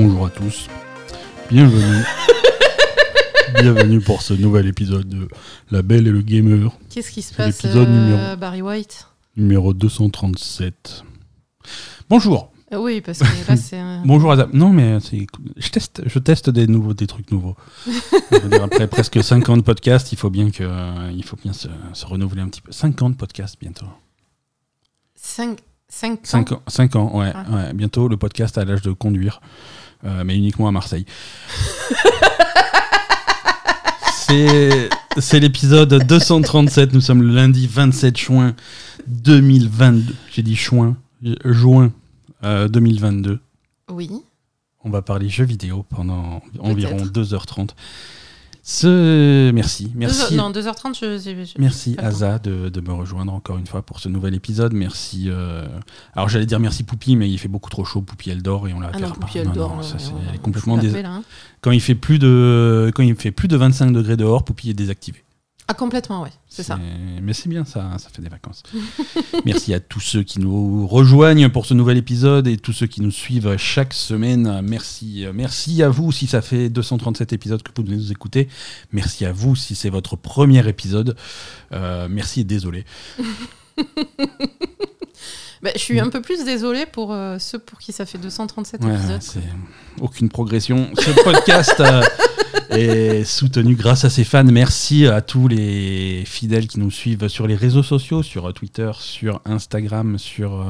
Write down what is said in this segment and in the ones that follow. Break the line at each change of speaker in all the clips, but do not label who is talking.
bonjour à tous. Bienvenue. Bienvenue pour ce nouvel épisode de La Belle et le Gamer,
Qu'est-ce qui se passe,
l'épisode
euh,
numéro-
Barry White?
Numéro 237. Bonjour.
Euh, Oui, parce que là, c'est un...
Bonjour Adam. Non mais c'est je teste je teste des nouveaux des trucs nouveaux. Je veux dire, après presque 50 podcasts, il faut bien que il faut bien se, se renouveler un petit peu. 50 podcasts bientôt.
5, 5
5 ans, 5 ans ouais,
Ah.
ouais. Bientôt le podcast à l'âge de conduire, euh, mais uniquement à Marseille. C'est l'épisode 237. Nous sommes le lundi 27 juin 2022. J'ai dit juin, juin euh, 2022.
Oui.
On va parler jeux vidéo pendant environ 2h30. Ce... Merci, merci.
Deux heures- non, 2h30, je... je- je-
Merci. Aza de, de me rejoindre encore une fois pour ce nouvel épisode. Merci. euh, Alors j'allais dire merci Poupie, mais il fait beaucoup trop chaud. Poupie elle dort et on la
Ah non,
verra pas.
Poupie, elle
Non,
dort.
non,
euh,
ça, c'est-
ouais,
elle est
ouais,
complètement
faut
dés-
l'appeler, là, hein.
Quand il fait plus de quand il fait plus de 25 degrés dehors, Poupie est désactivée.
Ah, complètement, ouais. C'est ça.
Mais c'est bien ça, ça fait des vacances. Merci à tous ceux qui nous rejoignent pour ce nouvel épisode et tous ceux qui nous suivent chaque semaine. Merci, merci à vous si ça fait 237 épisodes que vous nous écoutez. Merci à vous si c'est votre premier épisode. Euh, merci et désolé.
Bah, je suis un peu plus désolée pour euh, ceux pour qui ça fait 237
Ouais,
épisodes.
c'est aucune progression. Ce podcast euh, est soutenu grâce à ses fans. Merci à tous les fidèles qui nous suivent sur les réseaux sociaux, sur Twitter, sur Instagram, sur euh,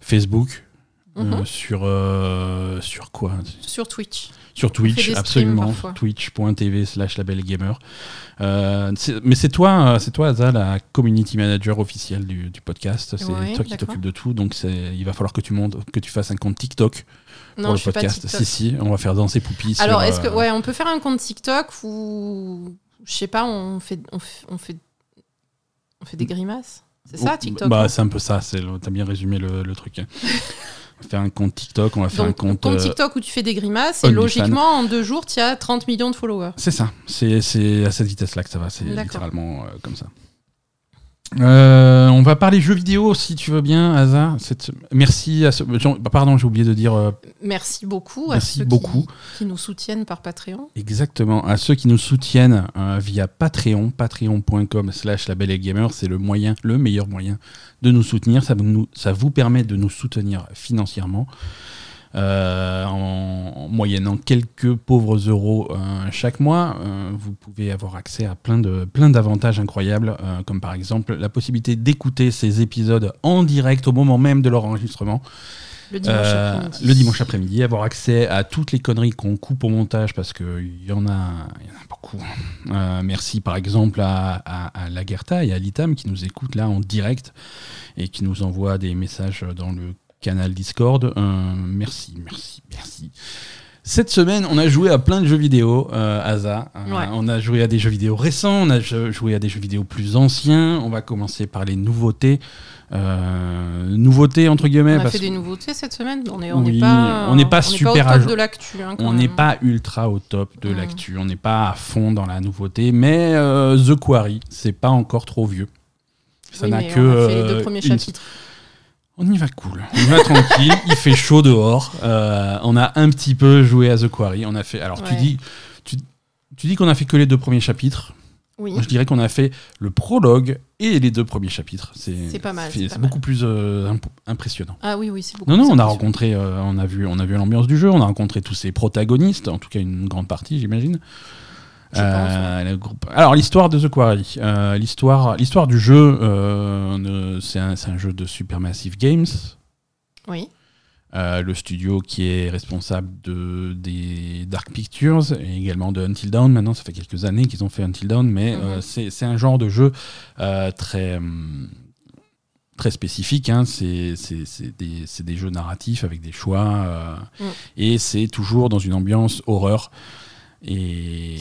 Facebook, euh,
Mhm.
sur euh, sur quoi
Sur Twitch.
Sur Twitch, absolument. Twitch.tv slash labelgamer. Euh, mais c'est toi, euh, c'est toi, Aza, la community manager officielle du, du podcast. C'est
Ouais,
toi qui t'occupes de tout. Donc il va falloir que tu montes, que tu fasses un compte TikTok
Non,
pour le podcast. Si, si, on va faire danser Poupie.
Alors, est-ce que ouais, on peut faire un compte TikTok ou je sais pas, on fait on fait on fait, on fait des grimaces? C'est ça TikTok
Bah, c'est un peu ça. T'as bien résumé le, le truc. faire un compte TikTok, on va faire un compte.
compte
euh,
TikTok où tu fais des grimaces et logiquement en deux jours tu as 30 millions de followers.
C'est ça. C'est c'est à cette vitesse-là que ça va. C'est littéralement euh, comme ça. Euh, on va parler jeux vidéo si tu veux bien, Asa. Cette- Merci à ce. Bah, Pardon, j'ai oublié de dire euh,
Merci beaucoup
Merci
à ceux
beaucoup.
Qui, qui nous soutiennent par Patreon.
exactement à ceux qui nous soutiennent euh, via Patreon, patreon.com/slash gamer. C'est le moyen, le meilleur moyen de nous soutenir. Ça, nous, ça vous permet de nous soutenir financièrement. Euh, en, en moyennant quelques pauvres euros euh, chaque mois, euh, vous pouvez avoir accès à plein de plein d'avantages incroyables, comme par exemple la possibilité d'écouter ces épisodes en direct au moment même de leur enregistrement,
Le dimanche
euh,
après-midi.
avoir accès à toutes les conneries qu'on coupe au montage parce qu'il y en a, y en a beaucoup. Euh, merci par exemple à, à, à Lagerta et à Litam qui nous écoutent là en direct et qui nous envoient des messages dans le canal Discord. Merci, merci, merci. Cette semaine, on a joué à plein de jeux vidéo, euh, Asa. Euh,
Ouais.
On a joué à des jeux vidéo récents, on a jou- joué à des jeux vidéo plus anciens. On va commencer par les nouveautés. Euh, nouveautés entre guillemets.
on a
parce
fait des nouveautés cette semaine. On n'est
Oui,
pas,
on n'est pas
on
super
au
à
top de l'actu. hein,
on n'est pas ultra au top de l'actu, on n'est pas à fond dans la nouveauté, mais euh, The Quarry, c'est pas encore trop vieux. Ça
Oui,
n'a que.
on a fait les deux premiers
une-
chapitres.
On y va cool, on y va tranquille, il fait chaud dehors. euh, on a un petit peu joué à The Quarry. On a fait. Alors tu dis, tu, tu dis qu'on a fait que les deux premiers chapitres.
Oui.
Moi, je dirais qu'on a fait le prologue et les deux premiers chapitres. C'est
pas mal,
C'est beaucoup plus euh, imp- impressionnant.
Ah oui, oui, c'est beaucoup.
Non, non,
plus
on a
impressionnant.
rencontré, euh, on a vu, on a vu l'ambiance du jeu, on a rencontré tous ces protagonistes, en tout cas une grande partie, j'imagine. Euh, le groupe- Alors l'histoire de The Quarry, euh, l'histoire, l'histoire du jeu, euh, c'est un, jeu de Supermassive Games,
Oui.
le studio qui est responsable de des Dark Pictures et également de Until Dawn. Maintenant, ça fait quelques années qu'ils ont fait Until Dawn, mais
Mhm.
c'est un genre de jeu très hum, très spécifique. hein. C'est des, jeux narratifs avec des choix euh,
Mm.
et c'est toujours dans une ambiance horreur. Et,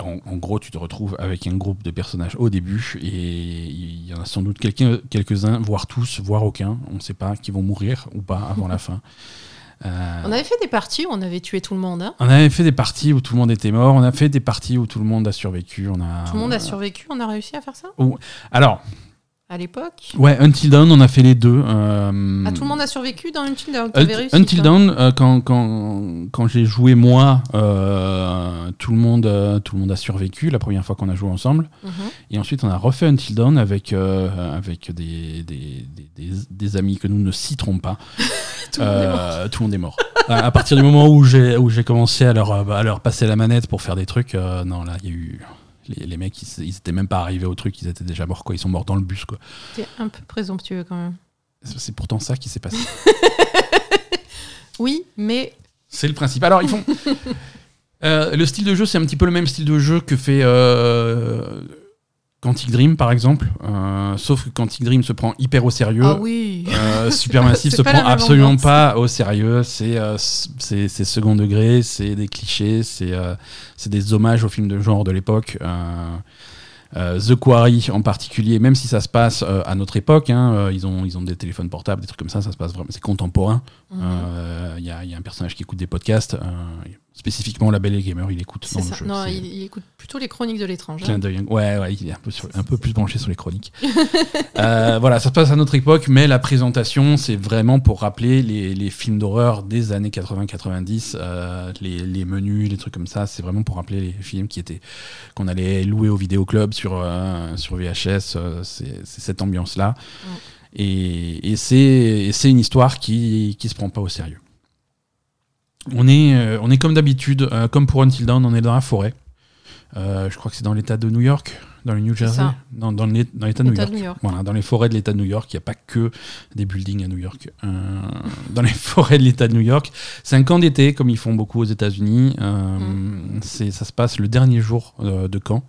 en, en gros, tu te retrouves avec un groupe de personnages au début, et il y en a sans doute quelqu'un- quelques-uns, voire tous, voire aucun, on ne sait pas, qui vont mourir ou pas avant la fin. Euh,
On avait fait des parties où on avait tué tout le monde. hein.
on avait fait des parties où tout le monde était mort, on a fait des parties où tout le monde a survécu. On a,
Tout le monde a survécu, on a réussi à faire ça?
Alors,
à l'époque.
Ouais, Until Dawn, on a fait les deux. euh,
Ah, tout le monde a survécu dans Until Dawn. Réussi,
Until. Dawn, euh, quand, quand, quand j'ai joué moi, euh, tout, le monde, euh, tout le monde a survécu la première fois qu'on a joué ensemble.
Mhm.
Et ensuite, on a refait Until Dawn avec, avec des, des, des, des- amis que nous ne citerons pas.
Tout le monde est mort.
Tout le monde est mort. à, à partir du moment où j'ai commencé à leur, à leur passer la manette pour faire des trucs, non, là, il y a eu. Les, les mecs, ils, étaient même pas arrivés au truc, ils étaient déjà morts, quoi. Ils sont morts dans le bus, quoi.
T'es un peu présomptueux quand même.
C'est c'est pourtant ça qui s'est passé.
Oui, mais
C'est le principe. Alors, ils font. Euh, le style de jeu, c'est un petit peu le même style de jeu que fait euh, Quantic Dream, par exemple. Euh, sauf que Quantic Dream se prend hyper au sérieux.
ah oui.
Euh, Supermassive se prend absolument
ambiance.
pas au sérieux. C'est euh, c'est second degré, c'est des clichés, c'est des hommages aux films de genre de l'époque. The Quarry en particulier, même si ça se passe à notre époque, hein, ils, ont, ils ont des téléphones portables, des trucs comme ça, ça se passe vraiment, c'est contemporain.
Mhm.
Il y, a, y a un personnage qui écoute des podcasts, spécifiquement la Belle et Gamer, il écoute dans
ça.
le jeu.
Non, il, il écoute plutôt les chroniques de l'étranger.
Ouais, ouais, il est un peu, sur- un peu plus branché sur les chroniques. Euh, voilà, ça se passe à notre époque, mais la présentation, c'est vraiment pour rappeler les, les films d'horreur des années 80-90, euh, les, les menus, les trucs comme ça. C'est vraiment pour rappeler les films qui étaient qu'on allait louer au vidéoclub sur, euh, sur VHS. euh, c'est cette ambiance-là.
Mm.
Et, et c'est et c'est une histoire qui qui se prend pas au sérieux. On est, euh, on est comme d'habitude, euh, comme pour Until Dawn, on est dans la forêt. Euh, je crois que c'est dans l'état de New York, dans le New Jersey. Non, dans l'é- dans l'état de New York.
de New York.
Voilà, dans les forêts de l'état de New York, il n'y a pas que des buildings à New York. Dans les forêts de l'état de New York, c'est un camp d'été, comme ils font beaucoup aux États-Unis.
Mm.
c'est- Ça se passe le dernier jour de camp.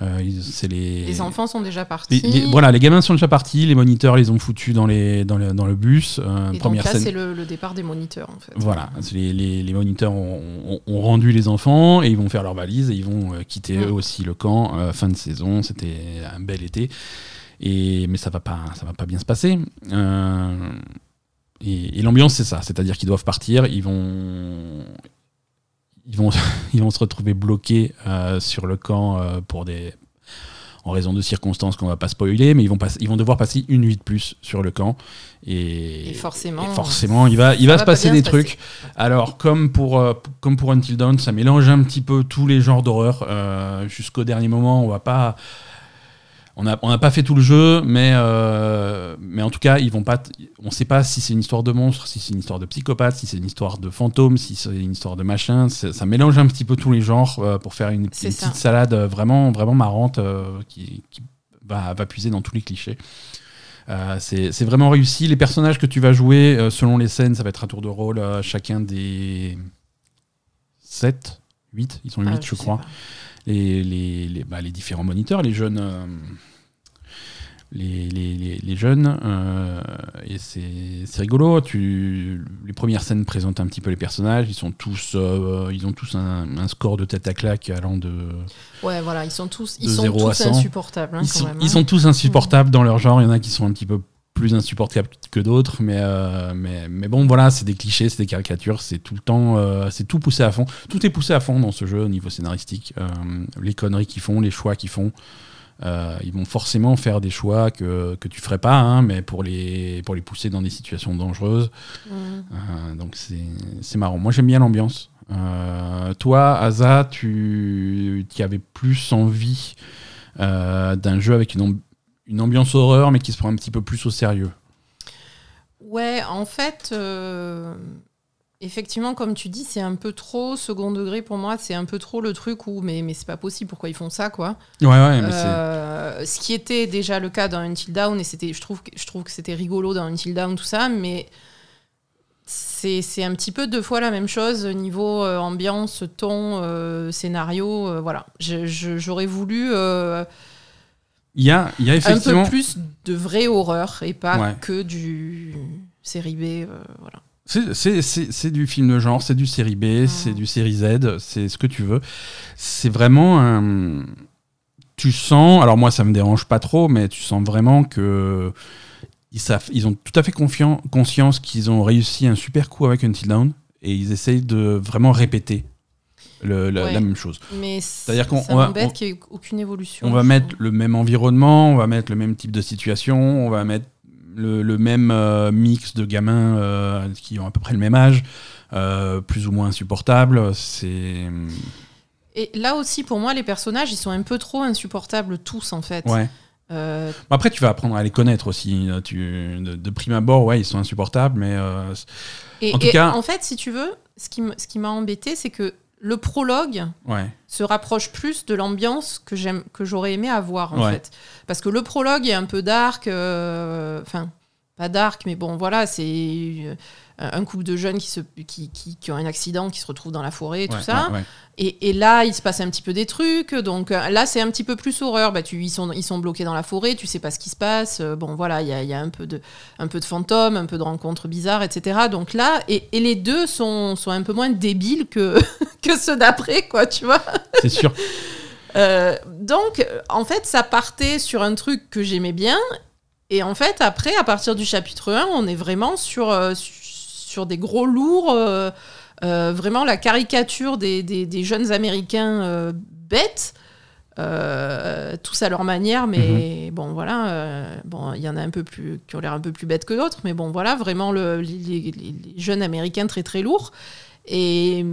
Euh, ils- les,
Les enfants sont déjà partis.
les- les- voilà, les gamins sont déjà partis, les moniteurs les ont foutus dans, les, dans, le, dans le bus. Euh,
Et donc là, c'est le, le départ des moniteurs, en fait.
Voilà, les, les- les moniteurs ont, ont- ont rendu les enfants et ils vont faire leurs valises et ils vont euh, quitter eux aussi le camp. euh, fin de saison, c'était un bel été. Et, mais ça va pas, ça va pas bien se passer. Et et l'ambiance, c'est ça. C'est-à-dire qu'ils doivent partir, ils vont, ils vont, ils vont se retrouver bloqués euh, sur le camp euh, pour des, en raison de circonstances qu'on va pas spoiler, mais ils vont, ils vont devoir passer une nuit de plus sur le camp. Et,
Et forcément,
et forcément, il va, il va
va
se
pas
passer des
se passer.
trucs. Alors, comme pour, euh, comme pour Until Dawn, ça mélange un petit peu tous les genres d'horreur. Jusqu'au dernier moment, on va pas. On n'a on pas fait tout le jeu, mais, euh, mais en tout cas, ils vont pas. On sait pas si c'est une histoire de monstre, si c'est une histoire de psychopathe, si c'est une histoire de fantôme, si c'est une histoire de machin. Ça mélange un petit peu tous les genres euh, pour faire une, petite salade euh, vraiment, vraiment marrante euh, qui, qui va, va puiser dans tous les clichés. C'est vraiment réussi. Les personnages que tu vas jouer, selon les scènes, ça va être un tour de rôle. chacun des 7, 8, ils sont 8
Ah,
je crois.
pas.
Les, les, les, bah, les différents moniteurs, les jeunes. euh, les, les, les, jeunes euh, et c'est rigolo tu les premières scènes présentent un petit peu les personnages ils sont tous euh, ils ont tous un, un score de tête à claque allant de
Ouais, voilà, ils sont tous, ils sont
0 à
tous
100.
insupportables. hein,
ils,
quand
sont,
même,
ils
hein.
sont tous insupportables dans leur genre. Il y en a qui sont un petit peu plus insupportables que d'autres, mais, euh, mais, mais bon, voilà, c'est des clichés, c'est des caricatures, c'est tout le temps, euh, c'est tout poussé à fond. Tout est poussé à fond dans ce jeu au niveau scénaristique. Euh, les conneries qu'ils font, les choix qu'ils font. Ils vont forcément faire des choix que, que tu ferais pas, hein, mais pour les, pour les pousser dans des situations dangereuses. Donc c'est marrant. Moi j'aime bien l'ambiance. Toi, Asa, tu, tu avais plus envie d'un jeu avec une, amb- une ambiance horreur, mais qui se prend un petit peu plus au sérieux.
Ouais, en fait, euh, effectivement, comme tu dis, c'est un peu trop second degré pour moi. C'est un peu trop le truc où, mais, mais c'est pas possible, pourquoi ils font ça, quoi?
Ouais, ouais, mais c'est.
Euh, ce qui était déjà le cas dans Until Dawn, et c'était, je, trouve, que- je trouve que c'était rigolo dans Until Dawn, tout ça, mais c'est, c'est un petit peu deux fois la même chose, niveau euh, ambiance, ton, euh, scénario, euh, voilà. J'aurais voulu
Il y a, y a
un
effectivement.
peu plus de vraie horreur, et pas
Ouais.
que du série B, euh, voilà.
C'est- du film de genre, c'est du série B, c'est du série Z, c'est ce que tu veux. C'est vraiment un. Tu sens, alors moi ça me dérange pas trop, mais tu sens vraiment que ils, savent, ils ont tout à fait confiant, conscience qu'ils ont réussi un super coup avec Until Dawn et ils essayent de vraiment répéter le- la,
Ouais.
la même chose.
Mais
C'est-à-dire qu'on- va-
qu'il n'y ait aucune évolution.
On va mettre le même environnement, on va mettre le même type de situation, on va mettre le, le même euh, mix de gamins euh, qui ont à peu près le même âge, euh, plus ou moins insupportables. C'est.
Et là aussi, pour moi, les personnages, ils sont un peu trop insupportables tous, en fait.
Ouais.
Euh,
Après, tu vas apprendre à les connaître aussi. Tu, de, de prime abord, ouais, ils sont insupportables, mais. euh,
et,
En tout
et
cas-
en fait, si tu veux, ce qui m'a embêté, c'est que le prologue
ouais.
se rapproche plus de l'ambiance que j'aime que j'aurais aimé avoir en
Ouais.
fait parce que le prologue est un peu dark euh, enfin pas dark mais bon voilà c'est euh, un couple de jeunes qui, se, qui, qui, qui ont un accident qui se retrouvent dans la forêt et tout ça
ouais, ouais.
et, et là il se passe un petit peu des trucs donc euh, là c'est un petit peu plus horreur bah, tu, ils, sont, ils sont bloqués dans la forêt tu sais pas ce qui se passe euh, bon voilà il y a, y a un, peu de, un peu de fantômes un peu de rencontres bizarres etc donc là et, et les deux sont, sont un peu moins débiles que, que ceux d'après quoi tu vois
C'est sûr.
euh, donc, en fait, ça partait sur un truc que j'aimais bien. Et en fait, après, à partir du chapitre 1, on est vraiment sur, sur des gros lourds. euh, euh, vraiment la caricature des, des- des jeunes Américains euh, bêtes. euh, tous à leur manière, mais bon, voilà. euh, bon, il y en a un peu plus qui ont l'air un peu plus bêtes que d'autres, mais bon, voilà, vraiment le- les, les- les jeunes Américains très très lourds. Et,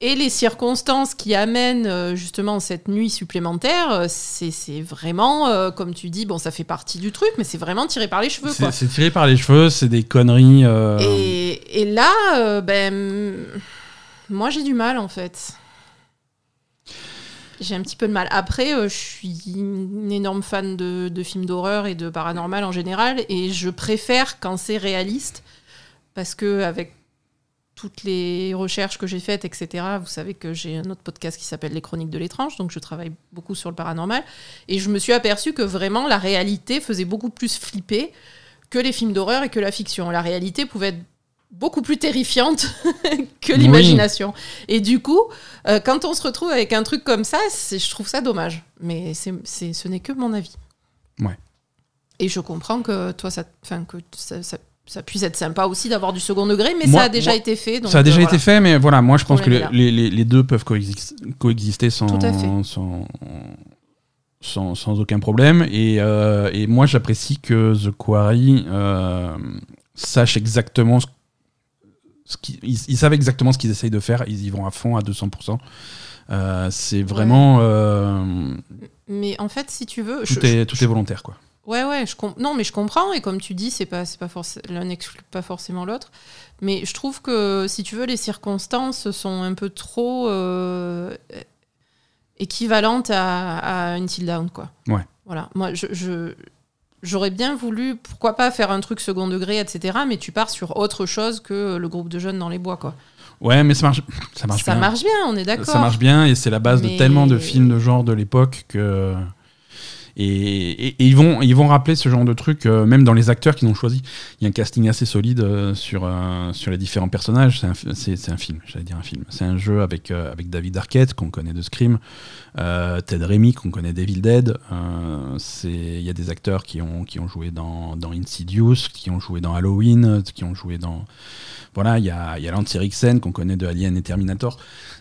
et les circonstances qui amènent euh, justement cette nuit supplémentaire, euh, c'est vraiment, euh, comme tu dis, bon, ça fait partie du truc, mais c'est vraiment tiré par les cheveux.
C'est tiré par les cheveux, c'est des conneries. euh,
Et, et là, euh, ben, moi j'ai du mal en fait. J'ai un petit peu de mal. Après, je suis une énorme fan de, de films d'horreur et de paranormal en général, et je préfère quand c'est réaliste, parce que avec toutes les recherches que j'ai faites, etc., vous savez que j'ai un autre podcast qui s'appelle Les Chroniques de l'étrange, donc je travaille beaucoup sur le paranormal, et je me suis aperçu que vraiment la réalité faisait beaucoup plus flipper que les films d'horreur et que la fiction. La réalité pouvait être beaucoup plus terrifiante que
Oui.
l'imagination. Et du coup, euh, quand on se retrouve avec un truc comme ça, je trouve ça dommage. Mais c'est, c'est- ce n'est que mon avis.
Ouais.
Et je comprends que toi, ça, que ça, ça- ça puisse être sympa aussi d'avoir du second degré, mais
Moi-
ça a déjà
moi-
été fait. donc,
ça a déjà
euh,
été fait, mais voilà, moi je pense que les, les- deux peuvent coexis- coexister sans, sans, sans, sans aucun problème. Et, euh, et moi j'apprécie que The Quarry euh, sache exactement ce, ce qu'ils ils, ils savent exactement ce qu'ils essayent de faire, ils y vont à fond à 200%. Euh, c'est vraiment.
Mais en fait, si tu veux,
tout,
je-
est, tout est volontaire, quoi.
Ouais, ouais, je non, mais je comprends. Et comme tu dis, c'est pas, c'est pas forc- l'un n'exclut pas forcément l'autre. Mais je trouve que, si tu veux, les circonstances sont un peu trop euh, équivalentes à, à Until Dawn, quoi.
Ouais.
Voilà. Moi, je, j'aurais bien voulu, pourquoi pas faire un truc second degré, etc. Mais tu pars sur autre chose que le groupe de jeunes dans les bois, quoi.
Ouais, mais ça marche, ça marche
ça
bien.
marche bien, on est d'accord.
Ça marche bien et c'est la base
Mais-
de tellement de films de genre de l'époque que. Et, et- ils, vont, ils vont rappeler ce genre de truc, euh, même dans les acteurs qu'ils ont choisis. Il y a un casting assez solide euh, sur, euh, sur les différents personnages. C'est un, un film, j'allais dire un film. C'est un jeu avec, euh, avec David Arquette, qu'on connaît de Scream, euh, Ted Remy, qu'on connaît d'Evil Dead. Il y a des acteurs qui ont, qui ont joué dans, dans Insidious, qui ont joué dans Halloween, qui ont joué dans. Voilà, il y a, y a Lance Eriksen, qu'on connaît de Alien et Terminator.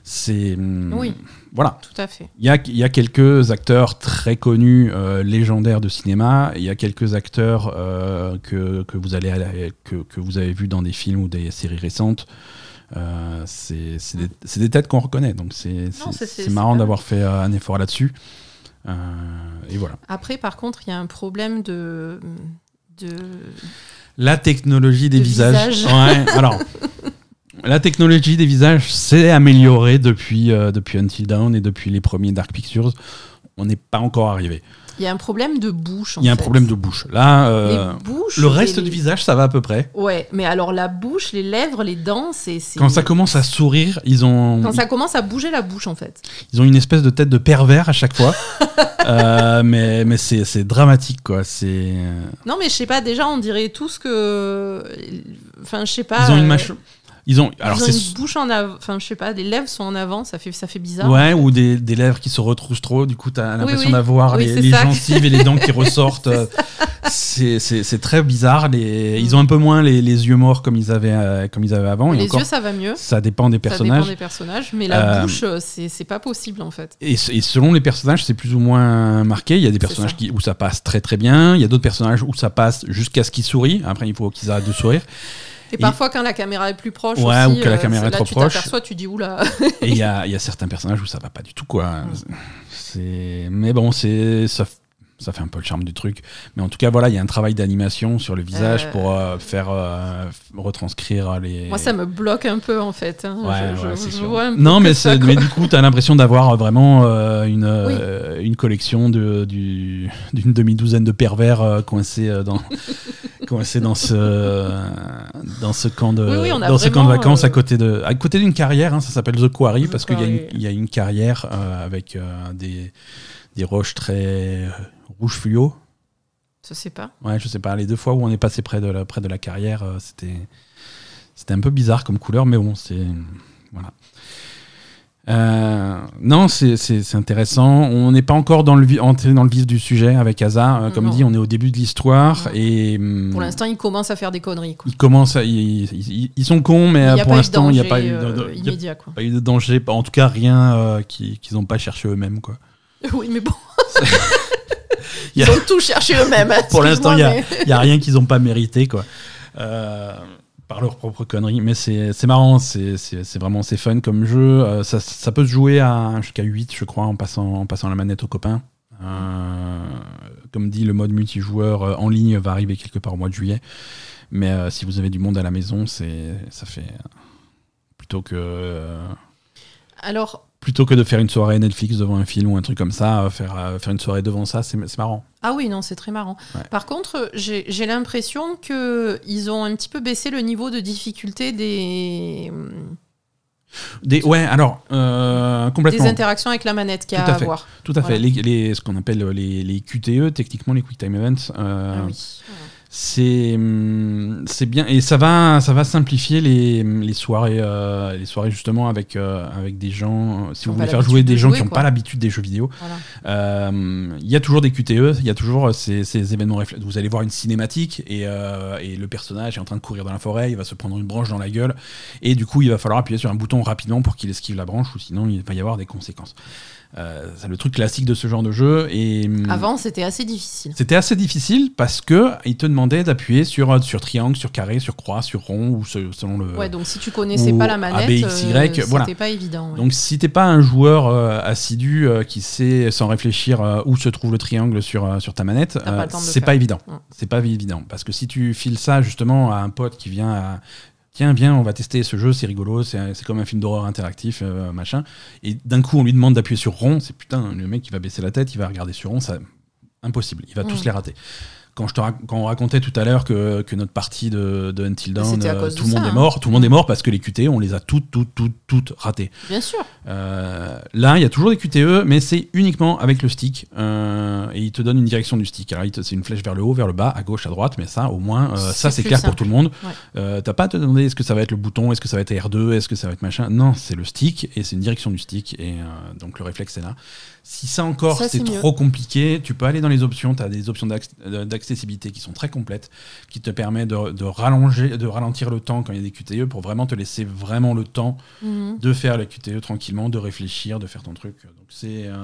C'est. hum,
Oui.
Voilà.
Tout à fait.
Il y a, y a quelques acteurs très connus, euh, légendaires de cinéma. Il y a quelques acteurs euh, que, que, vous allez, que, que vous avez vus dans des films ou des séries récentes. Euh, c'est des, têtes qu'on reconnaît. Donc c'est marrant d'avoir fait euh, un effort là-dessus. Et voilà.
Après, par contre, il y a un problème de. de...
La technologie des
De
visages.
visage.
Ouais, alors. La technologie des visages s'est améliorée depuis, euh, depuis Until Dawn et depuis les premiers Dark Pictures. On n'est pas encore arrivé.
Il y a un problème de bouche. en
Il y a un problème de bouche. Là, euh, le reste du visage, ça va à peu près.
Ouais, mais alors la bouche, les lèvres, les dents, c'est.
Quand ça commence à sourire, ils ont,
Quand ça commence à bouger la bouche, en fait.
ils ont une espèce de tête de pervers à chaque fois. Euh, mais mais c'est dramatique, quoi. C'est
Non, mais je sais pas, déjà, on dirait tous que. Enfin, je sais pas.
ils ont une
euh,
mâchoire. Ils ont alors
ils ont une bouche en avant. Enfin, je sais pas, des lèvres sont en avant, ça fait, ça fait bizarre.
ouais ou des, des lèvres qui se retroussent trop. Du coup, t'as l'impression
oui.
d'avoir
Oui,
les, gencives et les dents qui ressortent. c'est très bizarre. Les, Ils ont un peu moins les, les yeux morts comme ils avaient, euh, comme ils avaient avant. et
Les
encore,
yeux, ça va mieux.
ça dépend des
Ça
personnages.
dépend des personnages, mais la
Euh,
bouche, euh, c'est pas possible en fait.
Et, et selon les personnages, c'est plus ou moins marqué. Il y a des personnages
ça.
qui, où ça passe très très bien. Il y a d'autres personnages où ça passe jusqu'à ce qu'ils sourient. Après, il faut qu'ils arrêtent de sourire.
Et, parfois, quand la caméra est plus proche,
Ouais,
aussi,
ou que la
euh,
caméra est
là,
trop
tu
proche.
t'aperçois, tu dis oula.
Et il y a, y a certains personnages où ça va pas du tout, quoi. C'est, mais bon, c'est ça, ça fait un peu le charme du truc. Mais en tout cas, voilà, il y a un travail d'animation sur le visage
Euh.
pour euh, faire euh, retranscrire les.
Moi, ça me bloque un peu en fait. hein.
Ouais,
je,
ouais,
je-
c'est
je
sûr.
vois un
Non, mais,
ça,
mais du coup, tu as l'impression d'avoir vraiment une, une collection de, du- d'une demi-douzaine de pervers coincés, dans, coincés dans, ce, dans ce camp de,
Oui, oui,
dans ce camp de vacances à côté, de, à côté d'une carrière. hein, ça s'appelle The Quarry
The
parce qu'il y, y a une carrière avec des, des roches très rouges fluo.
Je sais pas.
Ouais, je sais pas. Les deux fois où on est passé près de la, près de la carrière, euh, c'était c'était un peu bizarre comme couleur, mais bon, c'est voilà. Euh, non, c'est- intéressant. On n'est pas encore dans le entré dans le vif du sujet avec Asa. Euh, comme
Non.
dit, on est au début de l'histoire et hum,
Pour l'instant, il commence à faire des conneries. Quoi.
ils commencent, à- ils, ils- ils sont cons, mais pour l'instant, il n'y a pas eu de, a.
Quoi.
pas eu de danger. En tout cas, rien qui- qu'ils n'ont pas cherché eux-mêmes, quoi.
Oui, mais bon. Ils ont tout cherché eux-mêmes. hein,
Pour l'instant, il y a, rien qu'ils n'ont pas mérité, quoi. Euh, par leurs propres conneries. Mais c'est marrant, c'est vraiment c'est fun comme jeu. Euh, ça, ça peut se jouer à jusqu'à 8, je crois, en passant, en passant la manette aux copains. Euh, comme dit, le mode multijoueur en ligne va arriver quelque part au mois de juillet. Mais euh, si vous avez du monde à la maison, c'est ça fait plutôt que
Alors,
plutôt que de faire une soirée Netflix devant un film ou un truc comme ça, euh, faire euh, faire une soirée devant ça, c'est c'est marrant.
ah oui, non, c'est très marrant.
Ouais.
Par contre, j'ai j'ai l'impression qu'ils ont un petit peu baissé le niveau de difficulté des,
Des, ouais, alors euh,
des
complètement.
interactions avec la manette qu'il y a
Tout à
à voir.
Tout à fait. Les, les- ce qu'on appelle les, les QTE, techniquement les Quick Time Events, euh,
Ah oui.
C'est hum, c'est bien et ça va ça va simplifier les, les soirées euh, les soirées justement avec euh, avec des gens. euh, Si vous voulez faire jouer
de
des gens
jouer,
qui n'ont pas l'habitude des jeux vidéo,
Voilà.
euh, il y a toujours des QTE, il y a toujours ces, ces événements réflexes. Vous allez voir une cinématique et, et le personnage est en train de courir dans la forêt, il va se prendre une branche dans la gueule et du coup il va falloir appuyer sur un bouton rapidement pour qu'il esquive la branche ou sinon il va y avoir des conséquences. Euh, c'est le truc classique de ce genre de jeu et hum,
Avant, c'était assez difficile.
c'était assez difficile parce que il te demandait d'appuyer sur, sur triangle, sur carré, sur croix, sur rond ou ce- selon le.
Ouais, donc si tu connaissais pas la manette, euh, c'était
voilà.
pas évident. ouais.
Donc si t'es pas un joueur euh, assidu euh, qui sait sans réfléchir euh, où se trouve le triangle sur, euh, sur ta manette, euh, c'est pas évident. C'est pas évident parce que si tu files ça justement à un pote qui vient à tiens viens on va tester ce jeu c'est rigolo c'est comme un film d'horreur interactif euh, machin et d'un coup on lui demande d'appuyer sur rond c'est putain le mec il va baisser la tête il va regarder sur rond ça impossible il va tous
Mm.
les rater quand, je te quand on racontait tout à l'heure que, que notre partie de, de Until Dawn, euh, tout le monde
ça,
est
hein.
mort, tout le monde est mort parce que les QTE, on les a toutes, toutes, toutes, toutes ratées.
Bien sûr.
Euh, là, il y a toujours des QTE, mais c'est uniquement avec le stick. euh, et il te donne une direction du stick. Alors, c'est une flèche vers le haut, vers le bas, à gauche, à droite, mais ça, au moins, ça,
C'est
clair pour tout le monde.
Ouais.
T'as pas à te demander est-ce que ça va être le bouton, est-ce que ça va être R2, est-ce que ça va être machin? Non, c'est le stick et c'est une direction du stick. Et donc, le réflexe est là. Si ça encore, c'est trop compliqué, tu peux aller dans les options. Tu as des options d'acc- d'accessibilité qui sont très complètes, qui te permettent de, de rallonger, de ralentir le temps quand il y a des QTE pour vraiment te laisser vraiment le temps
Mhm.
de faire la QTE tranquillement, de réfléchir, de faire ton truc. Donc c'est euh,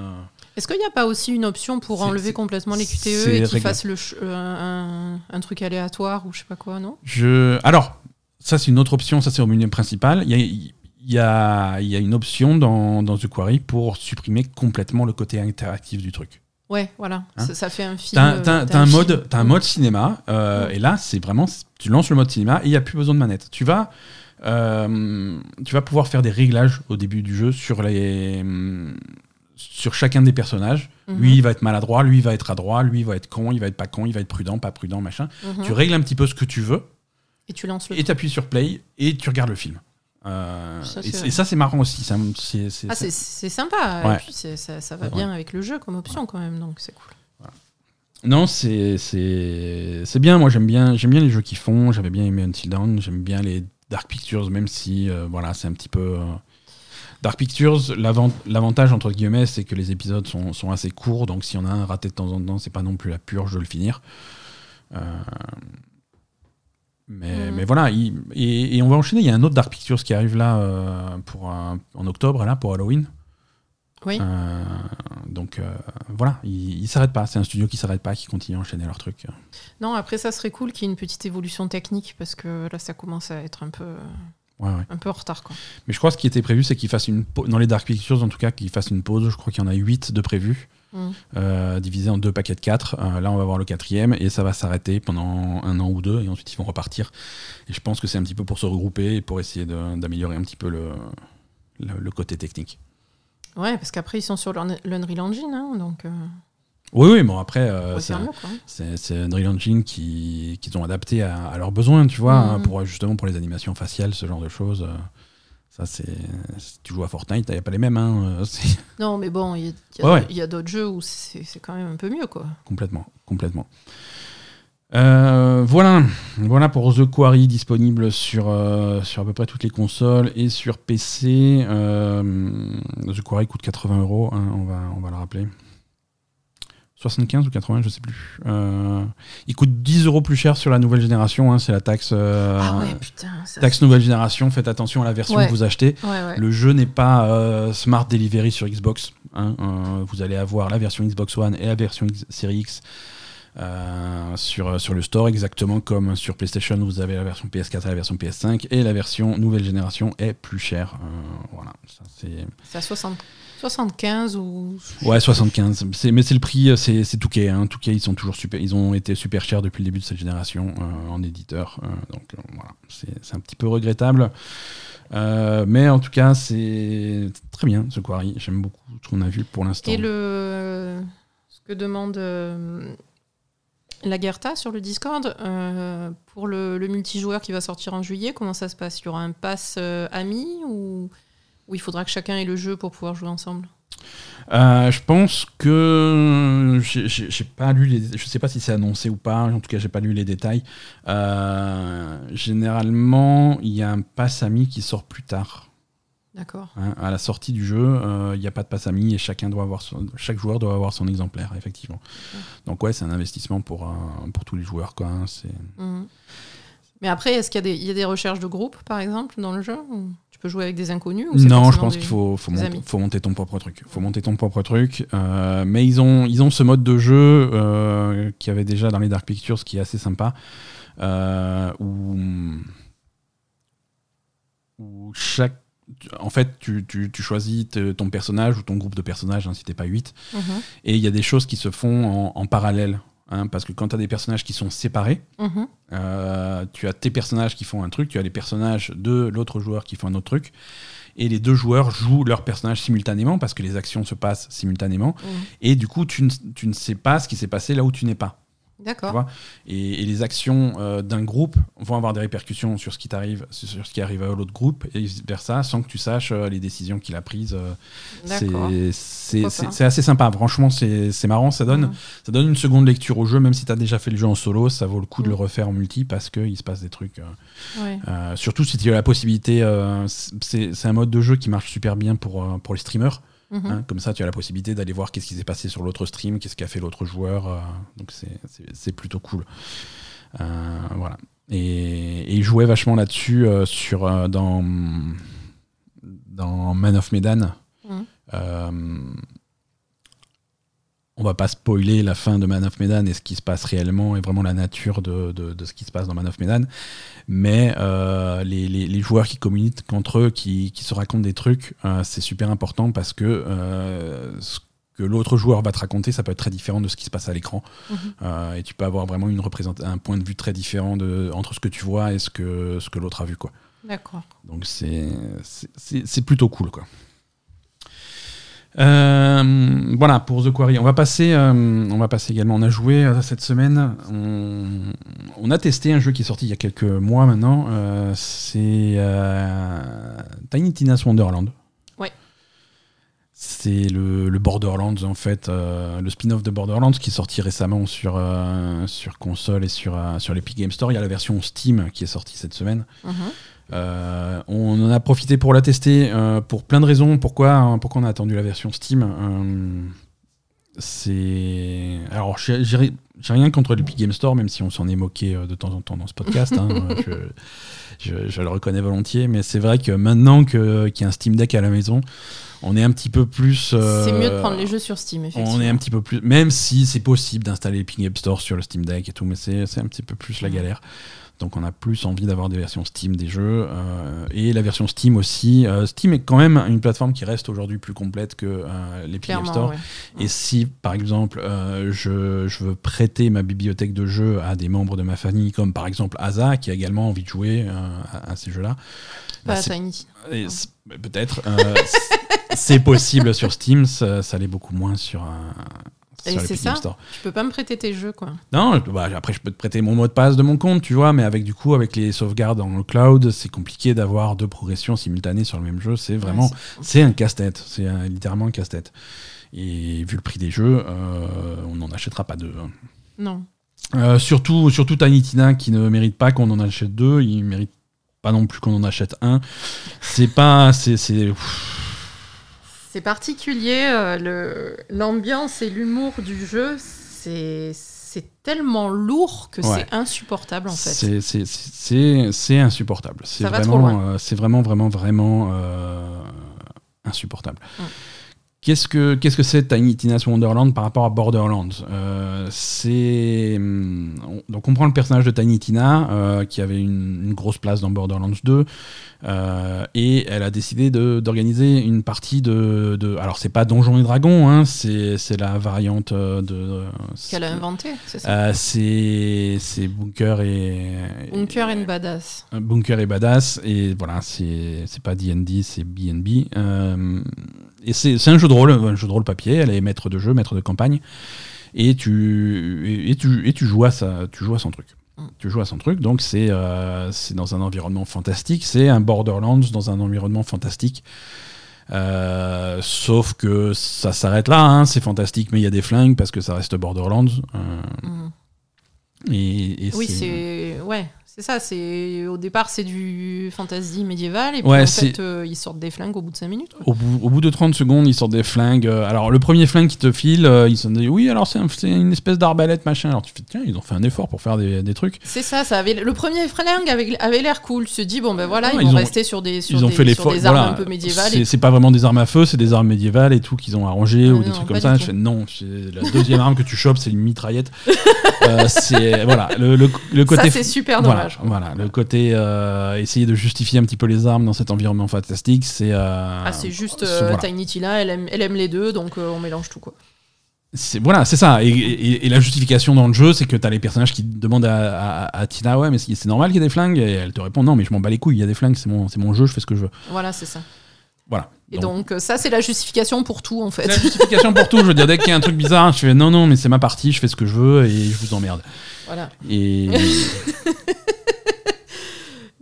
Est-ce qu'il n'y a pas aussi une option pour enlever complètement les QTE et qu'ils fassent le euh, un, un truc aléatoire ou je sais pas quoi, non?
Je alors ça c'est une autre option, ça c'est au menu principal. Il y a, il y a, y a une option dans, dans The Quarry pour supprimer complètement le côté interactif du truc.
Ouais, voilà.
Hein
ça, ça fait un film.
T'as
euh,
un,
film.
mode, un mode cinéma, euh,
Mm.
et là c'est vraiment, tu lances le mode cinéma et il n'y a plus besoin de manette. Tu vas, euh, tu vas pouvoir faire des réglages au début du jeu sur les, sur chacun des personnages.
Mhm.
Lui il va être maladroit, lui il va être adroit, lui il va être con, il va être pas con, il va être prudent, pas prudent, machin.
Mhm.
Tu règles un petit peu ce que tu veux
Et tu lances le.
et tu appuies sur play et tu regardes le film. Euh,
Ça,
et, ça c'est marrant aussi. c'est-
Ah,
c'est-
sympa.
Ouais.
Et puis ça, ça va bien avec le jeu comme option quand même, donc c'est cool.
Non, c'est bien. Moi, j'aime bien j'aime bien les jeux qui font. J'avais bien aimé Until Dawn. J'aime bien les Dark Pictures, même si euh, voilà, c'est un petit peu euh, Dark Pictures. l'avant- L'avantage entre guillemets, c'est que les épisodes sont, sont assez courts. Donc, s'il y en a un raté de temps en temps, c'est pas non plus la purge de le finir. Euh, mais,
Mhm.
mais voilà, il- et, et on va enchaîner. Il y a un autre Dark Pictures qui arrive là euh, pour en octobre, là, pour Halloween.
Oui.
Euh, donc euh, voilà, il, il s'arrête pas. C'est un studio qui s'arrête pas, qui continue à enchaîner leurs trucs.
Non, après ça serait cool qu'il y ait une petite évolution technique parce que là ça commence à être un peu,
Ouais, ouais.
un peu en retard. Quoi.
Mais je crois que ce qui était prévu, c'est qu'il fasse une pause, dans les Dark Pictures en tout cas, qu'il fasse une pause. Je crois qu'il y en a 8 de prévus, Euh, divisés en deux paquets de 4. là, on va voir le quatrième et ça va s'arrêter pendant un an ou deux et ensuite ils vont repartir. Et je pense que c'est un petit peu pour se regrouper et pour essayer d'améliorer un petit peu le, le, le côté technique.
Ouais, parce qu'après ils sont sur l'Un- l'Unreal Engine, hein, donc euh,
Oui, oui, bon après, euh, c'est Unreal Engine qui, qu'ils ont adapté à, à leurs besoins, tu vois,
Mhm.
hein, pour, justement pour les animations faciales, ce genre de choses. euh, Ça, c'est. Si tu joues à Fortnite, il n'y a pas les mêmes, hein, euh,
Non, mais bon, il y a, il y a-
Ouais, ouais.
il y a d'autres jeux où c'est c'est quand même un peu mieux. quoi.
Complètement, complètement. Euh, voilà, voilà pour The Quarry disponible sur, euh, sur à peu près toutes les consoles et sur PC. Euh, The Quarry coûte 80 euros, hein, on, va, on va le rappeler. 75 ou 80, je sais plus. Euh, il coûte 10 euros plus cher sur la nouvelle génération, hein, c'est la taxe, euh,
ah ouais, putain. Ça,
taxe nouvelle génération. Faites attention à la version
Ouais.
que vous achetez.
Ouais.
Le jeu n'est pas euh, Smart Delivery sur Xbox. hein. Vous allez avoir la version Xbox One et la version X- Series X euh, sur, sur le store, exactement comme sur PlayStation, vous avez la version PS4 et la version PS5, et la version nouvelle génération est plus chère. Euh, voilà, ça c'est.
C'est à 60 75 ou.
Ouais, 75. C'est- Mais c'est le prix, c'est Touquet. Hein. Touquet, ils sont toujours super. Ils ont été super chers depuis le début de cette génération euh, en éditeur. euh, donc euh, voilà, c'est un petit peu regrettable. Mais en tout cas, c'est très bien ce Quarry. J'aime beaucoup ce qu'on a vu pour l'instant.
Et le, ce que demande euh, la Gerta sur le Discord pour le, le multijoueur qui va sortir en juillet, comment ça se passe? Il y aura un pass ami ou, ou il faudra que chacun ait le jeu pour pouvoir jouer ensemble?
Euh, je pense que j'ai- pas lu les. Je sais pas si c'est annoncé ou pas. En tout cas, j'ai pas lu les détails. Euh, généralement, il y a un pass ami qui sort plus tard.
D'accord.
hein. À la sortie du jeu, euh, il n'y a pas de pass ami et chacun doit avoir son- chaque joueur doit avoir son exemplaire, effectivement. Donc ouais, c'est un investissement pour, pour tous les joueurs. Quoi, hein. C'est-
Mhm. Mais après, est-ce qu'il y, a des- il y a des recherches de groupe, par exemple, dans le jeu ou? Peux jouer avec des inconnus ou
Non, je pense qu'il faut, monter,
amis?
faut monter ton propre truc. faut monter ton propre truc. euh, mais ils ont, ils ont ce mode de jeu euh, qu'il y avait déjà dans les Dark Pictures qui est assez sympa. euh, où, où chaque. En fait, tu, tu- tu choisis ton personnage ou ton groupe de personnages, hein, si t'es pas 8,
Mhm.
et il y a des choses qui se font en, en parallèle. Hein, parce que quand tu as des personnages qui sont séparés,
Mhm.
euh, tu as tes personnages qui font un truc, tu as les personnages de l'autre joueur qui font un autre truc, et les deux joueurs jouent leurs personnages simultanément parce que les actions se passent simultanément,
Mhm.
et du coup tu ne, tu ne sais pas ce qui s'est passé là où tu n'es pas.
D'accord.
et, et les actions euh, d'un groupe vont avoir des répercussions sur ce qui t'arrive, sur ce qui arrive à l'autre groupe, et vice versa, sans que tu saches euh, les décisions qu'il a prises. euh,
D'accord.
c'est- assez sympa, franchement, c'est marrant, ça donne,
Mhm.
ça donne une seconde lecture au jeu, même si tu as déjà fait le jeu en solo, ça vaut le coup de le
Mhm.
refaire en multi parce qu'il se passe des trucs. euh,
Ouais.
surtout si tu as la possibilité, c'est un mode de jeu qui marche super bien pour, pour les streamers.
Mhm.
hein. comme ça, tu as la possibilité d'aller voir qu'est-ce qui s'est passé sur l'autre stream, qu'est-ce qu'a fait l'autre joueur. euh, donc c'est- plutôt cool. Euh, voilà. Et, il jouait vachement là-dessus euh, sur euh, dans dans Man of Medan.
Mhm.
On va pas spoiler la fin de Man of Medan et ce qui se passe réellement et vraiment la nature de, de- de ce qui se passe dans Man of Medan. Mais euh, les, les- les joueurs qui communiquent entre eux, qui, qui se racontent des trucs, euh, c'est super important parce que euh, ce que l'autre joueur va te raconter, ça peut être très différent de ce qui se passe à l'écran.
Mhm.
Euh, et tu peux avoir vraiment une un point de vue très différent de, entre ce que tu vois et ce que, ce que l'autre a vu. Quoi.
D'accord.
Donc c'est c'est- c'est c'est plutôt cool quoi. Euh, voilà pour The Quarry. On va passer, euh, on va passer également. On a joué euh, cette semaine. On, on a testé un jeu qui est sorti il y a quelques mois maintenant. C'est Tiny Tina's Wonderland.
Ouais.
C'est le, le Borderlands en fait, le spin-off de Borderlands qui est sorti récemment sur sur, console et sur, sur l'Epic Game Store. Il y a la version Steam qui est sortie cette semaine.
Mhm.
Euh, on en a profité pour la tester euh, pour plein de raisons. Pourquoi, hein, pourquoi on a attendu la version Steam Euh, C'est alors, j'ai rien contre l'Epic Game Store, même si on s'en est moqué de temps en temps dans ce podcast. hein, je, je- je le reconnais volontiers, mais c'est vrai que maintenant qu'il y a un Steam Deck à la maison, on est un petit peu plus. euh,
C'est mieux de prendre les jeux sur Steam, effectivement.
On est un petit peu plus. Même si c'est possible d'installer l'Epic Game Store sur le Steam Deck et tout, mais c'est un petit peu plus la galère. Donc on a plus envie d'avoir des versions Steam des jeux. euh, et la version Steam aussi. Euh, Steam est quand même une plateforme qui reste aujourd'hui plus complète que euh, Game
Clairement,
Store.
ouais.
Et si, par exemple, je, je veux prêter ma bibliothèque de jeux à des membres de ma famille, comme par exemple Asa, qui a également envie de jouer à, à ces jeux-là, bah,
Pas
et c'est- peut-être, c'est- c'est possible sur Steam, ça, ça l'est beaucoup moins sur, un
Et c'est ça
Store.
Tu peux pas me prêter tes jeux, quoi.
Non, je- bah, après je peux te prêter mon mot de passe de mon compte, tu vois, mais avec du coup, avec les sauvegardes dans le cloud, c'est compliqué d'avoir deux progressions simultanées sur le même jeu. C'est vraiment,
Ouais,
c'est un casse-tête, c'est littéralement un casse-tête. Et vu le prix des jeux, euh, on n'en achètera pas deux. hein.
Non.
Euh, surtout, surtout Tiny Tina qui ne mérite pas qu'on en achète deux, il mérite pas non plus qu'on en achète un. C'est pas, c'est, c'est-
particulier, euh, l'ambiance et l'humour du jeu, c'est tellement lourd que
Ouais.
c'est insupportable en fait.
c'est, insupportable. C'est vraiment, euh, c'est vraiment, vraiment, vraiment euh, insupportable. Qu'est-ce que qu'est-ce que c'est Tiny Tina's Wonderland par rapport à Borderlands? Euh, C'est on- donc on prend le personnage de Tiny Tina euh, qui avait une, une grosse place dans Borderlands 2 euh, et elle a décidé d'organiser une partie de, de alors c'est pas Donjons et Dragons hein, c'est c'est la variante euh, de
Qu'elle a inventé, c'est ça?
euh, c'est c'est Bunker et
Bunker and Badass.
euh, Bunker et Badass, et voilà, c'est c'est pas D&D, c'est BNB. Et c'est un jeu de rôle, un jeu de rôle papier, elle est maître de jeu, maître de campagne, et tu, et, tu, et tu, joues à ça, tu joues à son truc.
Mm.
Tu joues à son truc, donc c'est euh, dans un environnement fantastique, c'est un Borderlands dans un environnement fantastique. Euh, sauf que ça s'arrête là, hein, c'est fantastique, mais il y a des flingues parce que ça reste Borderlands. euh, et, et
Oui, c'est ouais, c'est ça. C'est au départ c'est du fantasy médiéval et puis
Ouais,
en fait euh, ils sortent des flingues au bout de 5 minutes.
Au bout, au bout de 30 secondes, ils sortent des flingues. Euh, Alors, le premier flingue qu'ils te filent, euh, ils se disent Oui, alors c'est un- c'est une espèce d'arbalète, machin. Alors, tu fais Tiens, ils ont fait un effort pour faire des, des trucs.
C'est ça, ça avait le premier flingue avait, avait l'air cool. Tu te dis bon ben voilà, ils vont
ont-
rester sur des sur
ils ont
des,
fait
sur des armes
voilà.
un peu médiévales.
C'est
et-
pas vraiment des armes à feu, c'est des armes médiévales et tout qu'ils ont arrangé
Ah
ou
non,
des trucs comme ça. Je fais Non, la deuxième arme que tu chopes, c'est une mitraillette. Euh, c'est voilà, le, le, le côté.
Ça c'est super
voilà,
dommage.
voilà, le côté euh, essayer de justifier un petit peu les armes dans cet environnement fantastique, c'est. euh,
Ah, c'est juste euh,
voilà.
Tiny Tina, elle aime, elle aime les deux, donc on mélange tout quoi.
C'est voilà, c'est ça. Et, et- et la justification dans le jeu, c'est que t'as les personnages qui demandent à, à- à Tina, ouais, mais c'est normal qu'il y ait des flingues. Et elle te répond, non, mais je m'en bats les couilles. Il y a des flingues, c'est mon, c'est mon jeu, je fais ce que je veux.
Voilà, c'est ça.
Voilà.
Et
Donc,
donc, ça c'est la justification pour tout en fait.
la justification pour tout. Je veux dire, dès qu'il y a un truc bizarre, je fais, non, non, mais c'est ma partie, je fais ce que je veux et je vous emmerde.
voilà.
Et,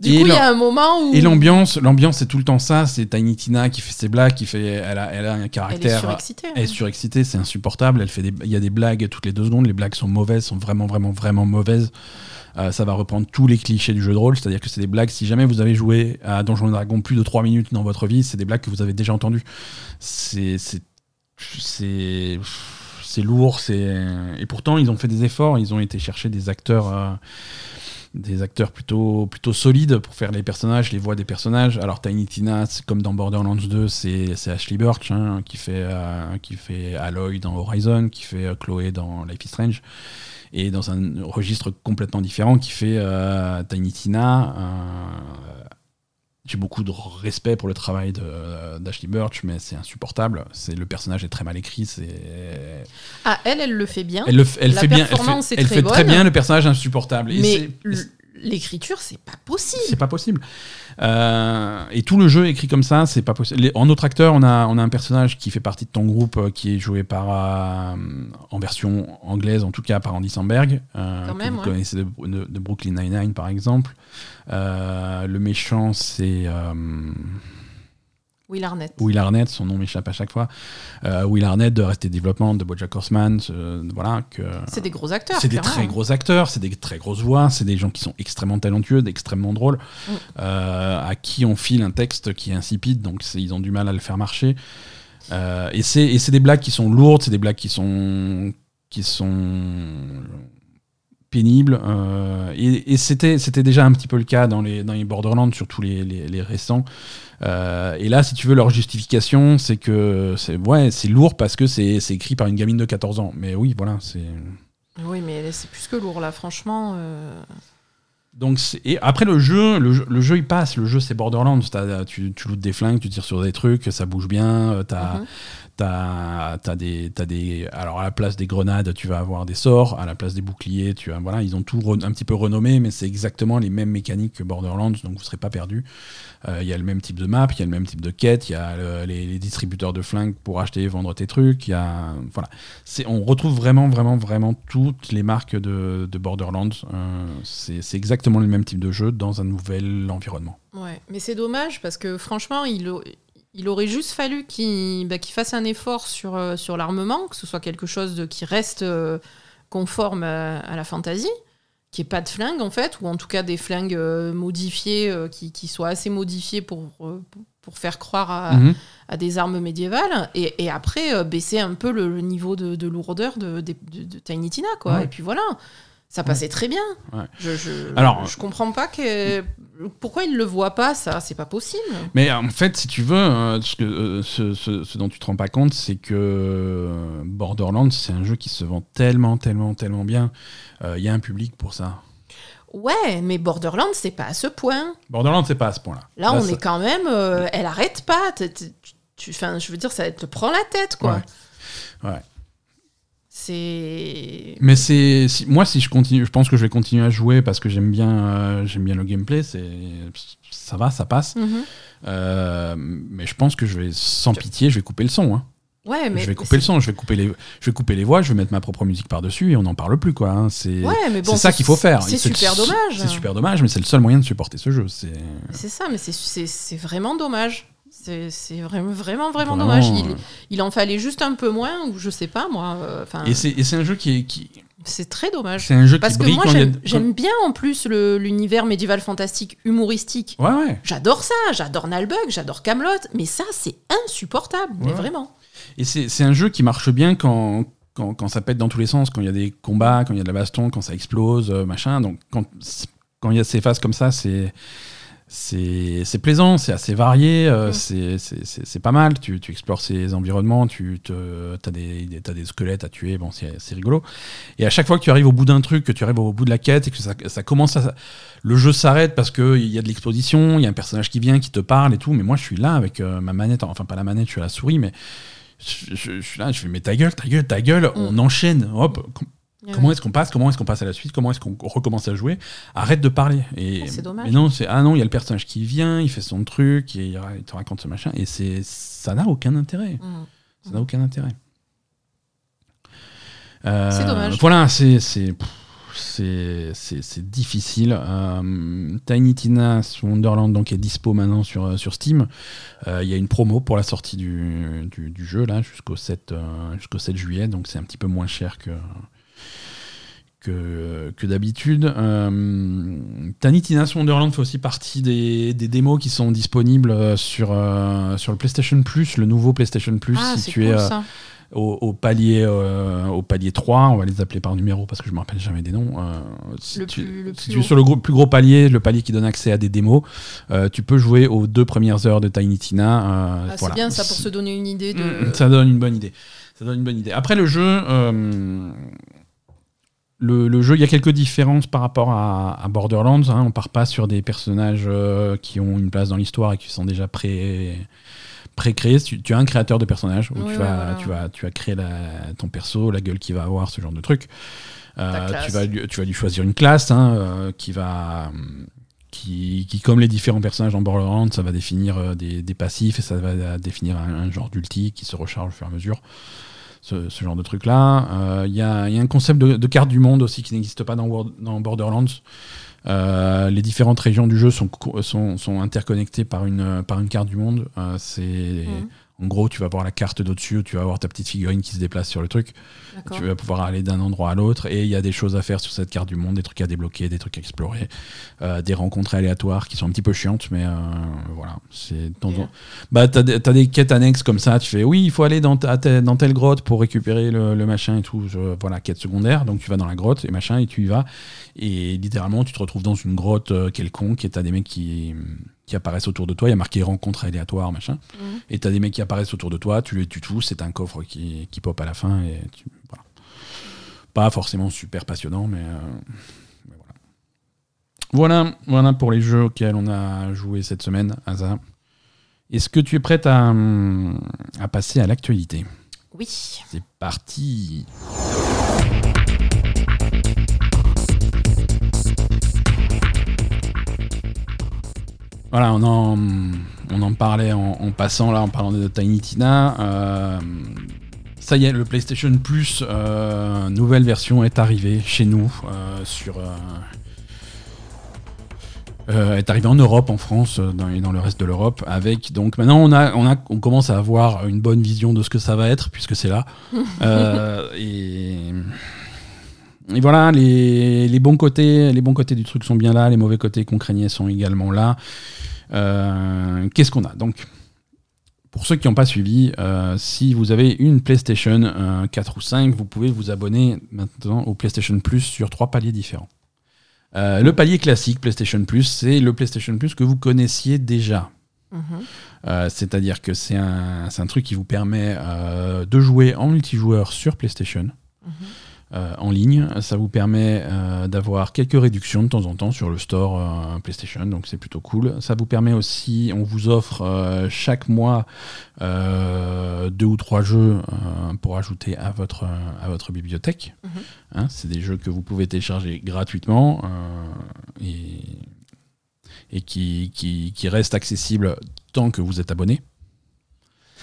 Du
Et
coup, il y a un moment où
et l'ambiance, l'ambiance, c'est tout le temps ça. C'est Tiny Tina qui fait ses blagues, qui fait, elle a, elle a un
elle est
caractère.
surexcitée.
Elle est surexcitée, c'est insupportable. Elle fait des, il y a des blagues toutes les deux secondes. Les blagues sont mauvaises, sont vraiment, vraiment, vraiment mauvaises. Euh, ça va reprendre tous les clichés du jeu de rôle, c'est-à-dire que c'est des blagues. Si jamais vous avez joué à Donjons et Dragons plus de 3 minutes dans votre vie, c'est des blagues que vous avez déjà entendues. C'est, c'est, c'est, c'est lourd. C'est et pourtant ils ont fait des efforts. Ils ont été chercher des acteurs. euh, des acteurs plutôt, plutôt solides pour faire les personnages, les voix des personnages. Alors Tiny Tina, comme dans Borderlands 2, c'est Ashley Burch hein, qui, fait, euh, qui fait Aloy dans Horizon, qui fait euh, Chloé dans Life is Strange, et dans un registre complètement différent qui fait euh, Tiny Tina. Euh, j'ai beaucoup de respect pour le travail de- d'Ashley Burch, mais c'est insupportable. C'est le personnage est très mal écrit. C'est
Ah, elle, elle le fait bien.
elle, le f- elle
La
fait bien. Elle fait,
est
elle
très
fait très
bonne.
bien le personnage insupportable.
Mais l'écriture, c'est pas possible.
c'est pas possible. Euh, et tout le jeu écrit comme ça, c'est pas possible. Les- En autre acteur, on a, on a un personnage qui fait partie de ton groupe, euh, qui est joué par, euh, en version anglaise, en tout cas par Andy Samberg,
Quand
que
même,
vous
ouais.
connaissez de, de- de Brooklyn Nine-Nine par exemple. Le méchant, c'est
Will Arnett.
Will Arnett, son nom m'échappe à chaque fois. Euh, Will Arnett de Rester Development, de Bojack Horseman, voilà. Que,
C'est des gros acteurs.
c'est des très gros acteurs, c'est des très grosses voix, c'est des gens qui sont extrêmement talentueux, extrêmement drôles,
Mm.
euh, à qui on file un texte qui est insipide, donc c'est- ils ont du mal à le faire marcher. Euh, et c'est et c'est des blagues qui sont lourdes, c'est des blagues qui sont qui sont pénibles. euh, et et c'était c'était déjà un petit peu le cas dans les, dans les Borderlands, surtout les, les, les récents. Euh, et là, si tu veux, leur justification, c'est que c'est ouais, c'est lourd parce que c'est c'est écrit par une gamine de 14 ans. Mais oui, voilà, c'est.
Oui, mais c'est plus que lourd là, franchement. euh,
Donc et après le jeu, le jeu, le jeu, il passe. Le jeu c'est Borderlands. T'as- tu, tu lootes des flingues, tu tires sur des trucs, ça bouge bien. T'as
Mhm.
T'as des des alors à la place des grenades, tu vas avoir des sorts. À la place des boucliers, tu as voilà, ils ont tout un petit peu renommé, mais c'est exactement les mêmes mécaniques que Borderlands, donc vous serez pas perdu. Il y a le même type de map, il y a le même type de quête, il y a le- les, distributeurs de flingues pour acheter et vendre tes trucs. Il y a voilà, c'est on retrouve vraiment vraiment vraiment toutes les marques de, de Borderlands. Euh, c'est c'est exactement le même type de jeu dans un nouvel environnement.
Ouais, mais c'est dommage parce que franchement, il, il aurait juste fallu qu'il bah, fasse un effort sur, euh, sur l'armement, que ce soit quelque chose de, qui reste euh, conforme à, à la fantasy, qui est pas de flingues en fait, ou en tout cas des flingues euh, modifiées, qui, qui soient assez modifiées pour, pour faire croire à,
Mhm.
à des armes médiévales, et, et après baisser un peu le, le niveau de, de lourdeur de, de, de- de Tiny Tina, quoi.
Ouais.
Et puis voilà. Ça passait très bien.
Ouais.
Je, je,
Alors-
je comprends pas que pourquoi il le voit pas ça, c'est pas possible.
Mais en fait, si tu veux, euh, ce, que, euh, ce, ce- ce dont tu te rends pas compte, c'est que euh, Borderlands, c'est un jeu qui se vend tellement, tellement, tellement bien. Euh, Il y a un public pour ça.
Ouais, mais Borderlands c'est pas à ce point.
Borderlands, c'est pas à ce point-là.
Là, on
ça-
est quand même, euh, elle arrête pas. Tu, enfin, je veux dire, ça te prend la tête, quoi.
Ouais. Ouais.
C'est.
Mais c'est si, moi si je continue, je pense que je vais continuer à jouer parce que j'aime bien euh, j'aime bien le gameplay. C'est ça va, ça passe.
Mhm.
Euh, mais je pense que je vais sans pitié, je vais couper le son. hein.
Ouais, mais
je vais couper le son, je vais couper les je vais couper les voix, je vais mettre ma propre musique par dessus et on n'en parle plus quoi. hein. C'est
Ouais, bon,
ça qu'il faut faire.
C'est super dommage.
C'est super dommage, mais c'est le seul moyen de supporter ce jeu. C'est
C'est ça, mais c'est vraiment dommage. C'est vraiment, vraiment, dommage. Il, il en fallait juste un peu moins, ou je sais pas, moi. euh, Enfin,
et c'est un jeu qui est qui
c'est très dommage.
c'est un jeu
Parce
qui
que moi,
a
j'aime bien en plus l'univers médiéval fantastique humoristique.
Ouais ouais.
J'adore ça, j'adore Nalbug, j'adore Camelot, mais ça, c'est insupportable, mais vraiment.
Et c'est un jeu qui marche bien quand, quand, quand ça pète dans tous les sens, quand il y a des combats, quand il y a de la baston, quand ça explose, euh, machin. Donc quand quand il y a ces phases comme ça, c'est c'est c'est plaisant, c'est assez varié, euh,
Mm.
c'est- c'est c'est- c'est pas mal. Tu, tu explores ces environnements, tu te, as, des, des- t'as des squelettes à tuer, bon, c'est c'est rigolo. Et à chaque fois que tu arrives au bout d'un truc, que tu arrives au bout de la quête et que ça, ça commence à. Le jeu s'arrête parce qu'il y a de l'exposition, il y a un personnage qui vient, qui te parle et tout, mais moi je suis là avec euh, ma manette, enfin pas la manette, je suis à la souris, mais je, je- je suis là, je fais mais ta gueule, ta gueule, ta gueule, on enchaîne, hop. Com- Comment est-ce qu'on passe Comment est-ce qu'on passe à la suite Comment est-ce qu'on recommence à jouer Arrête de parler. Et
Oh, c'est dommage.
Non, c'est ah non, il y a le personnage qui vient, il fait son truc, et il, te raconte ce machin, et c'est ça n'a aucun intérêt.
Mm.
Ça n'a aucun intérêt. Euh,
C'est dommage.
Voilà, c'est c'est difficile. Euh, Tiny Tina's Wonderland donc est dispo maintenant sur euh, sur Steam. Euh, Il y a une promo pour la sortie du, du, du jeu là jusqu'au 7 euh, jusqu'au 7 juillet, donc c'est un petit peu moins cher que que, que d'habitude. Euh, Tiny Tina's Wonderland fait aussi partie des, des démos qui sont disponibles sur, euh, sur le PlayStation Plus, le nouveau PlayStation Plus,
Ah,
si
c'est
tu
cool
es euh, au, au palier, euh, au palier 3, on va les appeler par numéro parce que je me rappelle jamais des noms. si
Le
tu,
plus- le
si
plus
tu es sur le gros- plus gros palier, le palier qui donne accès à des démos, tu peux jouer aux deux premières heures de Tiny Tina.
Ah,
voilà.
C'est bien ça pour se donner une idée de.
Mm, Ça donne une bonne idée. Ça donne une bonne idée. Après le jeu, le, le jeu, il y a quelques différences par rapport à, à Borderlands. Hein. On part pas sur des personnages euh, qui ont une place dans l'histoire et qui sont déjà pré pré-créés. Tu, tu as un créateur de personnages où
Oui,
tu,
ouais,
vas,
voilà.
tu vas tu vas créer la- ton perso, la gueule qu'il va avoir, ce genre de truc. Euh, tu vas tu vas lui choisir une classe hein, euh, qui va qui, qui, comme les différents personnages dans Borderlands, ça va définir euh, des, des passifs et ça va euh, définir un, un genre d'ulti qui se recharge au fur et à mesure. Ce, ce genre de truc-là. Euh, Il y, y a un concept de, de carte du monde aussi qui n'existe pas dans, World- dans Borderlands. Euh, les différentes régions du jeu sont, sont, sont interconnectées par une, par une carte du monde. Euh, c'est
Mhm.
En gros, tu vas voir la carte d'au-dessus, tu vas voir ta petite figurine qui se déplace sur le truc. Tu vas pouvoir aller d'un endroit à l'autre et il y a des choses à faire sur cette carte du monde, des trucs à débloquer, des trucs à explorer, euh, des rencontres aléatoires qui sont un petit peu chiantes, mais euh, voilà. C'est en-
Bien.
Bah, t'as des, des quêtes annexes comme ça. Tu fais oui, il faut aller dans, ta- dans telle grotte pour récupérer le, le machin et tout. Je- voilà, quête secondaire. Donc tu vas dans la grotte et machin et tu y vas. Et littéralement, tu te retrouves dans une grotte euh, quelconque et t'as des mecs qui, qui apparaissent autour de toi. Il y a marqué rencontre aléatoire, machin.
Mhm.
Et t'as des mecs qui apparaissent autour de toi, tu les tues tous, c'est un coffre qui, qui pop à la fin. Et tu- voilà. Pas forcément super passionnant, mais, euh, mais voilà. voilà. Voilà pour les jeux auxquels on a joué cette semaine, Asa. Est-ce que tu es prête à, à passer à l'actualité?
Oui.
C'est parti Voilà, on en, on en parlait en, en passant là, en parlant de Tiny Tina. Euh, ça y est, le PlayStation Plus, euh, nouvelle version est arrivée chez nous euh, sur. est arrivé en Europe, en France dans, et dans le reste de l'Europe. Avec donc maintenant on a, on a on commence à avoir une bonne vision de ce que ça va être puisque c'est là. Et et voilà, les, les bons côtés, les bons côtés du truc sont bien là, les mauvais côtés qu'on craignait sont également là. Euh, Qu'est-ce qu'on a? Donc Pour ceux qui n'ont pas suivi, euh, si vous avez une PlayStation euh, 4 ou 5, vous pouvez vous abonner maintenant au PlayStation Plus sur trois paliers différents. Euh, le palier classique PlayStation Plus, c'est le PlayStation Plus que vous connaissiez déjà.
Mhm.
Euh, C'est-à-dire que c'est un, truc qui vous permet euh, de jouer en multijoueur sur PlayStation.
Mhm.
Euh, en ligne, ça vous permet euh, d'avoir quelques réductions de temps en temps sur le store euh, PlayStation, donc c'est plutôt cool. Ça vous permet aussi, on vous offre chaque mois deux ou trois jeux pour ajouter à votre, à votre bibliothèque.
Mhm.
Hein, c'est des jeux que vous pouvez télécharger gratuitement et, et qui, qui, qui restent accessibles tant que vous êtes abonné.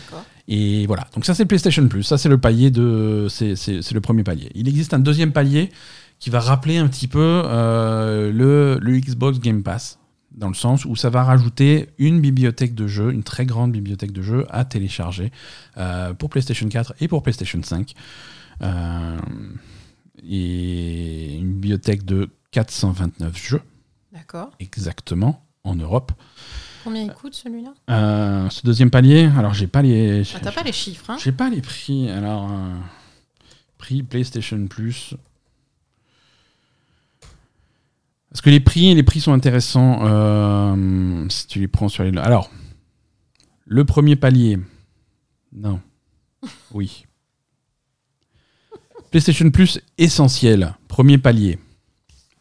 D'accord.
Et voilà, donc ça c'est le PlayStation Plus, ça c'est le palier de, c'est c'est- c'est le premier palier. Il existe un deuxième palier qui va rappeler un petit peu euh, le, le Xbox Game Pass, dans le sens où ça va rajouter une bibliothèque de jeux, une très grande bibliothèque de jeux à télécharger euh, pour PlayStation 4 et pour PlayStation 5. Euh, et une bibliothèque de 429 jeux
D'accord.
exactement en Europe.
Combien il coûte celui-là
Euh, ce deuxième palier, alors j'ai pas les,
ah, T'as pas les chiffres, hein
j'ai pas les prix. Alors euh, prix PlayStation Plus. Parce que les prix, les prix sont intéressants euh, si tu les prends sur les. Alors, le premier palier. Non. Oui. PlayStation Plus essentiel. Premier palier.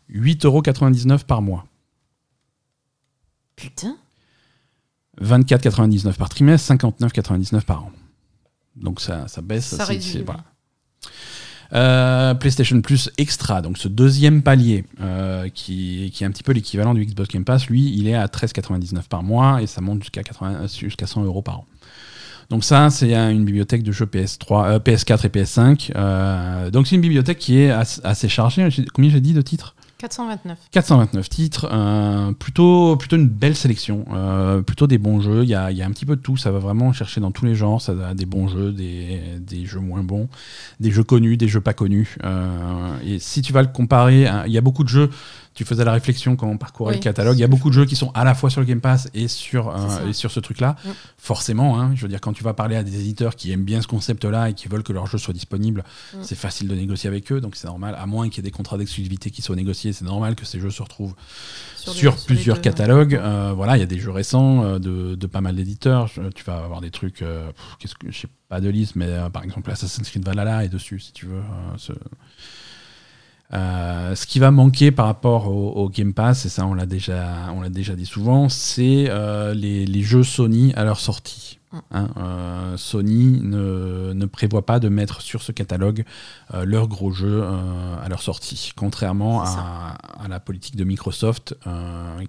8,99€ par mois.
Putain.
24,99 par trimestre, 59,99 par an. Donc ça, ça baisse.
Ça
c'est- voilà. Euh, PlayStation Plus Extra, donc ce deuxième palier euh, qui, qui est un petit peu l'équivalent du Xbox Game Pass, lui, il est à 13,99 par mois et ça monte jusqu'à 80 jusqu'à 100 euros par an. Donc ça, c'est une bibliothèque de jeux PS3, euh, PS4 et PS5. Euh, donc c'est une bibliothèque qui est assez, assez chargée. Combien j'ai dit de titres?
429.
429 titres, euh, plutôt, plutôt une belle sélection, euh, plutôt des bons jeux. Il y a, un petit peu de tout, ça va vraiment chercher dans tous les genres. Ça a des bons jeux, des, des jeux moins bons, des jeux connus, des jeux pas connus. Euh, et si tu vas le comparer, hein, il y a beaucoup de jeux. Tu faisais la réflexion quand on parcourait
Oui,
le catalogue. Il y a beaucoup de jeux qui sont à la fois sur le Game Pass et sur, euh, et sur ce truc-là. Forcément, hein, je veux dire, quand tu vas parler à des éditeurs qui aiment bien ce concept-là et qui veulent que leur jeu soit disponible, c'est facile de négocier avec eux. Donc c'est normal, à moins qu'il y ait des contrats d'exclusivité qui soient négociés, c'est normal que ces jeux se retrouvent sur, plusieurs
deux,
catalogues. Euh, voilà, il y a des jeux récents euh, de, de pas mal d'éditeurs. Tu vas avoir des trucs, qu'est-ce que je sais pas de liste, mais par exemple Assassin's Creed Valhalla est dessus, si tu veux. ce- Euh, ce qui va manquer par rapport au, au Game Pass, et ça on l'a déjà, on déjà dit souvent, c'est euh, les jeux Sony à leur sortie. Hein, euh, Sony ne, ne prévoit pas de mettre sur ce catalogue euh, leurs gros jeux euh, à leur sortie, contrairement à, à la politique de Microsoft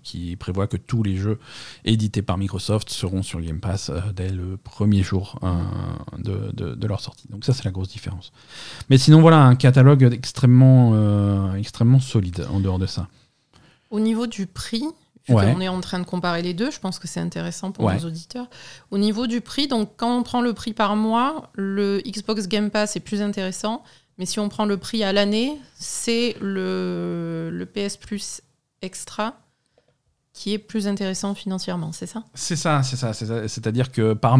qui prévoit que tous les jeux édités par Microsoft seront sur Game Pass dès le premier jour de, de- de leur sortie. Donc ça c'est la grosse différence. Mais sinon voilà un catalogue extrêmement, extrêmement solide en dehors de ça.
Au niveau du prix,
Ouais.
qu'on est en train de comparer les deux, je pense que c'est intéressant pour
Ouais.
nos auditeurs. Au niveau du prix, donc quand on prend le prix par mois, le Xbox Game Pass est plus intéressant. Mais si on prend le prix à l'année, c'est le, le PS Plus Extra qui est plus intéressant financièrement, c'est ça?
C'est ça, c'est ça. c'est ça. C'est-à-dire que par,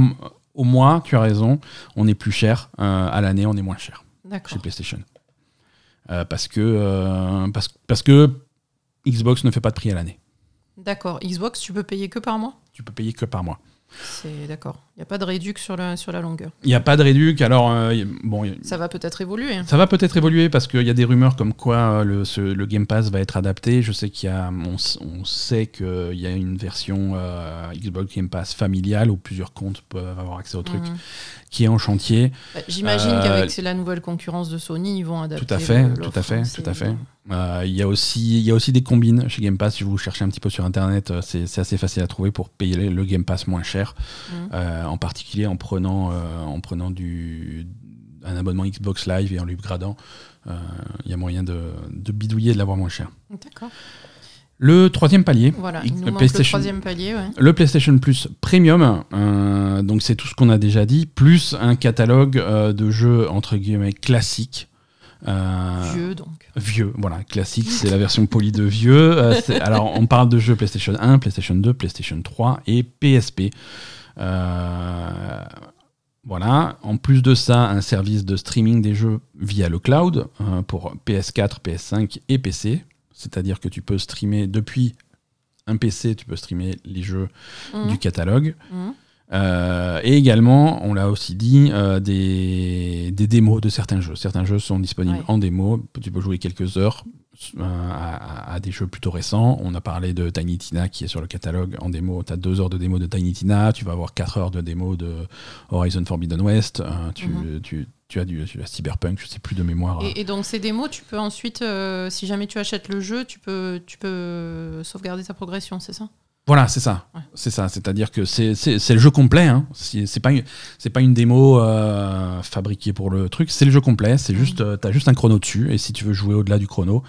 au mois, tu as raison, on est plus cher. euh, à l'année, on est moins cher chez. PlayStation. Euh, parce, que, euh, parce, parce que Xbox ne fait pas de prix à l'année.
D'accord. Xbox, tu peux payer que par mois?
Tu peux payer que par mois.
C'est d'accord. Il n'y a pas de réduc sur la, sur la longueur.
Il n'y a pas de réduc. Alors, euh, y- bon, y-
Ça va peut-être évoluer. hein.
Ça va peut-être évoluer parce qu'il y a des rumeurs comme quoi euh, le, ce- le Game Pass va être adapté. Je sais qu'il y a, on, on sait qu'il y a une version euh, Xbox Game Pass familiale où plusieurs comptes peuvent avoir accès au truc,
Mhm.
qui est en chantier.
Bah, J'imagine
Euh,
qu'avec la nouvelle concurrence de Sony, ils vont adapter.
Tout à fait,
le-
tout à fait, tout à fait. Euh, Il y a aussi, y a aussi des combines chez Game Pass. Si vous cherchez un petit peu sur Internet, c'est assez facile à trouver pour payer le- Game Pass moins cher.
Mhm.
Euh, en particulier en prenant, euh, en prenant du, un abonnement Xbox Live et en l'upgradant. Euh, Il y a moyen de, de bidouiller et de l'avoir moins cher.
D'accord.
Le troisième palier,
Voilà, il nous le
PlayStation,
troisième palier. Ouais.
le PlayStation Plus Premium, euh, donc c'est tout ce qu'on a déjà dit, plus un catalogue euh, de jeux entre guillemets classiques. Euh,
Vieux, donc.
vieux, voilà, classique, c'est la version polie de vieux. Euh, alors, on parle de jeux PlayStation 1, PlayStation 2, PlayStation 3 et PSP. Euh, voilà. En plus de ça, un service de streaming des jeux via le cloud euh, pour PS4, PS5 et PC. C'est-à-dire que tu peux streamer depuis un PC, tu peux streamer les jeux
Mhm.
du catalogue.
Mhm.
Euh, et également, on l'a aussi dit, euh, des, des démos de certains jeux. Certains jeux sont disponibles
Ouais.
en démo. Tu peux jouer quelques heures à, à des jeux plutôt récents. On a parlé de Tiny Tina qui est sur le catalogue en démo. Tu as deux heures de démo de Tiny Tina. Tu vas avoir quatre heures de démo de Horizon Forbidden West. Euh, tu,
Mhm.
tu- tu as du, tu as Cyberpunk, je sais plus de mémoire.
Et, et donc ces démos, tu peux ensuite, euh, si jamais tu achètes le jeu, tu peux, tu peux sauvegarder ta progression, c'est ça?
Voilà, c'est ça.
Ouais.
C'est ça. C'est-à-dire que c'est le jeu complet. Hein. C'est pas, une- pas une démo euh, fabriquée pour le truc. C'est le jeu complet. C'est juste, euh, t'as juste un chrono dessus. Et si tu veux jouer au-delà du chrono,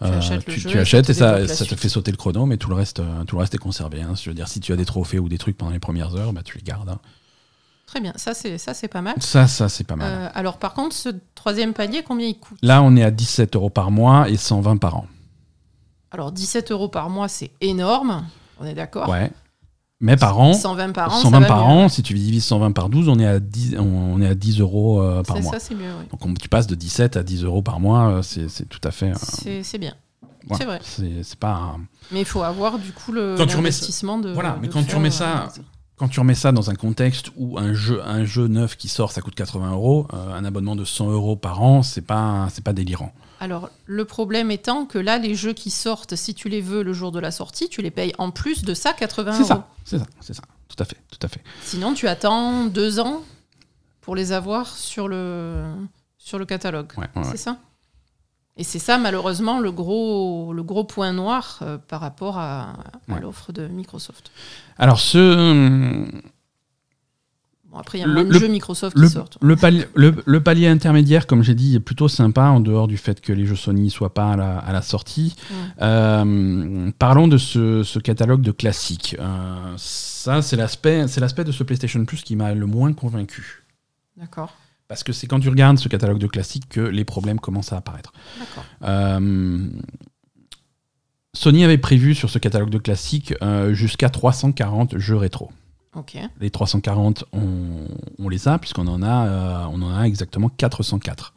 Tu achètes ça
achètes
te
et ça, te fait sauter le chrono. Mais tout le reste, euh, tout le reste est conservé. hein. Je veux dire, si tu as des trophées ou des trucs pendant les premières heures, bah, tu les gardes. hein.
Très bien, ça c'est ça c'est pas mal.
Ça, ça, c'est pas mal.
Euh, alors par contre, ce troisième palier, combien il coûte?
Là, on est à 17 euros par mois et 120 par an.
Alors 17 euros par mois, c'est énorme. On est d'accord
Ouais. Mais par an,
120 par an, ça
120
va
par an, si tu divises 120 par 12, on est à 10, on est à 10 euros euh, par
C'est
mois.
ça, c'est mieux. oui.
Donc on- tu passes de 17 à 10 euros par mois, euh, c'est c'est tout à fait. euh,
C'est c'est bien.
voilà.
c'est vrai.
C'est c'est pas. un-
Mais il faut avoir du coup le
Quand tu remets
l'investissement de.
Voilà, mais
de
quand tu
faire,
remets
euh,
ça- Quand tu remets ça dans un contexte où un jeu, un jeu neuf qui sort, ça coûte 80 euros, euh, un abonnement de 100 euros par an, c'est pas, c'est pas délirant.
Alors, le problème étant que là, les jeux qui sortent, si tu les veux le jour de la sortie, tu les payes en plus de ça 80
C'est
euros.
ça, c'est ça, c'est ça. Tout à fait, tout à fait.
Sinon, tu attends deux ans pour les avoir sur le, sur le catalogue.
Ouais, ouais, ouais.
C'est ça? Et c'est ça, malheureusement, le gros, le gros point noir euh, par rapport à, à
Ouais.
l'offre de Microsoft.
Alors ce,
Bon, après, il y a
Le- le-
jeux Microsoft
le,
qui sortent.
le palier, le, le palier intermédiaire, comme j'ai dit, est plutôt sympa en dehors du fait que les jeux Sony soient pas à la, à la sortie.
Ouais.
Euh, parlons de ce, ce catalogue de classiques. Euh, ça, c'est l'aspect, c'est l'aspect de ce PlayStation Plus qui m'a le moins convaincu.
D'accord.
Parce que c'est quand tu regardes ce catalogue de classiques que les problèmes commencent à apparaître. Euh, Sony avait prévu sur ce catalogue de classiques euh, jusqu'à 340 jeux rétro.
Ok.
Les 340, on, on les a, puisqu'on en, a, euh, on en a exactement 404.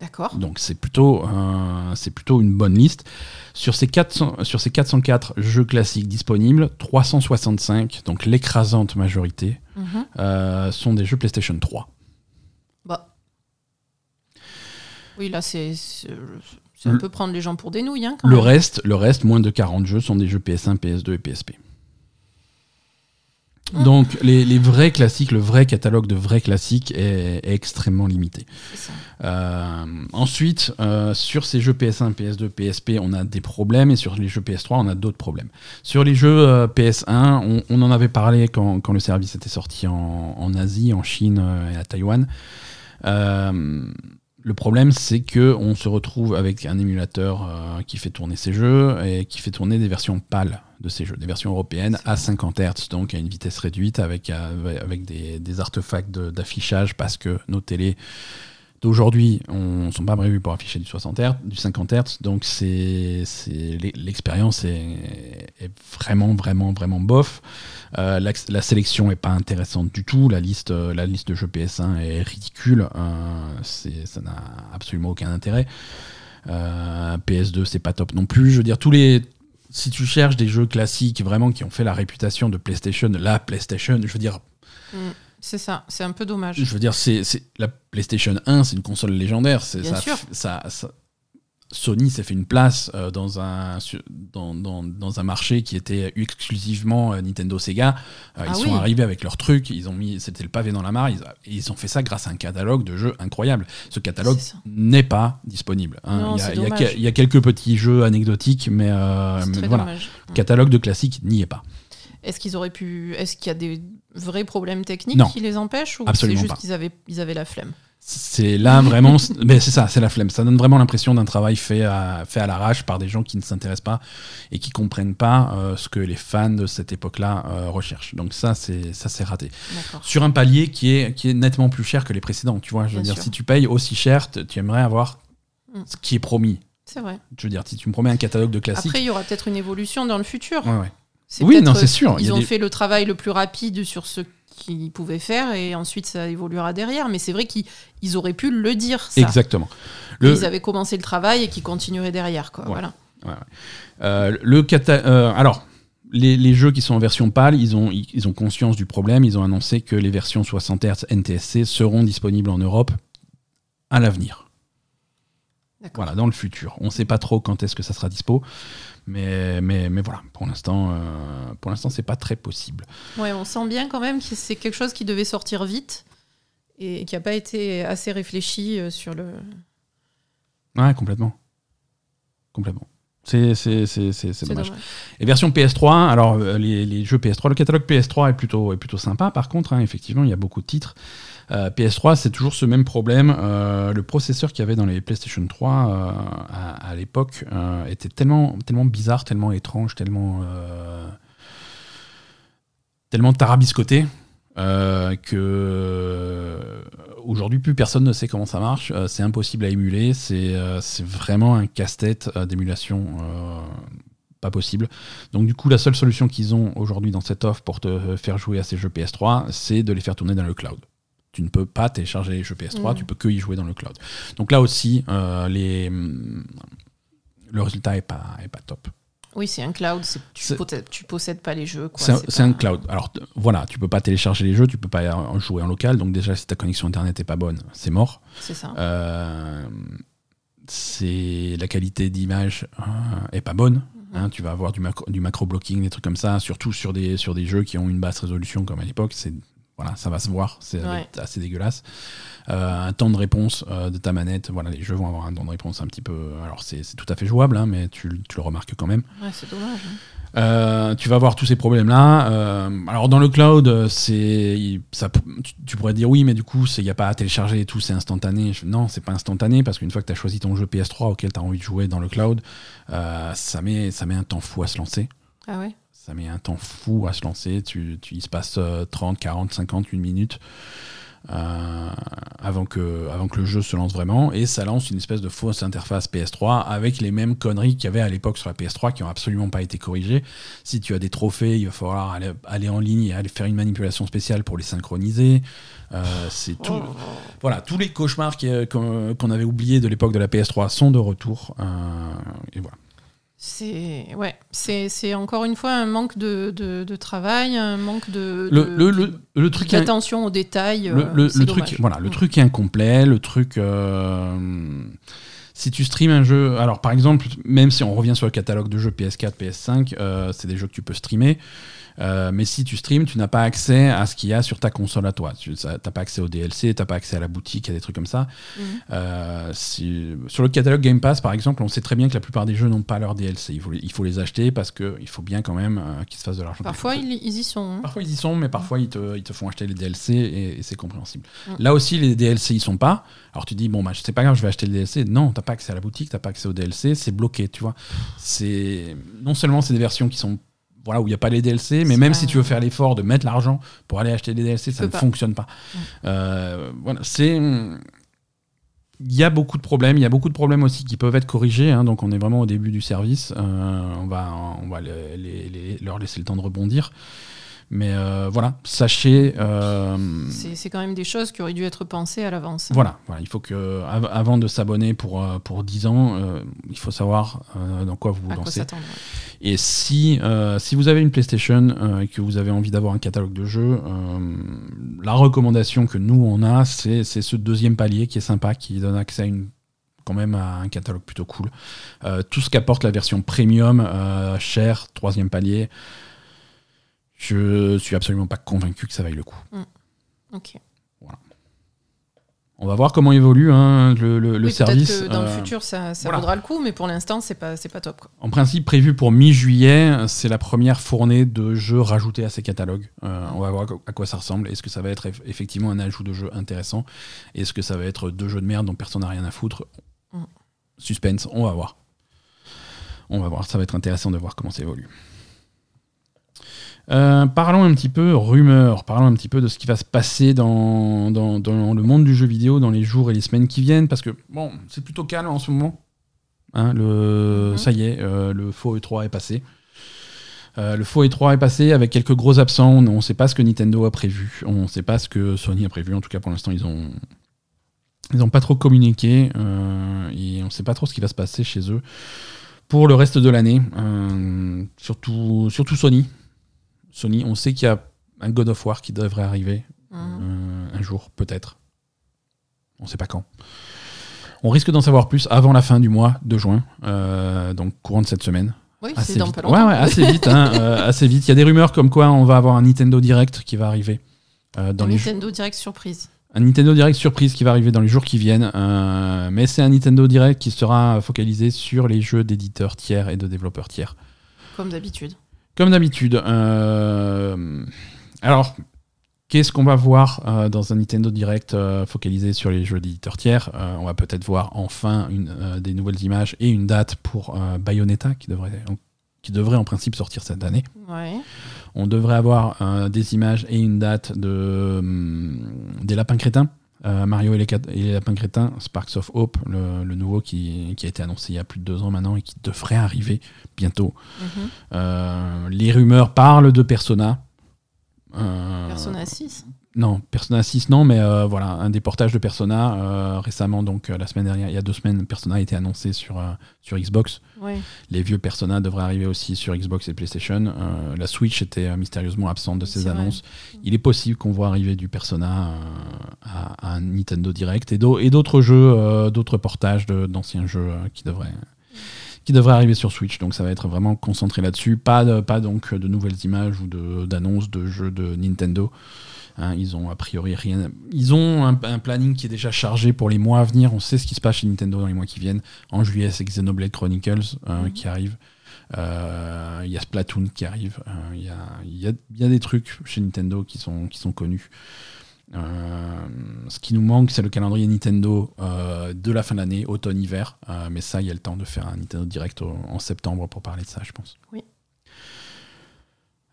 D'accord.
Donc c'est plutôt, euh, c'est plutôt une bonne liste. Sur ces, 400, sur ces 404 jeux classiques disponibles, 365, donc l'écrasante majorité,
Mhm.
euh, sont des jeux PlayStation 3.
Bah. Oui, là, c'est c'est c'est un
Le-
peu prendre les gens pour des nouilles. Hein, quand
Le
même.
reste, le reste, moins de 40 jeux, sont des jeux PS1, PS2 et PSP.
Ah.
Donc les, les vrais classiques, le vrai catalogue de vrais classiques est, est extrêmement limité.
Ça.
Euh, ensuite, euh, sur ces jeux PS1, PS2, PSP, on a des problèmes et sur les jeux PS3, on a d'autres problèmes. Sur les jeux euh, PS1, on, on en avait parlé quand, quand le service était sorti en, en Asie, en Chine et à Taïwan. Euh, le problème, c'est que on se retrouve avec un émulateur euh, qui fait tourner ces jeux et qui fait tourner des versions pâles de ces jeux, des versions européennes à 50 Hz, donc à une vitesse réduite, avec, euh, des, artefacts d'affichage, parce que nos télés d'aujourd'hui ne sont pas prévus pour afficher du 60 Hz, du 50 Hz, donc c'est l'expérience est, vraiment, vraiment, vraiment bof. Euh, la, sélection est pas intéressante du tout. La liste, la liste de jeux PS1 est ridicule. Euh, ça n'a absolument aucun intérêt. Euh, PS2, c'est pas top non plus. Je veux dire, tous les. Si tu cherches des jeux classiques vraiment qui ont fait la réputation de PlayStation, la PlayStation, je veux dire,
C'est ça, c'est un peu dommage.
je veux dire, c'est la PlayStation 1, c'est une console légendaire.
Bien
ça,
sûr.
ça- ça- Sony s'est fait une place euh, dans, un, dans, dans- dans un marché qui était exclusivement euh, Nintendo Sega. Euh, ils
Ah
sont
oui.
arrivés avec leurs trucs, ils ont mis, c'était le pavé dans la mare. Ils, ils ont fait ça grâce à un catalogue de jeux incroyable. Ce catalogue n'est pas disponible. hein.
Non,
il, y y y a quelques petits jeux anecdotiques, mais, mais
très
voilà.
dommage.
Catalogue de classiques n'y est pas.
Est-ce qu'ils auraient pu. Est-ce qu'il y a des vrais problèmes techniques
Non.
qui les empêchent ou c'est juste qu'ils avaient, ils avaient la flemme?
C'est là vraiment, mais c'est ça, c'est la flemme. Ça donne vraiment l'impression d'un travail fait à, fait à l'arrache par des gens qui ne s'intéressent pas et qui comprennent pas euh, ce que les fans de cette époque-là euh, recherchent. Donc ça, c'est ça, c'est raté. Sur un palier qui est qui est nettement plus cher que les précédents. Tu vois, je veux
Bien
dire,
sûr.
si tu payes aussi cher, tu aimerais avoir
Mm.
ce qui est promis.
C'est vrai.
Je veux dire, si tu me promets un catalogue de classiques,
Après, il y aura peut-être une évolution dans le futur.
ouais, ouais. Oui, non, c'est sûr,
Ils ont
des-
fait le travail le plus rapide sur ce qu'ils pouvaient faire et ensuite ça évoluera derrière. Mais c'est vrai qu'ils ils auraient pu le dire, ça.
exactement. Le,
Ils avaient commencé le travail et qu'ils continueraient derrière. Quoi.
Ouais.
Voilà.
Euh, le cata- euh, alors, les, les jeux qui sont en version PAL, ils ont, ils, ils ont conscience du problème. Ils ont annoncé que les versions 60 Hz NTSC seront disponibles en Europe à l'avenir. Voilà, dans le futur. On ne sait pas trop quand est-ce que ça sera dispo, mais, mais, mais voilà, pour l'instant, euh, pour l'instant, c'est pas très possible.
Ouais, on sent bien quand même que c'est quelque chose qui devait sortir vite et qui n'a pas été assez réfléchi euh, sur le.
Ouais, complètement, complètement. C'est dommage.
dommage.
Et version PS3, alors euh, les, les jeux PS3, le catalogue PS3 est plutôt, est plutôt sympa par contre, hein, effectivement, il y a beaucoup de titres. Euh, PS3, c'est toujours ce même problème. euh, le processeur qu'il y avait dans les PlayStation 3 euh, à, à l'époque était tellement, tellement bizarre, tellement étrange, tellement, tellement tarabiscoté. Euh, que euh, aujourd'hui plus personne ne sait comment ça marche, Euh, c'est impossible à émuler, c'est vraiment un casse-tête d'émulation pas possible. Donc du coup, la seule solution qu'ils ont aujourd'hui dans cette offre pour te faire jouer à ces jeux PS3, c'est de les faire tourner dans le cloud. Tu ne peux pas télécharger les jeux PS3,
Mm.
tu peux que y jouer dans le cloud. Donc là aussi, euh, les, hum, le résultat est pas, est pas top.
Oui, c'est un cloud. Tu, possèdes, tu possèdes pas les jeux.
C'est un- cloud. Alors voilà, tu peux pas télécharger les jeux, tu peux pas en jouer en local. Donc déjà, si ta connexion internet est pas bonne, c'est mort.
C'est ça.
Euh, c'est la qualité d'image euh, est pas bonne.
Mhm.
hein. tu vas avoir du macro, du macro blocking, des trucs comme ça, surtout sur des sur des jeux qui ont une basse résolution comme à l'époque. C'est voilà, ça va se voir, c'est
Ouais.
assez dégueulasse. Euh, un temps de réponse euh, de ta manette, voilà, les jeux vont avoir un temps de réponse un petit peu. Alors c'est tout à fait jouable, hein, mais tu, tu le remarques quand même.
Ouais, c'est dommage. hein.
Euh, tu vas avoir tous ces problèmes-là. Euh, alors dans le cloud, c'est ça, tu, tu pourrais dire oui, mais du coup, il n'y a pas à télécharger et tout, c'est instantané. Je- non, c'est pas instantané parce qu'une fois que tu as choisi ton jeu PS3 auquel tu as envie de jouer dans le cloud, euh, ça, met, ça met un temps fou à se lancer.
Ah ouais?
Ça met un temps fou à se lancer. Tu, il se passe euh, 30, 40, 50, une minute avant, que, le jeu se lance vraiment. Et ça lance une espèce de fausse interface PS3 avec les mêmes conneries qu'il y avait à l'époque sur la PS3 qui n'ont absolument pas été corrigées. Si tu as des trophées, il va falloir aller, en ligne et aller faire une manipulation spéciale pour les synchroniser. Euh. Voilà, tous les cauchemars euh, qu'on qu'on avait oubliés de l'époque de la PS3 sont de retour. Euh, et voilà.
C'est ouais, c'est c'est encore une fois un manque de, de, de travail, un manque de
Le,
de-
le, le, le truc est-
d'attention aux détails.
le,
euh,
le- truc, voilà, le
Mm.
truc est incomplet. Le truc, euh, si tu streams un jeu, alors par exemple, même si on revient sur le catalogue de jeux PS4, PS5, euh, c'est des jeux que tu peux streamer. Euh, mais si tu streams, tu n'as pas accès à ce qu'il y a sur ta console à toi. Tu n'as pas accès au DLC, tu n'as pas accès à la boutique, à des trucs comme ça.
Mhm.
Euh, si- sur le catalogue Game Pass, par exemple, on sait très bien que la plupart des jeux n'ont pas leur DLC. Il faut, les- il faut les acheter parce qu'il faut bien quand même euh, qu'ils se fassent de l'argent.
Parfois, ils, ils y sont. hein.
Parfois ils y sont, mais parfois ils te, ils te font acheter les DLC et, et c'est compréhensible. Là aussi, les DLC ils sont pas. Alors tu dis, bon, bah, c'est pas grave, je vais acheter le DLC. Non, t'as pas accès à la boutique, t'as pas accès au DLC, c'est bloqué, tu vois. C'est Non seulement c'est des versions qui sont. Voilà, où il n'y a pas les DLC, mais même
pas-
si tu veux faire l'effort de mettre l'argent pour aller acheter des DLC, ça ne
pas.
fonctionne pas. Euh, voilà, c'est. Il y a beaucoup de problèmes, il y a beaucoup de problèmes aussi qui peuvent être corrigés, hein, donc on est vraiment au début du service, Euh, on va, on va les- les- les- leur laisser le temps de rebondir. Mais euh, voilà, sachez. euh,
C'est quand même des choses qui auraient dû être pensées à l'avance.
voilà, voilà, il faut que, av- avant de s'abonner pour, euh, pour 10 ans, euh, il faut savoir dans quoi vous vous
À quoi
lancez.
s'attendre ouais.
Et si, si vous avez une PlayStation et que vous avez envie d'avoir un catalogue de jeux, la recommandation que nous on a, c'est ce deuxième palier qui est sympa, qui donne accès à une quand même à un catalogue plutôt cool. Tout ce qu'apporte la version premium, cher, troisième palier, je suis absolument pas convaincu que ça vaille le coup.
Ok.
On va voir comment évolue hein, le, le- le
Oui, peut-être
service.
que dans le
Euh,
futur, ça, ça
voilà.
vaudra le coup, mais pour l'instant, c'est pas, pas top. Quoi.
En principe, prévu pour mi-juillet, c'est la première fournée de jeux rajoutés à ces catalogues. Euh, on va voir à quoi ça ressemble. Est-ce que ça va être eff- effectivement un ajout de jeux intéressant? Est-ce que ça va être deux jeux de merde dont personne n'a rien à foutre?
Mm.
Suspense, on va voir. On va voir, ça va être intéressant de voir comment ça évolue. Euh, parlons un petit peu rumeurs, parlons un petit peu de ce qui va se passer dans, dans, dans le monde du jeu vidéo dans les jours et les semaines qui viennent, parce que bon, c'est plutôt calme en ce moment. Hein, le,
Mhm.
Ça y est, euh, le faux E3 est passé. Euh, le faux E3 est passé avec quelques gros absents. On ne sait pas ce que Nintendo a prévu. On ne sait pas ce que Sony a prévu. En tout cas, pour l'instant, ils ont ils n'ont pas trop communiqué euh, et on ne sait pas trop ce qui va se passer chez eux pour le reste de l'année. Euh, surtout, surtout Sony. Sony, on sait qu'il y a un God of War qui devrait arriver
Mhm.
euh, un jour, peut-être. On ne sait pas quand. On risque d'en savoir plus avant la fin du mois de juin, euh, donc courant de cette semaine.
Oui,
Assez
c'est dans
vite.
pas
Ouais,
longtemps.
ouais, assez vite. hein, euh, assez vite. Il y a des rumeurs comme quoi on va avoir un Nintendo Direct qui va arriver. dans
Un
les
Nintendo Direct surprise.
un Nintendo Direct surprise qui va arriver dans les jours qui viennent. mais c'est un Nintendo Direct qui sera focalisé sur les jeux d'éditeurs tiers et de développeurs tiers.
Comme d'habitude.
Comme d'habitude. euh, alors, qu'est-ce qu'on va voir euh, dans un Nintendo Direct euh, focalisé sur les jeux d'éditeurs tiers? On va peut-être voir enfin une, des nouvelles images et une date pour Bayonetta qui devrait, qui devrait en principe sortir cette année.
Ouais.
On devrait avoir des images et une date de, hum, des lapins crétins. Euh, Mario et les, et les lapins crétins, Sparks of Hope, le, le nouveau qui, qui a été annoncé il y a plus de deux ans maintenant et qui devrait arriver bientôt.
Mhm.
Euh, les rumeurs parlent de Persona. Euh,
Persona 6.
Non, Persona 6, non, mais euh, voilà, un des portages de Persona. euh, récemment, donc euh, la semaine dernière, il y a deux semaines, Persona a été annoncé sur, sur Xbox.
Ouais.
Les vieux Persona devraient arriver aussi sur Xbox et PlayStation. La Switch était mystérieusement absente de ces
vrai.
annonces. Il est possible qu'on voit arriver du Persona à, Nintendo Direct et d'au- et d'autres jeux, d'autres portages de- d'anciens jeux qui devraient qui devraient arriver sur Switch. Donc ça va être vraiment concentré là-dessus. Pas, de, pas donc de nouvelles images ou d'annonces de, jeux de Nintendo. Hein, ils ont a priori rien. Ils ont un, un planning qui est déjà chargé pour les mois à venir. On sait ce qui se passe chez Nintendo dans les mois qui viennent. En juillet, c'est Xenoblade Chronicles euh,
Mhm.
qui arrive. Euh, Il y a Splatoon qui arrive. Euh, Il y, a, y a- y a des trucs chez Nintendo qui sont, qui sont connus. Euh, ce qui nous manque, c'est le calendrier Nintendo euh, de la fin de l'année, automne-hiver. Euh, mais ça, il y a le temps de faire un Nintendo Direct au- en septembre pour parler de ça, je pense.
Oui.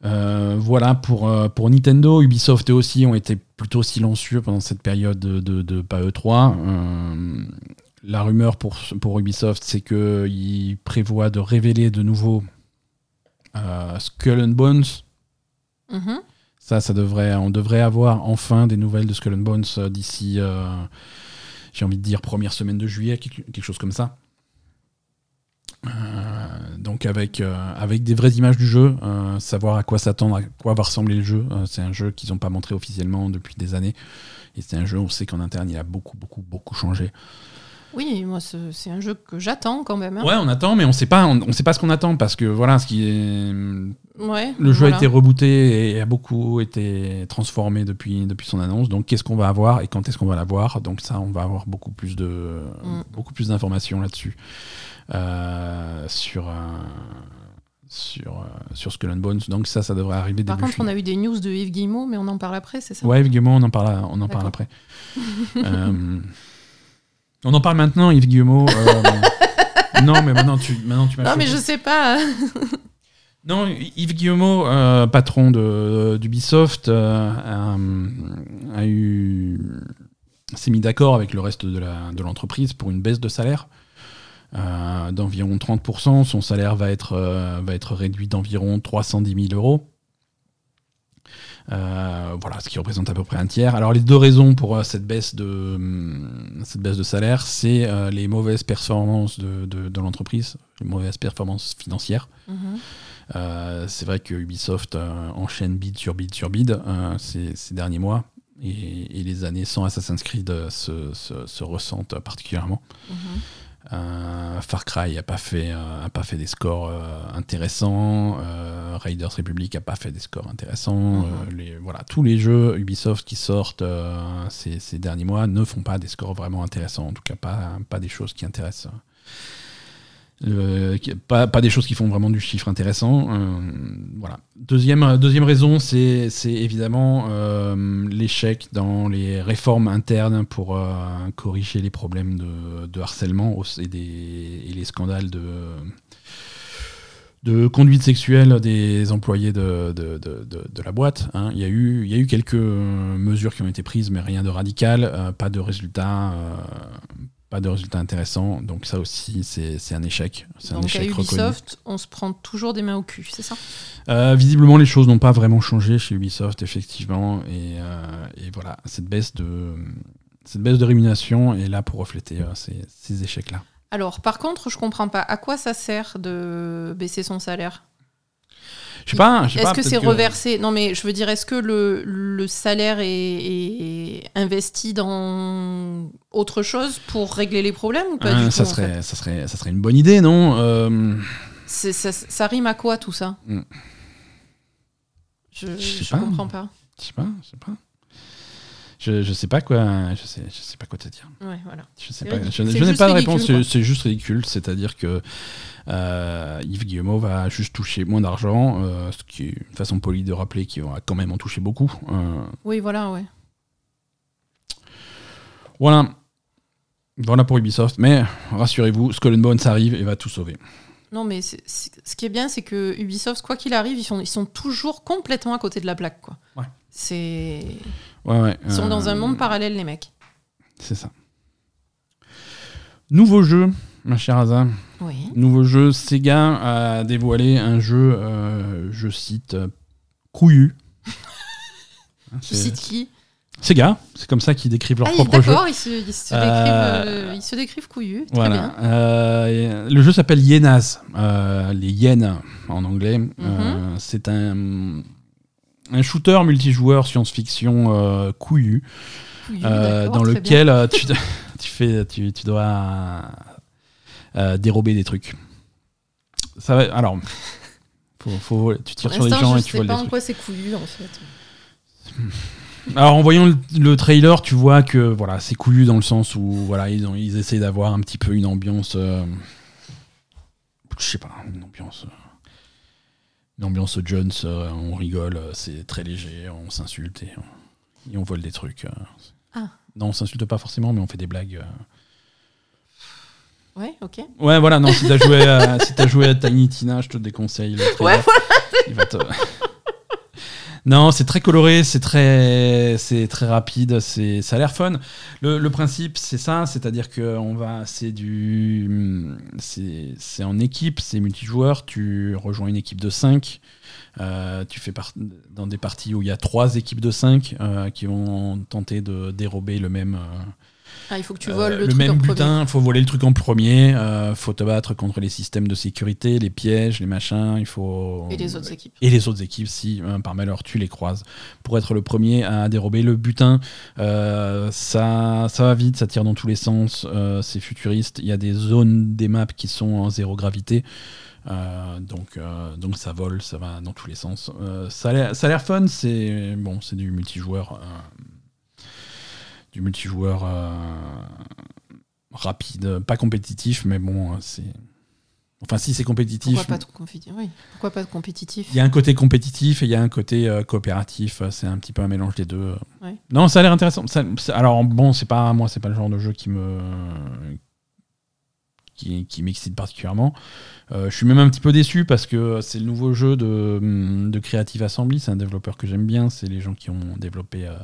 Euh, voilà pour, euh, pour Nintendo. Ubisoft eux aussi ont été plutôt silencieux pendant cette période de, de, de pas E3. Euh, la rumeur pour, pour Ubisoft, c'est qu'ils prévoient de révéler de nouveau Skull and Bones.
Mhm.
Ça, ça devrait, on devrait avoir enfin des nouvelles de Skull and Bones euh, d'ici, euh, j'ai envie de dire, première semaine de juillet, quelque, chose comme ça. Euh, donc avec, avec des vraies images du jeu, savoir à quoi s'attendre, à quoi va ressembler le jeu. C'est un jeu qu'ils n'ont pas montré officiellement depuis des années. Et c'est un jeu, on sait qu'en interne, il a beaucoup, beaucoup, beaucoup changé.
Oui, moi c'est un jeu que j'attends quand même. hein.
Ouais, on attend, mais on sait pas, on, on sait pas ce qu'on attend parce que voilà, ce qui est,
Ouais,
le jeu
voilà.
a été rebooté et a beaucoup été transformé depuis depuis son annonce. Donc, qu'est-ce qu'on va avoir et quand est-ce qu'on va l'avoir? Donc ça, on va avoir beaucoup plus de
Mm.
beaucoup plus d'informations là-dessus euh, sur euh, sur euh, sur Skull and Bones. Donc ça, ça devrait arriver
Par
début
contre, on a eu des news de Yves Guillemot, mais on en parle après, c'est ça?
Ouais, Yves Guillemot, on en parle, on en parle après. Euh, on en parle maintenant, Yves Guillemot. euh, non, mais maintenant tu, maintenant tu m'as
Non, mais je sais pas.
Non, Yves Guillemot, euh, patron de- d'Ubisoft, euh, a, a eu s'est mis d'accord avec le reste de la- de l'entreprise pour une baisse de salaire euh, d'environ 30%. Son salaire va être, euh, va être réduit d'environ 310 000 euros. Euh, voilà, ce qui représente à peu près un tiers. Alors les deux raisons pour euh, cette baisse de hum, cette baisse de salaire, c'est euh, les mauvaises performances de, de- de l'entreprise, les mauvaises performances financières.
Mhm.
Euh, c'est vrai que Ubisoft enchaîne bid sur bid sur bid ces, ces derniers mois et, et les années sans Assassin's Creed se, se- se ressentent particulièrement.
Mhm.
Euh, Far Cry a pas fait euh, a pas fait des scores euh, intéressants. euh, Raiders Republic a pas fait des scores intéressants.
Mhm.
euh, les, voilà, tous les jeux Ubisoft qui sortent euh, ces, ces derniers mois ne font pas des scores vraiment intéressants. En tout cas, pas pas des choses qui intéressent. Euh, pas, des choses qui font vraiment du chiffre intéressant. euh, voilà. Deuxième, deuxième raison, c'est évidemment euh, l'échec dans les réformes internes pour euh, corriger les problèmes de, harcèlement et, des, et les scandales de, de conduite sexuelle des employés de, de, de- la boîte. hein. Il, y a eu, y a eu quelques euh, mesures qui ont été prises, mais rien de radical, euh, pas de résultats. euh, pas de résultats intéressants, donc ça aussi c'est un échec, c'est un
Donc à
échec reconnu.
Ubisoft, on se prend toujours des mains au cul, c'est ça?
Euh, visiblement, les choses n'ont pas vraiment changé chez Ubisoft, effectivement. Et, euh, et voilà, cette baisse, de, cette baisse de rémunération est là pour refléter euh, ces, ces échecs-là.
Alors, par contre, je comprends pas. À quoi ça sert de baisser son salaire?
Je sais pas,
Est-ce que c'est reversé? Non, mais je veux dire, est-ce que le, le salaire est, est investi dans autre chose pour régler les problèmes ou pas
Euh,
du tout
ça,
en fait?
serait, ça, serait, ça serait une bonne idée, non? Euh,
C'est- ça, ça rime à quoi tout ça?
Hmm.
Je,
Je
je
pas.
comprends pas.
Je sais pas, je sais pas. Je, je sais pas quoi, je sais, je sais pas quoi te dire.
Ouais, voilà.
Je sais
C'est
pas. Je,
C'est
je n'ai pas de réponse. C'est c'est juste ridicule. C'est-à-dire que euh, Yves Guillemot va juste toucher moins d'argent, euh, ce qui est une façon polie de rappeler qu'il va quand même en toucher beaucoup. Euh,
Oui, voilà, ouais.
voilà. Voilà pour Ubisoft. Mais rassurez-vous, Skull and Bones arrive et va tout sauver.
Non, mais ce qui est bien, c'est que Ubisoft, quoi qu'il arrive, ils sont, ils sont toujours complètement à côté de la plaque, quoi.
Ouais.
C'est...
Ouais, ouais.
Ils sont dans un
euh,
monde parallèle, les mecs.
C'est ça. Nouveau jeu, ma chère Asa.
Oui.
Nouveau jeu, Sega a dévoilé un jeu, euh, je cite, euh, couillu. C'est-
cites qui?
Sega, c'est comme ça qu'ils décrivent leur
Ah,
propre jeu.
d'accord, ils se, ils se
Euh,
décrivent, ils se décrivent couillus. Très
Voilà.
bien.
Le jeu s'appelle Yenas, euh, les hyènes en anglais.
Mhm.
C'est un, un shooter multijoueur science-fiction couillu, dans lequel tu, fais, tu, tu dois euh, dérober des trucs. Ça va, alors, faut, faut- tu tires sur
l'instant,
gens
je
et tu
sais
voles
pas
des
en quoi c'est couillu, en fait.
Alors en voyant le, le trailer, tu vois que voilà, c'est couillu dans le sens où voilà, ils, ont, ils essaient d'avoir un petit peu une ambiance, euh, je sais pas, une ambiance, euh, une ambiance Jones. euh, on rigole, c'est très léger, on s'insulte et, on- et on vole des trucs.
Ah.
Non, on s'insulte pas forcément, mais on fait des blagues. Euh.
Ouais, ok.
Ouais, voilà. Non, si t'as joué, à, si joué à Tiny Tina, je te déconseille le trailer.
Ouais,
Il va te- Non, c'est très coloré, c'est très, c'est très rapide, c'est, ça a l'air fun. Le, le principe, c'est ça, c'est-à-dire que on va, c'est du, c'est, en équipe, c'est multijoueur. Tu rejoins une équipe de 5 tu fais part, dans des parties où il y a trois équipes de 5 qui vont tenter de dérober le même, euh,
Ah, il faut que tu
Euh,
voles le,
le
truc
même
en premier.
butin, faut voler le truc en premier, euh, faut te battre contre les systèmes de sécurité, les pièges, les machins, il faut...
Et les autres équipes.
Et les autres équipes, si euh, par malheur tu les croises, pour être le premier à dérober le butin. Euh, ça, ça va vite, ça tire dans tous les sens, c'est futuriste. Il y a des zones des maps qui sont en zéro gravité. Euh, donc, euh, donc ça vole, ça va dans tous les sens. Euh, ça a l'air- ça a l'air fun, c'est bon, c'est du multijoueur, du multijoueur euh, rapide, pas compétitif, mais bon, euh, c'est. Enfin, si c'est compétitif,
Pourquoi pas de compétitif oui. Pourquoi pas de compétitif?
Il y a un côté compétitif et il y a un côté euh, coopératif. C'est un petit peu un mélange des deux.
Ouais.
Non, ça a l'air intéressant. Ça- alors bon, c'est pas moi, c'est pas le genre de jeu qui me qui, qui m'excite particulièrement. Euh, je suis même un petit peu déçu parce que c'est le nouveau jeu de, de Creative Assembly. C'est un développeur que j'aime bien. C'est les gens qui ont développé. euh,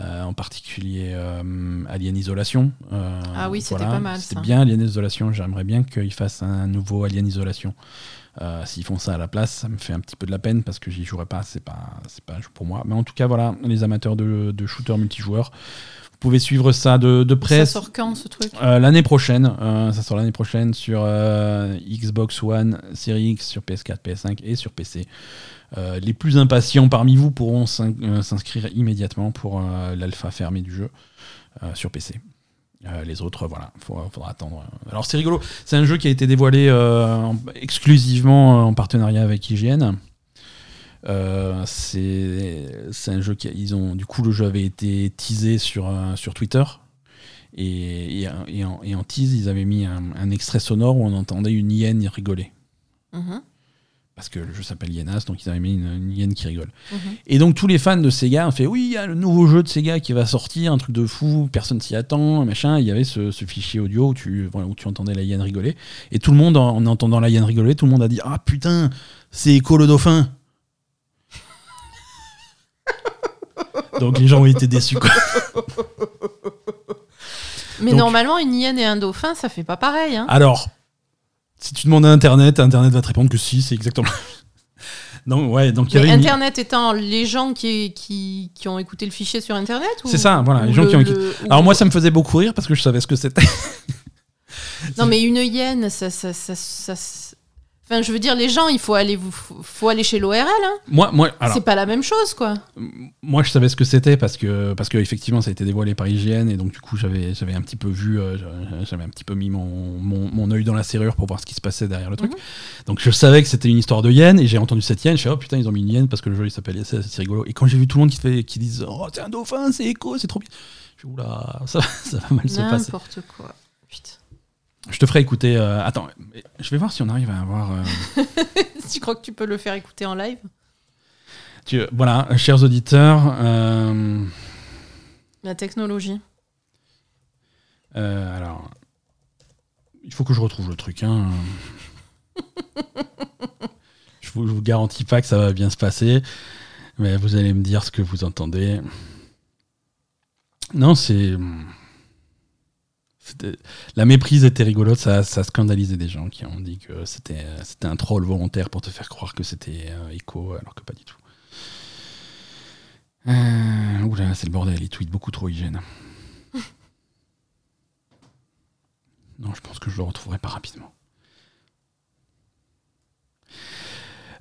euh, en particulier euh, Alien Isolation. Euh,
Ah oui, c'était pas mal,
C'était bien Alien Isolation. J'aimerais bien qu'ils fassent un nouveau Alien Isolation. S'ils font ça à la place, ça me fait un petit peu de la peine parce que j'y jouerai pas. C'est pas, c'est pas un jeu pour moi. Mais en tout cas, voilà, les amateurs de, de shooters multijoueurs, vous pouvez suivre ça de, de près.
Ça sort quand ce truc?
L'année prochaine, ça sort l'année prochaine sur Xbox One, Series X, sur PS4, PS5 et sur PC. Euh, les plus impatients parmi vous pourront euh, s'inscrire immédiatement pour euh, l'alpha fermé du jeu sur PC. Les autres, voilà, il faudra attendre. Alors c'est rigolo, c'est un jeu qui a été dévoilé en- exclusivement en partenariat avec IGN. C'est un jeu qui ils ont du coup le jeu avait été teasé sur Twitter et, en, tease ils avaient mis un, extrait sonore où on entendait une hyène rigoler
Mhm,
parce que le jeu s'appelle Hyenas donc ils avaient mis une, une hyène qui rigole
mhm.
et donc tous les fans de Sega ont fait oui il y a le nouveau jeu de Sega qui va sortir un truc de fou personne s'y attend machin il y avait ce, ce fichier audio où tu voilà, où tu entendais la hyène rigoler et tout le monde en, en entendant la hyène rigoler tout le monde a dit ah putain c'est Echo le dauphin donc les gens ont été déçus quoi.
Mais
Donc-
normalement, une hyène et un dauphin, ça fait pas pareil. Hein.
Alors, si tu demandes à Internet, Internet va te répondre que si, c'est exactement. donc, ouais, donc il y
Mais
avait une-
Internet étant les gens qui, qui, qui ont écouté le fichier sur Internet ou-
C'est ça, voilà, les gens
le-
qui ont
le-
Alors, moi, ça me faisait beaucoup rire parce que je savais ce que c'était.
Non, mais une hyène, ça. ça, ça, ça- Enfin, je veux dire, les gens, il faut aller, vous- faut aller chez l'ORL. Hein.
moi, moi,
C'est pas la même chose, quoi.
moi, je savais ce que c'était parce que, parce que effectivement, ça a été dévoilé par IGN et donc, du coup, j'avais, j'avais un petit peu vu, euh, j'avais un petit peu mis mon, mon, mon œil dans la serrure pour voir ce qui se passait derrière le truc.
Mhm.
Donc, je savais que c'était une histoire de hyène et j'ai entendu cette hyène. Je fais, oh putain, ils ont mis une hyène parce que le jeu il s'appelle c'est, c'est rigolo. Et quand j'ai vu tout le monde qui, fait, qui disent, oh, c'est un dauphin, c'est écho, c'est trop bien. Je fais, oula, ça, ça va mal se passer.
N'importe quoi. Putain.
Je te ferai écouter. euh, attends, je vais voir si on arrive à avoir. euh,
tu crois que tu peux le faire écouter en live?
Tu- voilà, chers auditeurs. euh,
La technologie.
euh, alors, il faut que je retrouve le truc. Hein. je, vous, je vous garantis pas que ça va bien se passer, mais vous allez me dire ce que vous entendez. Non, c'est. La méprise était rigolote, ça, ça scandalisait des gens qui ont dit que c'était c'était un troll volontaire pour te faire croire que c'était euh, Echo, alors que pas du tout. Euh, oula, c'est le bordel, ils tweetent beaucoup trop hygiène. non, je pense que je le retrouverai pas rapidement.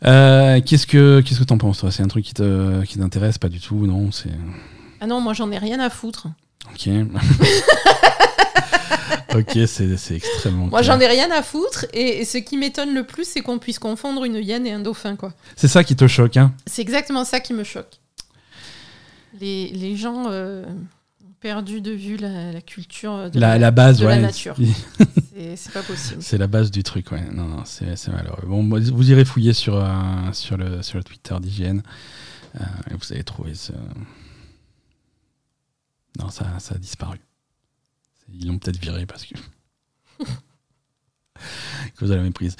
Euh, qu'est-ce que qu'est-ce que t'en penses toi? C'est un truc qui te qui t'intéresse? Pas du tout Non, c'est
Ah non, moi j'en ai rien à foutre.
ok. ok, c'est c'est extrêmement.
Moi j'en ai rien à foutre. Et, et ce qui m'étonne le plus, c'est qu'on puisse confondre une hyène et un dauphin, quoi.
C'est ça qui te choque, hein
C'est exactement ça qui me choque. Les, les gens euh, ont perdu de vue la, la culture de
la, la base,
de la nature. C'est pas possible.
C'est la base du truc, ouais. Non, non, c'est malheureux. Bon, vous irez fouiller sur, euh, sur, le, sur le Twitter d'hygiène euh, et vous allez trouver ce. Non, ça, ça a disparu. Ils l'ont peut-être viré parce que. vous avez la méprise.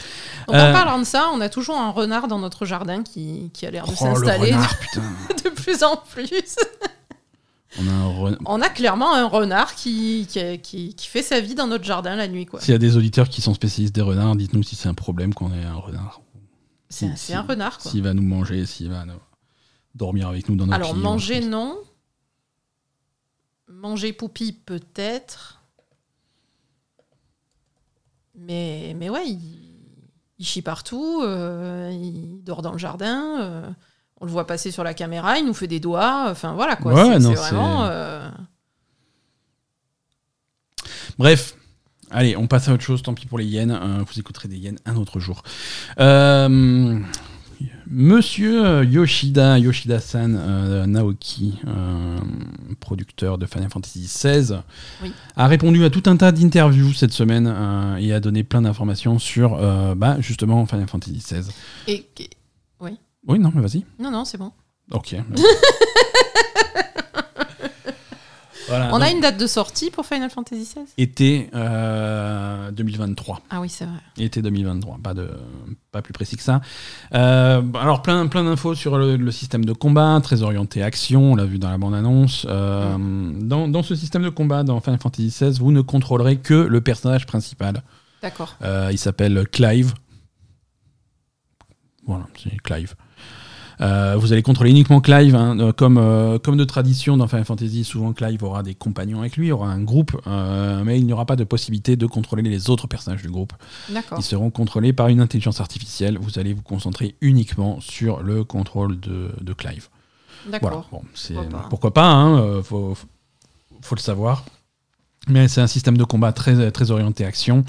Donc,
Euh,
En parlant de ça, on a toujours un renard dans notre jardin qui, qui a l'air de
Oh, le
s'installer
renard, putain.
de plus en plus.
On a un renard.
On a clairement un renard qui, qui, qui- qui fait sa vie dans notre jardin la nuit. quoi.
S'il y a des auditeurs qui sont spécialistes des renards, dites-nous si c'est un problème qu'on ait un renard.
C'est
si-
c'est
si-
un renard. Quoi.
S'il va nous manger, s'il va nous- dormir avec nous dans notre
Alors
lit,
manger non, Manger Poupie, peut-être. Mais, mais ouais, il, il chie partout, euh, il dort dans le jardin, euh, on le voit passer sur la caméra, il nous fait des doigts, enfin voilà quoi.
Ouais,
c'est vraiment. euh,
Bref, allez, on passe à autre chose. Tant pis pour les yens. euh, vous écouterez des yens un autre jour. Euh, Monsieur Yoshida, Yoshida-san euh, Naoki, euh, producteur de Final Fantasy XVI,
Oui.
a répondu à tout un tas d'interviews cette semaine euh, et a donné plein d'informations sur euh, bah, justement Final Fantasy XVI.
et, et-
Oui, non, mais vas-y.
Non, non, c'est bon.
Ok. voilà,
On a une date de sortie pour Final Fantasy XVI
été euh, 2023.
Ah oui, c'est vrai.
Été 2023, pas, de, pas plus précis que ça. Euh, alors, plein, plein d'infos sur le, le système de combat, très orienté action, on l'a vu dans la bande-annonce. Euh, dans, dans ce système de combat, dans Final Fantasy XVI, vous ne contrôlerez que le personnage principal.
D'accord.
Euh, il s'appelle Clive. Voilà, c'est Clive. Euh, vous allez contrôler uniquement Clive, hein, euh, comme, euh, comme de tradition dans Final Fantasy. Souvent, Clive aura des compagnons avec lui, aura un groupe, euh, mais il n'y aura pas de possibilité de contrôler les autres personnages du groupe. Ils seront contrôlés par une intelligence artificielle. Vous allez vous concentrer uniquement sur le contrôle de, de Clive. Voilà.
D'accord.
Bon,
Pourquoi pas.
pourquoi pas, hein, faut, faut le savoir. Mais c'est un système de combat très, très orienté action.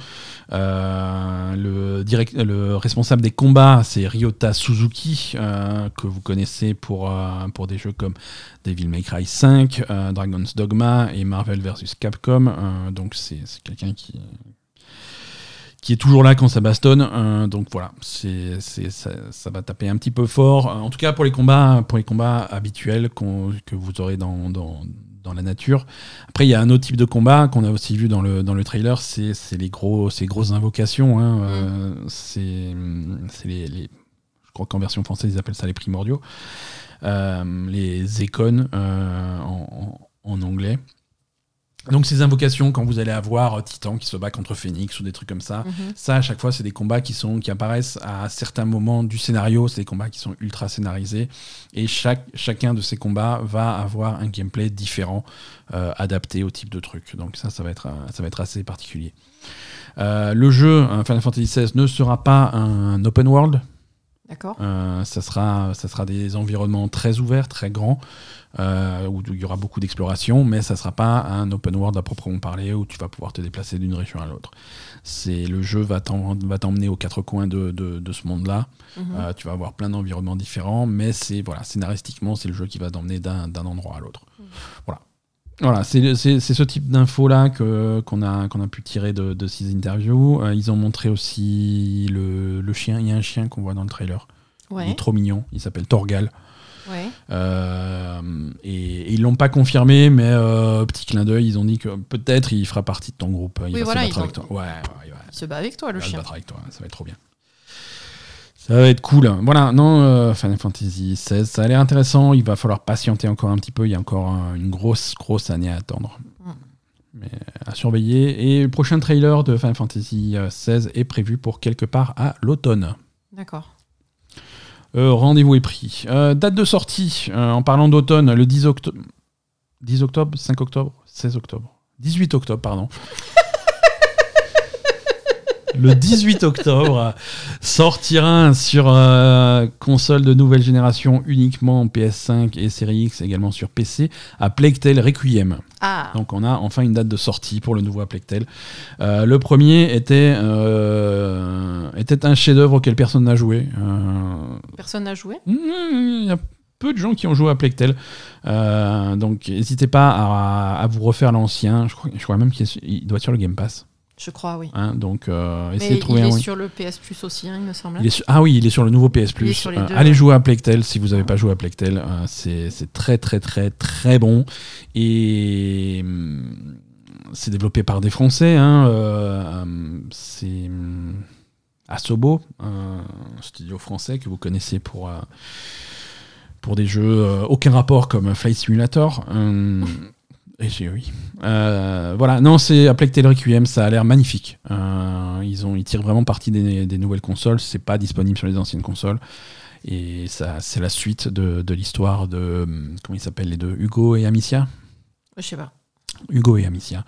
Euh, le, direct, le responsable des combats, c'est Ryota Suzuki, euh, que vous connaissez pour, euh, pour des jeux comme Devil May Cry 5, euh, Dragon's Dogma et Marvel vs Capcom. Donc c'est quelqu'un qui, qui est toujours là quand ça bastonne. Donc voilà, c'est ça, ça va taper un petit peu fort. En tout cas pour les combats, pour les combats habituels qu'on- que vous aurez dans, dans, dans la nature. Après, il y a un autre type de combat qu'on a aussi vu dans le, dans le trailer, c'est les gros, ces grosses invocations. hein, euh, c'est c'est les, les- je crois qu'en version française, ils appellent ça les primordiaux. Euh, les écones euh, en, en- en anglais. Donc ces invocations, quand vous allez avoir euh, Titan qui se bat contre Phoenix ou des trucs comme ça,
Mhm.
ça à chaque fois c'est des combats qui sont qui apparaissent à certains moments du scénario, c'est des combats qui sont ultra scénarisés et chaque chacun de ces combats va avoir un gameplay différent euh, adapté au type de truc. Donc ça ça va être euh, ça va être assez particulier. Euh, le jeu hein, Final Fantasy XVI ne sera pas un open world,
D'accord.
euh, ça, sera, ça sera des environnements très ouverts, très grands, euh, où il y aura beaucoup d'exploration, mais ça ne sera pas un open world à proprement parler où tu vas pouvoir te déplacer d'une région à l'autre. C'est le jeu va t'emmener aux quatre coins de, de- de ce monde-là.
Mhm.
Euh, tu vas avoir plein d'environnements différents, mais c'est voilà, scénaristiquement, c'est le jeu qui va t'emmener d'un endroit à l'autre. Voilà. Voilà, c'est ce type d'infos-là qu'on a, qu'on a pu tirer de, de ces interviews. Euh, ils ont montré aussi le, le chien. Il y a un chien qu'on voit dans le trailer. Il est trop mignon. Il s'appelle Torgal.
Ouais.
Euh, et, et ils l'ont pas confirmé, mais euh, petit clin d'œil, ils ont dit que peut-être il fera partie de ton groupe. Il
Oui,
va
voilà,
se battre avec
ont-
toi. Ouais, ouais.
Il se bat avec toi, le
Il va se battre avec toi. Ça va être trop bien. Ça va être cool. Voilà, non, euh, Final Fantasy XVI, ça a l'air intéressant. Il va falloir patienter encore un petit peu. Il y a encore une grosse, grosse année à attendre.
Mm.
Mais à surveiller. Et le prochain trailer de Final Fantasy XVI est prévu pour quelque part à l'automne.
D'accord.
Euh, Rendez-vous est pris. Euh, date de sortie, euh, en parlant d'automne, le 10 octobre. 10 octobre 5 octobre 16 octobre 18 octobre, pardon. le 18 octobre sortira sur euh, console de nouvelle génération uniquement en PS5 et Series X, également sur PC, à Plague Tale Requiem.
Ah,
Donc on a enfin une date de sortie pour le nouveau A Plague Tale. Euh, le premier était, euh, était un chef-d'œuvre auquel personne n'a joué. Euh,
personne n'a joué
Mmh, Il y a peu de gens qui ont joué à. Euh, donc n'hésitez pas à, à vous refaire l'ancien. Je crois, je crois même qu'il doit être sur le Game Pass.
Je crois, oui.
hein. donc euh, essayez de trouver
il
un
est
moyen.
sur le PS Plus aussi, hein, il me semble.
Il est ah oui, il est sur le nouveau PS
Il est
Plus. Euh, allez jouer à Tale si vous n'avez pas joué à Tale. Euh, c'est très très très très bon. Et hum, c'est développé par des Français. Hein, euh, hum, c'est hum, Asobo, un studio français que vous connaissez pour, pour des jeux aucun rapport comme Flight Simulator. Et j'ai- oui. Euh, voilà, non, c'est Plague Tale Requiem, ça a l'air magnifique. Euh, ils, ont, ils tirent vraiment parti des, des nouvelles consoles, c'est pas disponible sur les anciennes consoles. Et ça, c'est la suite de, de l'histoire de. hum, Comment ils s'appellent les deux? Hugo et Amicia?
Je sais pas.
Hugo et Amicia.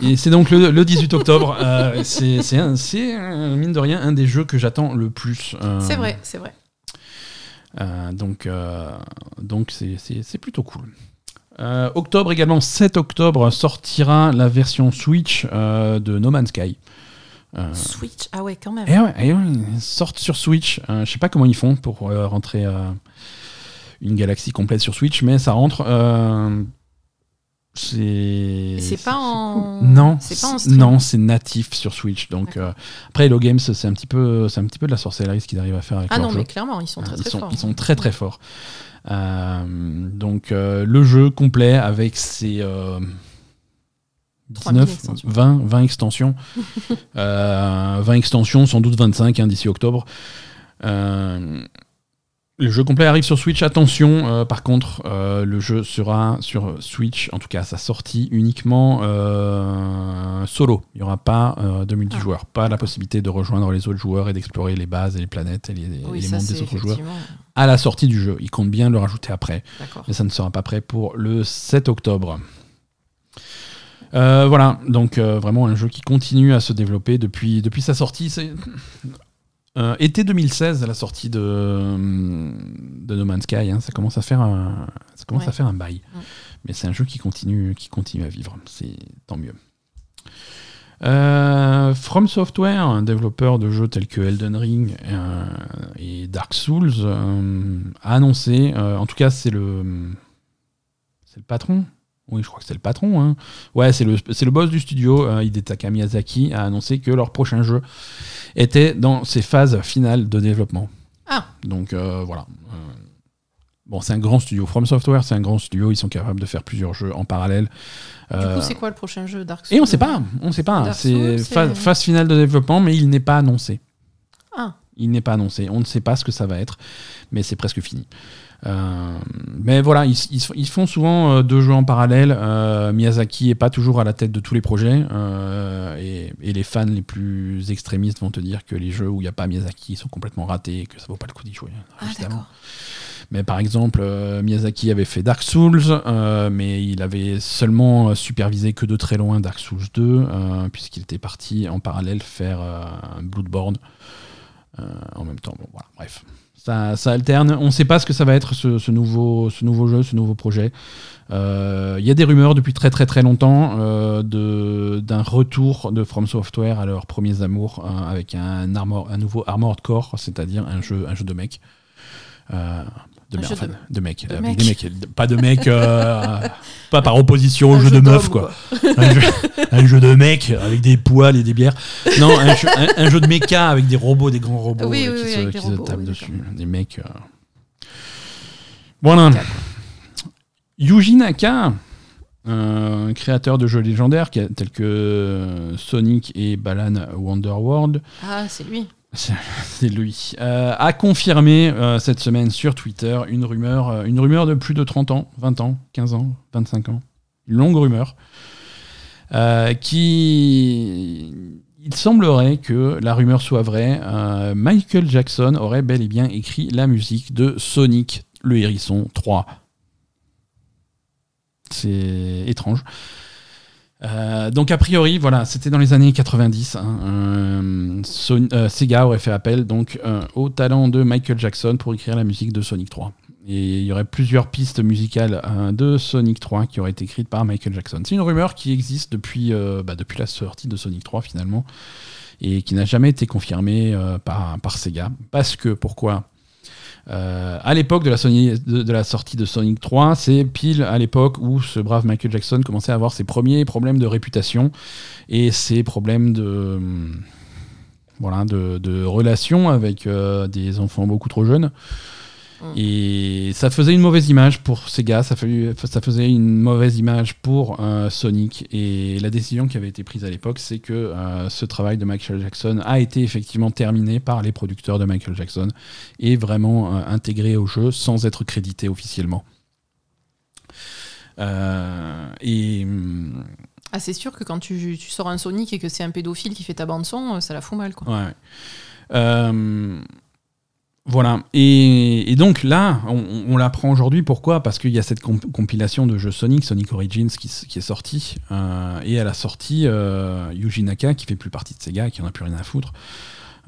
Et c'est donc le, le 18 octobre. Euh, c'est c'est un- c'est, euh, mine de rien un des jeux que j'attends le plus. euh,
C'est vrai, c'est vrai.
euh, donc euh, donc c'est plutôt cool. Euh, octobre également, 7 octobre, sortira la version Switch euh, de No Man's Sky. Euh,
Switch, ah ouais, quand même.
et ouais, et ouais, ils sortent sur Switch. Je sais pas comment ils font pour rentrer une galaxie complète sur Switch, mais ça rentre. c'est.
C'est pas en.
cool. Non,
C'est pas en stream.
non, c'est natif sur Switch. Donc après, Hello Games, c'est un petit peu, c'est un petit peu de la sorcellerie ce qu'ils arrivent à faire avec
Ah non,
jeu.
mais clairement, ils sont très
ils
très
sont,
forts.
ils sont très très forts. Euh, donc euh, le jeu complet avec ses euh,
3000
19,
extensions.
20, 20 extensions. Euh, 20 extensions, sans doute 25 hein, d'ici octobre. Euh, le jeu complet arrive sur Switch. Attention, euh, par contre, euh, le jeu sera sur Switch, en tout cas à sa sortie, uniquement euh, solo. Il n'y aura pas de multijoueur. Pas la possibilité de rejoindre les autres joueurs et d'explorer les bases et les planètes et les,
Oui,
les mondes des autres joueurs à la sortie du jeu. Il compte bien le rajouter après, mais ça ne sera pas prêt pour le 7 octobre. Voilà, donc vraiment un jeu qui continue à se développer depuis, depuis sa sortie. Euh, été 2016, la sortie de, de No Man's Sky. hein, ça commence à faire un, ça commence
Ouais.
à faire un bail. Mais c'est un jeu qui continue, qui continue à vivre. C'est tant mieux. Euh, From Software, un développeur de jeux tels que Elden Ring euh, et Dark Souls, euh, a annoncé, euh, en tout cas c'est le, c'est le patron. Oui, je crois que c'est le patron. hein. Ouais, c'est le, boss du studio, euh, Hidetaka Miyazaki, a annoncé que leur prochain jeu était dans ses phases finales de développement.
Ah.
Donc euh, voilà. Euh, Bon, c'est un grand studio. From Software, c'est un grand studio. Ils sont capables de faire plusieurs jeux en parallèle.
Du
Euh,
coup, c'est quoi le prochain jeu Dark Souls
et on sait pas, on sait pas. C'est- phase finale de développement, mais il n'est pas annoncé.
Ah,
Il n'est pas annoncé. On ne sait pas ce que ça va être, mais c'est presque fini. Euh, mais voilà, ils, ils- ils font souvent euh, deux jeux en parallèle. Euh, Miyazaki est pas toujours à la tête de tous les projets, et, et les fans les plus extrémistes vont te dire que les jeux où il n'y a pas Miyazaki sont complètement ratés et que ça vaut pas le coup d'y jouer.
ah.
Mais par exemple, Miyazaki avait fait Dark Souls, mais il avait seulement supervisé que de très loin Dark Souls 2, euh, puisqu'il était parti en parallèle faire Bloodborne en même temps. Bon, voilà, bref. Ça, ça alterne. On ne sait pas ce que ça va être ce, ce nouveau, ce nouveau jeu, ce nouveau projet. Euh, Il y a des rumeurs depuis très très très longtemps euh, d'un retour de From Software à leurs premiers amours euh, avec un, armor, un nouveau Armored Core, c'est-à-dire un jeu, un jeu de mec. Euh, de,
Un
mec,
jeu
enfin,
de-
de mec,
de
avec
mec.
des mecs, pas de mec, euh, pas par opposition au jeu de meuf,
d'homme,
quoi. un, jeu, un jeu de mec avec des poils et des bières. Non, un jeu, un- un jeu de méca avec des robots, des grands robots
Oui,
euh,
oui,
qui,
oui,
se, qui tapent dessus. Des mecs. euh. Voilà. Yuji Naka, un créateur de jeux légendaires tels que Sonic et Balan Wonderworld,
Ah, c'est lui.
c'est lui, euh, a confirmé euh, cette semaine sur Twitter une rumeur, euh, une rumeur de plus de 30 ans, 20 ans, 15 ans, 25 ans, une longue rumeur, qui... Il semblerait que la rumeur soit vraie. Michael Jackson aurait bel et bien écrit la musique de Sonic le Hérisson 3. C'est étrange. Euh, donc a priori, voilà, c'était dans les années 90. hein, euh, euh, Sega aurait fait appel donc au talent de Michael Jackson pour écrire la musique de Sonic 3. Et il y aurait plusieurs pistes musicales de Sonic 3 qui auraient été écrites par Michael Jackson. C'est une rumeur qui existe depuis, bah, la sortie de Sonic 3 finalement et qui n'a jamais été confirmée par Sega. Parce que, pourquoi? Euh, à l'époque de, la sortie de Sonic 3, c'est pile à l'époque où ce brave Michael Jackson commençait à avoir ses premiers problèmes de réputation et ses problèmes de, voilà, de, de relations avec euh, des enfants beaucoup trop jeunes. Et ça faisait une mauvaise image pour Sega, ça, fait- ça faisait une mauvaise image pour euh, Sonic. Et la décision qui avait été prise à l'époque, c'est que euh, ce travail de Michael Jackson a été effectivement terminé par les producteurs de Michael Jackson et vraiment euh, intégré au jeu sans être crédité officiellement. Et
Ah, c'est sûr que quand tu, tu sors un Sonic et que c'est un pédophile qui fait ta bande-son, ça la fout mal, quoi.
Ouais. Euh, Voilà. Et, et donc là, on, on l'apprend aujourd'hui. Pourquoi? Parce qu'il y a cette comp- compilation de jeux Sonic, Sonic Origins, qui, qui est sortie. euh, et à la sortie, euh, Yuji Naka, qui fait plus partie de Sega, qui en a plus rien à foutre.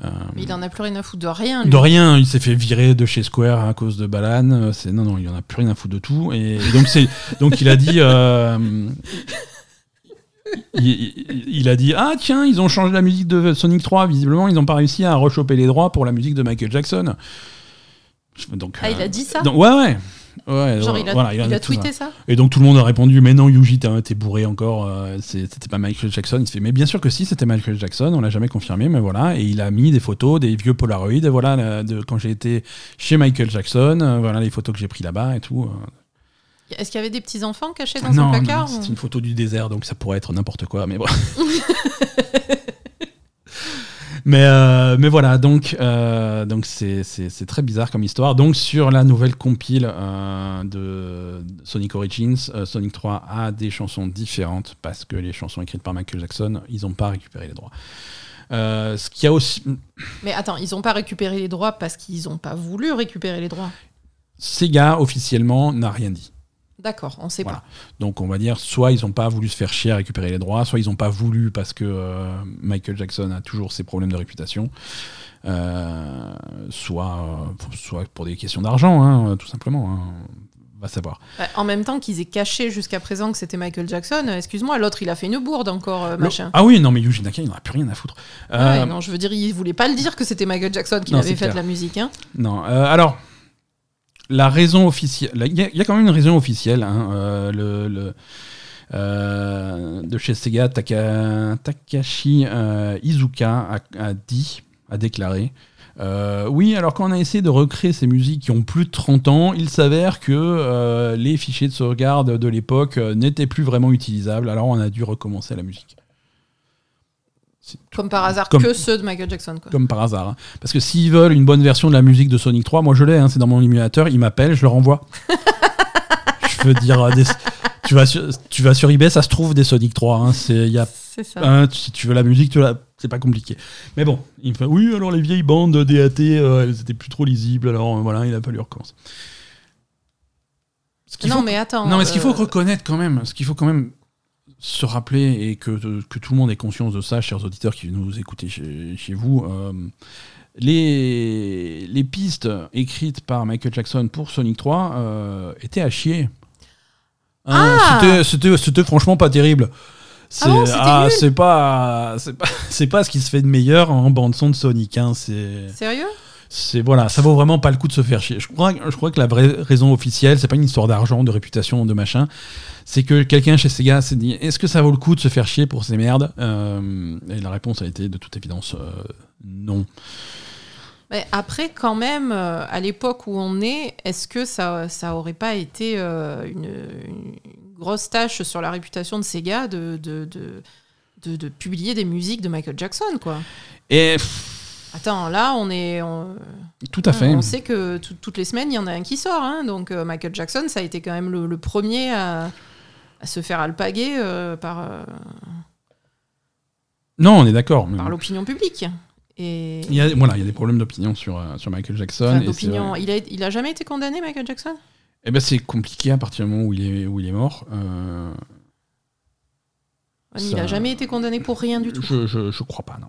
euh,
Mais il en a plus rien à foutre de rien. lui.
de rien, il s'est fait virer de chez Square à cause de Balan. euh, C'est non, non, il en a plus rien à foutre de tout. Et, et donc c'est donc il a dit. Il, il- il a dit ah tiens ils ont changé la musique de Sonic 3 visiblement ils n'ont pas réussi à rechoper les droits pour la musique de Michael Jackson. Donc
Ah, il a dit ça
donc, ouais ouais. Ouais
Genre, il a,
voilà,
il a
ça.
tweeté ça
et donc tout le monde a répondu mais non Yuji t'es bourré encore euh, c'était pas Michael Jackson. Il se fait mais bien sûr que si c'était Michael Jackson on l'a jamais confirmé mais voilà. Et il a mis des photos des vieux Polaroid voilà de quand j'ai été chez Michael Jackson euh, voilà les photos que j'ai pris là-bas et tout euh.
Est-ce qu'il y avait des petits enfants cachés dans
non,
un placard
non,
ou-
c'est une photo du désert donc ça pourrait être n'importe quoi mais bon Mais, euh, mais voilà, donc euh, donc c'est très bizarre comme histoire. Donc sur la nouvelle compile euh, de Sonic Origins, Sonic 3 a des chansons différentes parce que les chansons écrites par Michael Jackson, ils n'ont pas récupéré les droits. Ce qui a aussi
Mais attends, ils n'ont pas récupéré les droits parce qu'ils n'ont pas voulu récupérer les droits.
Sega officiellement n'a rien dit.
D'accord, on sait
Voilà.
pas.
Donc on va dire soit ils n'ont pas voulu se faire chier à récupérer les droits, soit ils n'ont pas voulu parce que euh, Michael Jackson a toujours ses problèmes de réputation, euh, soit, euh, soit pour des questions d'argent, hein, tout simplement. hein. Va savoir.
Bah, en même temps qu'ils aient caché jusqu'à présent que c'était Michael Jackson, excuse-moi, l'autre il a fait une bourde encore, machin.
Ah oui, non mais Yuji Naka, il n'en a plus rien à foutre.
Ah ouais, non, je veux dire, il voulait pas le dire que c'était Michael Jackson qui
Non,
avait fait
clair.
la musique. Hein.
Non, alors, la raison officielle, il y, a- quand même une raison officielle, hein, euh, le, le, euh, de chez Sega, Taka- Takashi euh, Izuka a, a dit, a déclaré, oui, alors quand on a essayé de recréer ces musiques qui ont plus de 30 ans, il s'avère que les fichiers de sauvegarde de l'époque n'étaient plus vraiment utilisables, alors on a dû recommencer la musique.
Comme par hasard,
Comme-
que ceux de Michael Jackson. Quoi.
comme par hasard. hein. Parce que s'ils veulent une bonne version de la musique de Sonic 3, moi je l'ai, hein, c'est dans mon émulateur, ils m'appellent, je leur envoie. je veux dire, euh, des- tu, vas sur, tu vas sur eBay, ça se trouve des Sonic 3. hein, c'est- y a,
ça.
si tu veux la musique, tu c'est pas compliqué. Mais bon, il me fait oui, alors les vieilles bandes DAT, euh, elles étaient plus trop lisibles, alors euh, voilà, il a fallu recommencer.
Non,
faut-
mais attends.
non, mais ce qu'il faut
euh,
reconnaître quand même, ce qu'il faut quand même se rappeler et que, que tout le monde ait conscience de ça, chers auditeurs qui nous écoutez chez, chez vous, euh, les, les pistes écrites par Michael Jackson pour Sonic 3 euh, étaient à chier. Hein,
Ah
c'était- franchement pas terrible. C'est
bon, c'était
ah, c'est pas, c'est pas, pas ce qui se fait de meilleur en bande-son de Sonic. Hein, c'est
Sérieux?
C'est voilà, ça vaut vraiment pas le coup de se faire chier. Je crois, je crois que la vraie raison officielle, c'est pas une histoire d'argent, de réputation, de machin. C'est que quelqu'un chez Sega s'est dit est-ce que ça vaut le coup de se faire chier pour ces merdes? Euh, Et la réponse a été de toute évidence euh, non.
Mais après, quand même, euh, à l'époque où on est, est-ce que ça, ça aurait pas été une, une grosse tâche sur la réputation de Sega de, de, de, de- de publier des musiques de Michael Jackson, quoi?
Et
Attends, là, on est. On,
tout à fait.
on sait que tout- toutes les semaines, il y en a un qui sort. hein. donc, euh, Michael Jackson, ça a été quand même le, le premier à, à se faire alpaguer euh, par, euh,
Non, on est d'accord.
par l'opinion publique. Et.
Il y a, voilà, il y a des problèmes d'opinion sur, sur Michael Jackson.
Enfin,
et
il, a, il a jamais été condamné, Michael Jackson?
Eh ben, c'est compliqué à partir du moment où il est, où il est mort.
Il
Ça-
a jamais été condamné pour rien du tout.
je, je, je crois pas, non.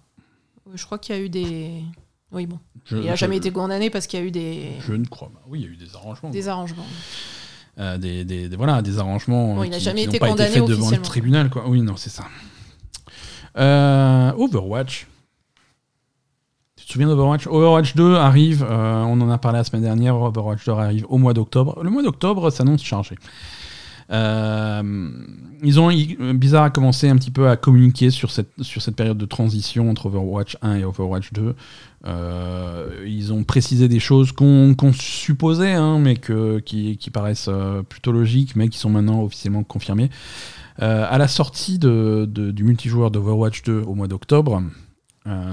Je crois qu'il y a eu des. Oui, bon.
Je,
Il a
je-
jamais été condamné parce qu'il y a eu des,
Je ne crois pas. Oui, il y a eu des arrangements.
des arrangements.
Euh, des, des- des- voilà, des arrangements
Bon, il n'a jamais été
pas été
condamné
faits devant le tribunal. Quoi. Oui, non, c'est ça. Euh, Overwatch. Tu te souviens d'Overwatch? Overwatch 2 arrive, euh, on en a parlé la semaine dernière, Overwatch 2 arrive au mois d'octobre. Le mois d'octobre s'annonce chargé. Euh, ils ont, Blizzard a commencé un petit peu à communiquer sur cette, sur cette période de transition entre Overwatch 1 et Overwatch 2. Euh, ils ont précisé des choses qu'on qu'on supposait, hein, mais que, qui, paraissent euh, plutôt logiques, mais qui sont maintenant officiellement confirmées. À la sortie du multijoueur d'Overwatch 2 au mois d'octobre,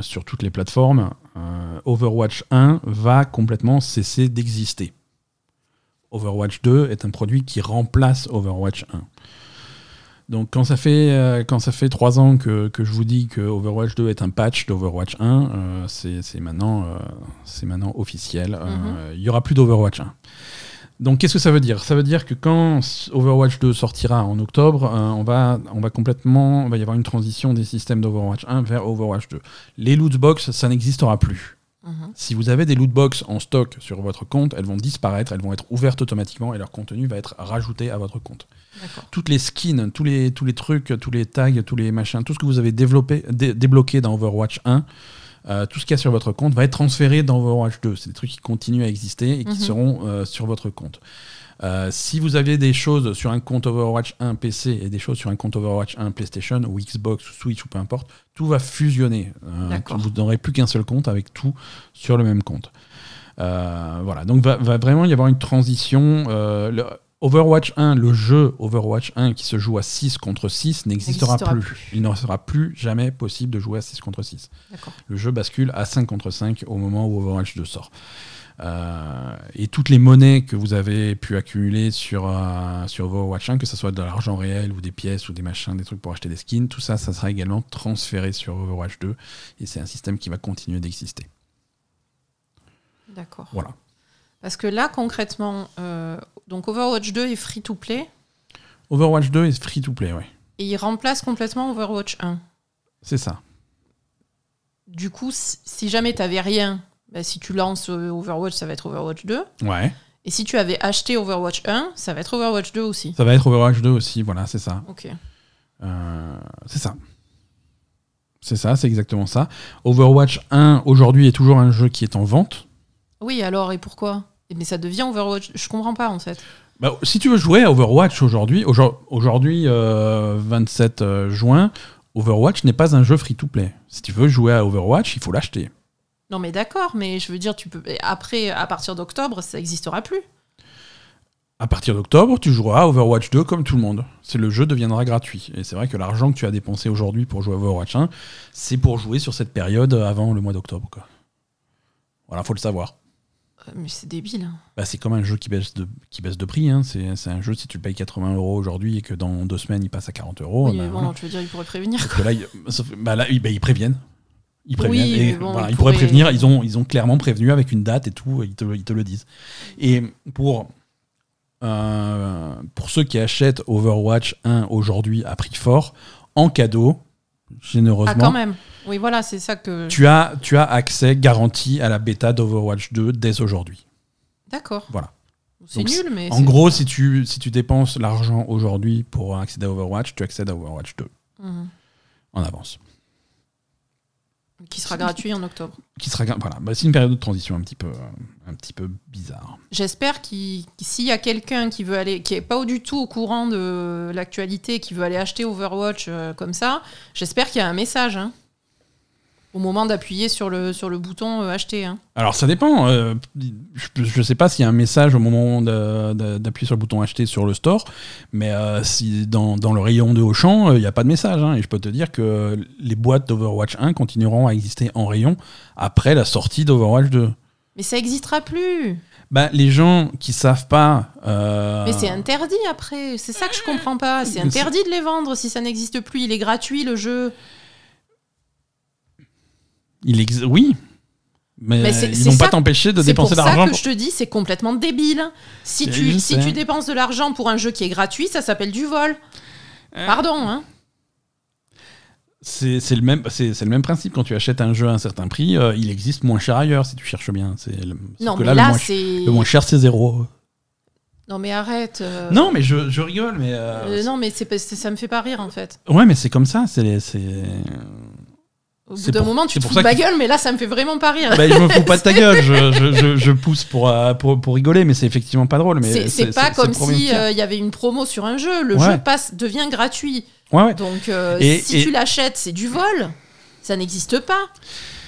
sur toutes les plateformes, Overwatch 1 va complètement cesser d'exister. Overwatch 2 est un produit qui remplace Overwatch 1. Donc quand ça fait euh, quand ça fait trois ans que, que je vous dis que Overwatch 2 est un patch d'Overwatch 1, euh, c'est c'est maintenant euh, c'est maintenant officiel. Euh,
Mhm.
Il y aura plus d'Overwatch 1. Donc qu'est-ce que ça veut dire? Ça veut dire que quand Overwatch 2 sortira en octobre, euh, on va on va complètement il va y avoir une transition des systèmes d'Overwatch 1 vers Overwatch 2. Les loot box, ça n'existera plus.
Mhm.
Si vous avez des loot box en stock sur votre compte, elles vont disparaître, elles vont être ouvertes automatiquement et leur contenu va être rajouté à votre compte toutes les skins, tous les, tous les trucs, tous les tags, tous les machins, tout ce que vous avez développé, dé- débloqué dans Overwatch 1, euh, tout ce qu'il y a sur votre compte va être transféré dans Overwatch 2. C'est des trucs qui continuent à exister et qui
Mhm.
seront euh, sur votre compte. Euh, si vous aviez des choses sur un compte Overwatch 1 PC et des choses sur un compte Overwatch 1 PlayStation ou Xbox ou Switch ou peu importe, tout va fusionner. Euh, vous n'aurez plus qu'un seul compte avec tout sur le même compte. Euh, voilà, donc va, va vraiment y avoir une transition. euh, le- Overwatch 1, le jeu Overwatch 1 qui se joue à 6 contre 6 n'existera plus.
plus.
Il ne sera plus jamais possible de jouer à 6 contre 6.
D'accord.
Le jeu bascule à 5 contre 5 au moment où Overwatch 2 sort. Euh, et toutes les monnaies que vous avez pu accumuler sur, euh, sur Overwatch 1, que ce soit de l'argent réel ou des pièces ou des machins, des trucs pour acheter des skins, tout ça, ça sera également transféré sur Overwatch 2. Et c'est un système qui va continuer d'exister.
D'accord.
Voilà.
Parce que là, concrètement, euh, donc Overwatch 2 est free to play?
Overwatch 2 est free to play, ouais.
et il remplace complètement Overwatch 1.
C'est ça.
Du coup, si si jamais tu n'avais rien, bah, si tu lances euh, Overwatch, ça va être Overwatch 2.
Ouais.
Et si tu avais acheté Overwatch 1, ça va être Overwatch 2 aussi.
Ça va être Overwatch 2 aussi, voilà, c'est ça.
Ok.
Euh, c'est ça. C'est ça, c'est exactement ça. Overwatch 1, aujourd'hui, est toujours un jeu qui est en vente.
Oui, alors, et pourquoi? Eh, Mais ça devient Overwatch. Je comprends pas, en fait.
Bah, si tu veux jouer à Overwatch aujourd'hui, aujourd- aujourd'hui, euh, 27 euh, juin, Overwatch n'est pas un jeu free-to-play. Si tu veux jouer à Overwatch, il faut l'acheter.
Non, mais d'accord, mais je veux dire, tu peux. Après, à partir d'octobre, ça n'existera plus.
À partir d'octobre, tu joueras à Overwatch 2 comme tout le monde. C'est le jeu deviendra gratuit. Et c'est vrai que l'argent que tu as dépensé aujourd'hui pour jouer à Overwatch 1, c'est pour jouer sur cette période avant le mois d'octobre. Voilà, faut le savoir.
Euh, Mais c'est débile.
Bah, c'est comme un jeu qui baisse de, qui baisse de prix. hein. C'est c'est un jeu, si tu le payes 80 euros aujourd'hui et que dans deux semaines il passe à 40 euros.
oui,
bah,
mais bon,
voilà.
je veux dire, ils pourraient prévenir.
Là, ils, bah là, bah, ils préviennent. Ils préviennent.
Oui,
et
mais bon,
voilà,
ils
ils pourraient
pourraient-
prévenir. Ils ont, ils ont clairement prévenu avec une date et tout. Ils te, ils te le disent. Et pour, euh, pour ceux qui achètent Overwatch 1 aujourd'hui à prix fort, en cadeau,
Ah,
généreusement,
quand même. Oui, voilà, c'est ça que.
tu as, tu as accès garanti à la bêta d'Overwatch 2 dès aujourd'hui.
D'accord.
Voilà.
C'est nul, mais.
En gros, si tu, si tu dépenses l'argent aujourd'hui pour accéder à Overwatch, tu accèdes à Overwatch 2
Mhm.
en avance.
Qui sera gratuit en octobre.
Qui sera, voilà, bah, c'est une période de transition un petit peu, euh, un petit peu bizarre.
J'espère qu'il- qu'il- s'il y a quelqu'un qui veut aller, qui est pas du tout au courant de l'actualité, qui veut aller acheter Overwatch euh, comme ça, j'espère qu'il y a un message. hein, au moment d'appuyer sur le, sur le bouton euh, acheter. hein.
Alors ça dépend. euh, je ne sais pas s'il y a un message au moment d'appuyer sur le bouton acheter sur le store, mais euh, si dans, dans le rayon de Auchan, euh, il n'y a pas de message. hein, et je peux te dire que les boîtes d'Overwatch 1 continueront à exister en rayon après la sortie d'Overwatch 2.
Mais ça n'existera plus.
Bah, les gens qui savent pas. euh,
Mais c'est interdit après. C'est ça que je comprends pas. C'est- interdit de les vendre si ça n'existe plus. Il est gratuit le jeu.
Il Oui. Mais,
Mais c'est-
ils
c'est
vont pas
ça-
t'empêcher de
C'est
dépenser de
ça
l'argent.
que
pour-
je te dis, c'est complètement débile. Si tu, si tu dépenses de l'argent pour un jeu qui est gratuit, ça s'appelle du vol.
Euh.
Pardon, hein.
C'est c'est le, même- c'est- c'est le même principe. Quand tu achètes un jeu à un certain prix, euh, il existe moins cher ailleurs si tu cherches bien. C'est le-
Non,
que
mais
là,
là,
le, moins,
c'est.
le moins cher, c'est zéro.
Non, mais arrête. euh.
Non, mais je, je rigole, mais. euh,
Euh, non, mais c'est c'est- ça me fait pas rire en fait.
Ouais, mais c'est comme ça. C'est.
Au bout d'un moment, tu te fous de ma gueule, mais là, ça me fait vraiment pas rire.
Bah, je me fous pas de ta gueule. Je, je- je- je pousse pour, euh, pour, pour rigoler, mais c'est effectivement pas drôle.
C'est- pas comme
le premier
si
tir.
euh, y avait une promo sur un jeu. Le
Ouais.
jeu passe, devient gratuit.
Ouais, ouais.
Donc, euh,
Et-
si
et-
tu l'achètes, c'est du vol. Ça n'existe pas.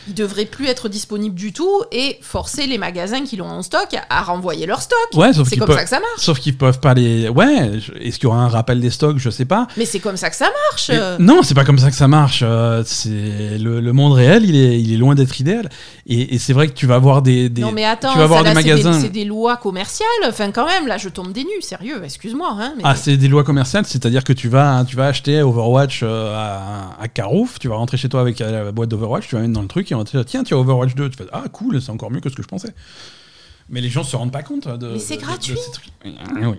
Il devrait plus être disponible du tout et forcer les magasins qui l'ont en stock à renvoyer leur stock.
Ouais,
c'est comme
peuvent-
ça que ça marche.
Sauf qu'ils peuvent pas les. Ouais, est-ce qu'il y aura un rappel des stocks Je sais pas.
Mais c'est comme ça que ça marche.
Mais non, c'est pas comme ça que ça marche. euh, c'est le, le monde réel, il est, il est loin d'être idéal. Et, et c'est vrai que tu vas avoir des, des-
non mais attends,
tu vas avoir
ça,
des
là, c'est
magasins.
C'est des lois commerciales. Enfin quand même, là je tombe des nues, sérieux, excuse-moi. Hein, mais...
Ah, c'est des lois commerciales, c'est-à-dire que tu vas, tu vas acheter Overwatch euh, à, à Carouf, tu vas rentrer chez toi avec euh, la boîte d'Overwatch, tu vas mettre dans le truc te dire tiens, tu as Overwatch 2. Tu fais ah cool, c'est encore mieux que ce que je pensais. Mais les gens se rendent pas compte de.
Mais c'est
de-
gratuit.
ces trucs. Ah, oui.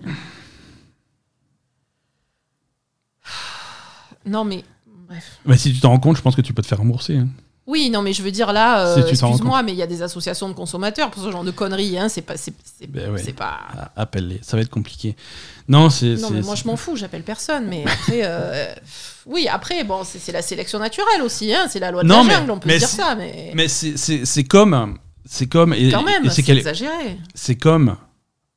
Non mais bref.
Mais si tu t'en rends compte, je pense que tu peux te faire rembourser. hein.
Oui, non mais je veux dire là, euh,
Si
excuse-moi, mais il y a des associations de consommateurs pour ce genre de conneries. Hein, c'est pas, c'est,
Ben ouais.
pas.
Ah, Appelle-les, ça va être compliqué. Non, c'est.
Non mais moi je m'en fous, j'appelle personne. Mais après, euh, oui après bon c'est, la sélection naturelle aussi. Hein, c'est la loi de
Non,
la
mais-
jungle, on peut
mais
dire ça. Mais,
Mais c'est- comme. C'est comme. Et,
quand même, c'est
c'est qu'elle-
exagéré.
c'est comme,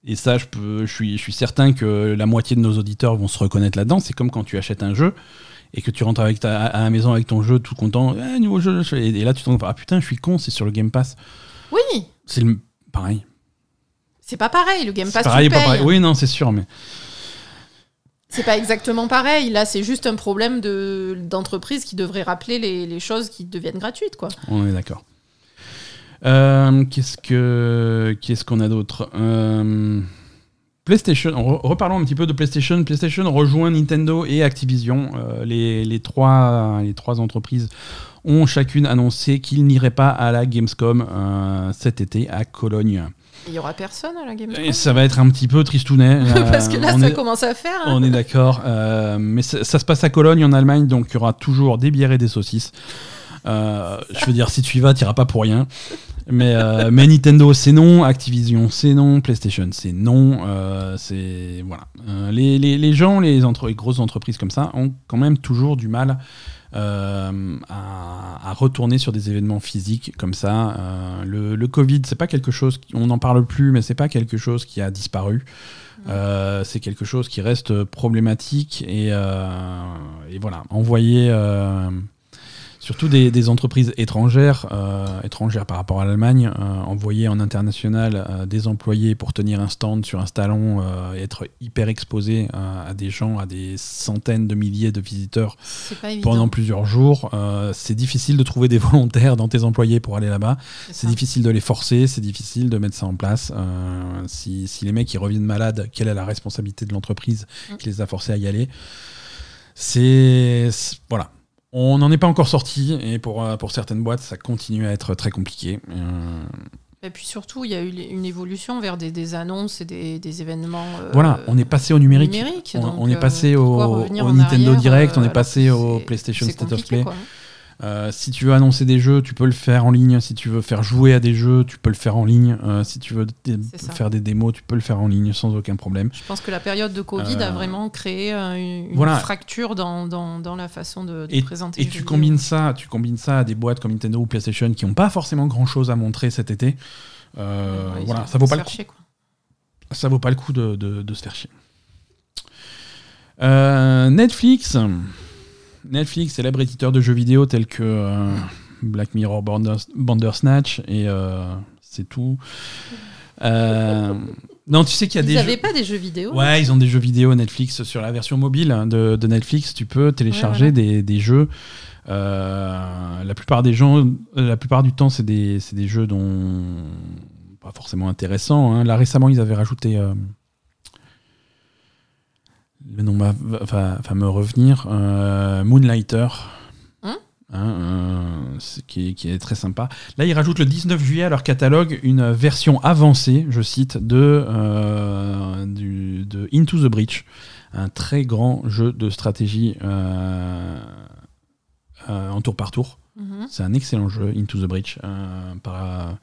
et ça je, peux, je, suis, je suis certain que la moitié de nos auditeurs vont se reconnaître là-dedans, c'est comme quand tu achètes un jeu et que tu rentres avec ta, à la maison avec ton jeu tout content, ah, nouveau jeu, et, et là tu te rends compte, ah putain je suis con, c'est sur le Game Pass.
Oui,
C'est le pareil.
c'est pas pareil. Le Game Pass,
pareil,
tu
pas pareil. Oui, non, c'est sûr, mais
C'est pas exactement pareil. Là, c'est juste un problème de, d'entreprise qui devrait rappeler les, les choses qui deviennent gratuites, quoi.
on est d'accord. Euh, qu'est-ce que qu'est-ce qu'on a d'autre? Euh, PlayStation, re- reparlons un petit peu de PlayStation. PlayStation rejoint Nintendo et Activision. Euh, les, les trois, les trois entreprises ont chacune annoncé qu'ils n'iraient pas à la Gamescom euh, cet été à Cologne.
Il y aura personne à la Gamescom?
Et ça va être un petit peu tristounet.
Parce que
Euh,
là,
on
ça
est-
commence à faire. hein.
On est d'accord. euh, mais ça, ça se passe à Cologne, en Allemagne, donc il y aura toujours des bières et des saucisses. Euh, je veux dire, si tu y vas, tu iras pas pour rien. Mais, euh, mais Nintendo, c'est non. Activision, c'est non. PlayStation, c'est non. Euh, voilà. Les, les- les gens, les, entre- les grosses entreprises comme ça, ont quand même toujours du mal à, retourner sur des événements physiques comme ça. Le, le Covid, c'est pas quelque chose, qui- on n'en parle plus, mais c'est pas quelque chose qui a disparu. C'est quelque chose qui reste problématique et, et voilà, envoyer surtout des, des entreprises étrangères, euh, étrangères par rapport à l'Allemagne, euh, envoyer en international euh, des employés pour tenir un stand sur un salon et être hyper exposé à des gens, à des centaines de milliers de visiteurs pendant plusieurs jours. C'est difficile de trouver des volontaires dans tes employés pour aller là-bas.
C'est
difficile de les forcer, c'est difficile de mettre ça en place. Si, si les mecs ils reviennent malades, quelle est la responsabilité de l'entreprise
Mm.
qui les a forcés à y aller? C'est- voilà. On n'en est pas encore sorti et pour, euh, pour certaines boîtes, ça continue à être très compliqué. Euh,
Et puis surtout, il y a eu une évolution vers des, des annonces et des, des événements. euh,
voilà, on est passé au numérique. On, est passé au, Nintendo
arrière,
Direct, on est passé au PlayStation State of Play.
quoi.
Euh, si tu veux annoncer des jeux, tu peux le faire en ligne. Si tu veux faire jouer à des jeux, tu peux le faire en ligne. Euh, si tu veux faire des démos, tu peux le faire en ligne sans aucun problème.
Je pense que la période de Covid
Euh,
a vraiment créé euh, une, une
voilà.
fracture dans, dans, dans la façon de, de
Et,
présenter
et
les
tu
jeux
combines ça, tu combines ça à des boîtes comme Nintendo ou PlayStation qui n'ont pas forcément grand chose à montrer cet été. Euh,
Ouais,
voilà, ça vaut pas le coup.
chier, quoi.
Ça vaut pas le coup de, de- de se faire chier. Euh, Netflix, Netflix, célèbre éditeur de jeux vidéo tels que euh, Black Mirror, Banders- Bandersnatch et euh, c'est tout. Euh, non, tu sais qu'il y a
Ils
des
n'avaient
jeux.
pas des jeux vidéo
Ouais, ils ont des jeux vidéo Netflix sur la version mobile de, de Netflix. Tu peux télécharger
Ouais,
des, des jeux. La plupart des gens, la plupart du temps, c'est des, des jeux dont pas forcément intéressants. hein. Là récemment, ils avaient rajouté. Le nom va, va- va- va me revenir. euh, Moonlighter.
Hein
Hein, euh, qui, est, qui est très sympa. Là, ils rajoutent le 19 juillet à leur catalogue une version avancée, je cite, de, euh, du- de Into the Breach, un très grand jeu de stratégie en tour par tour.
Mhm.
C'est un excellent jeu, Into the Breach. par,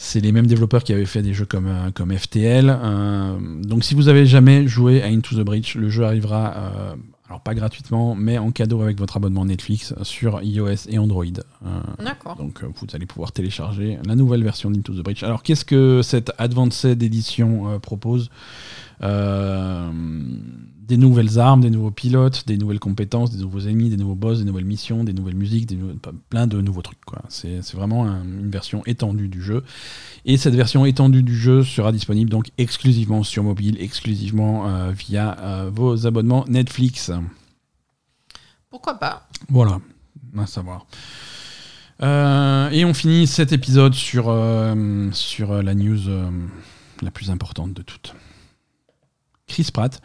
c'est les mêmes développeurs qui avaient fait des jeux comme, euh, comme FTL. euh, donc si vous avez jamais joué à Into the Breach, le jeu arrivera, euh, alors pas gratuitement, mais en cadeau avec votre abonnement Netflix sur iOS et Android. Euh,
D'accord.
donc vous allez pouvoir télécharger la nouvelle version d'Into the Breach. Alors qu'est-ce que cette Advanced Edition euh, propose? Euh, des nouvelles armes, des nouveaux pilotes, des nouvelles compétences, des nouveaux ennemis, des nouveaux boss, des nouvelles missions, des nouvelles musiques, des nou- plein de nouveaux trucs. C'est vraiment un- une version étendue du jeu. Et cette version étendue du jeu sera disponible donc exclusivement sur mobile, exclusivement euh, via euh, vos abonnements Netflix.
Pourquoi pas
Voilà, à savoir. Euh, et on finit cet épisode sur, sur la news la plus importante de toutes. Chris Pratt.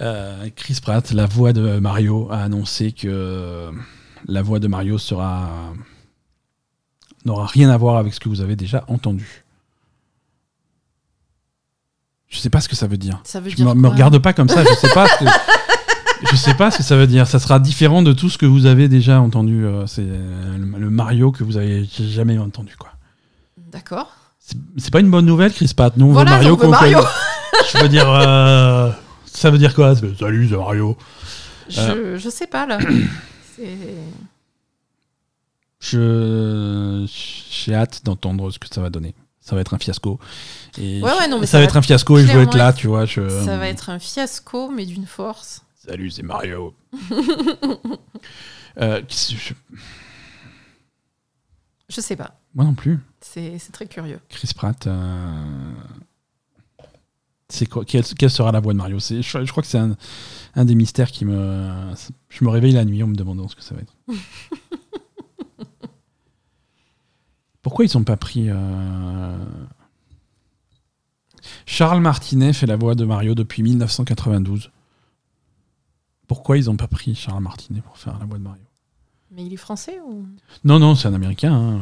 Euh, Chris Pratt, la voix de Mario, a annoncé que la voix de Mario sera n'aura rien à voir avec ce que vous avez déjà entendu. Je sais pas ce que ça veut dire.
Ça veut
Je
dire
me, regarde pas comme ça, je sais pas. ce que- je sais pas ce que ça veut dire. Ça sera différent de tout ce que vous avez déjà entendu. euh, C'est euh, le Mario que vous avez jamais entendu, quoi.
D'accord.
C'est pas une bonne nouvelle, Chris Pratt. Nous, on
Voilà,
veut Mario qu'on
Mario.
connaît. Je veux dire, euh, ça veut dire quoi Salut, c'est Mario.
Je, je sais pas là.
Je j'ai hâte d'entendre ce que ça va donner. Ça va être un fiasco. Et
Ouais, ouais, non, mais
ça,
ça
va être un fiasco et je veux être là, tu vois. Je...
Ça va être un fiasco, mais d'une force.
Salut, c'est Mario. Euh, je-
Je sais pas.
Moi non plus.
C'est c'est très curieux.
Chris Pratt. euh, C'est quoi quelle, quelle sera la voix de Mario? C'est- je, je crois que c'est un, un des mystères qui me. Je me réveille la nuit en me demandant ce que ça va être. Pourquoi ils n'ont pas pris. euh, Charles Martinet fait la voix de Mario depuis 1992. Pourquoi ils n'ont pas pris Charles Martinet pour faire la voix de Mario?
Mais il est français ou?
Non, non, c'est un américain. hein,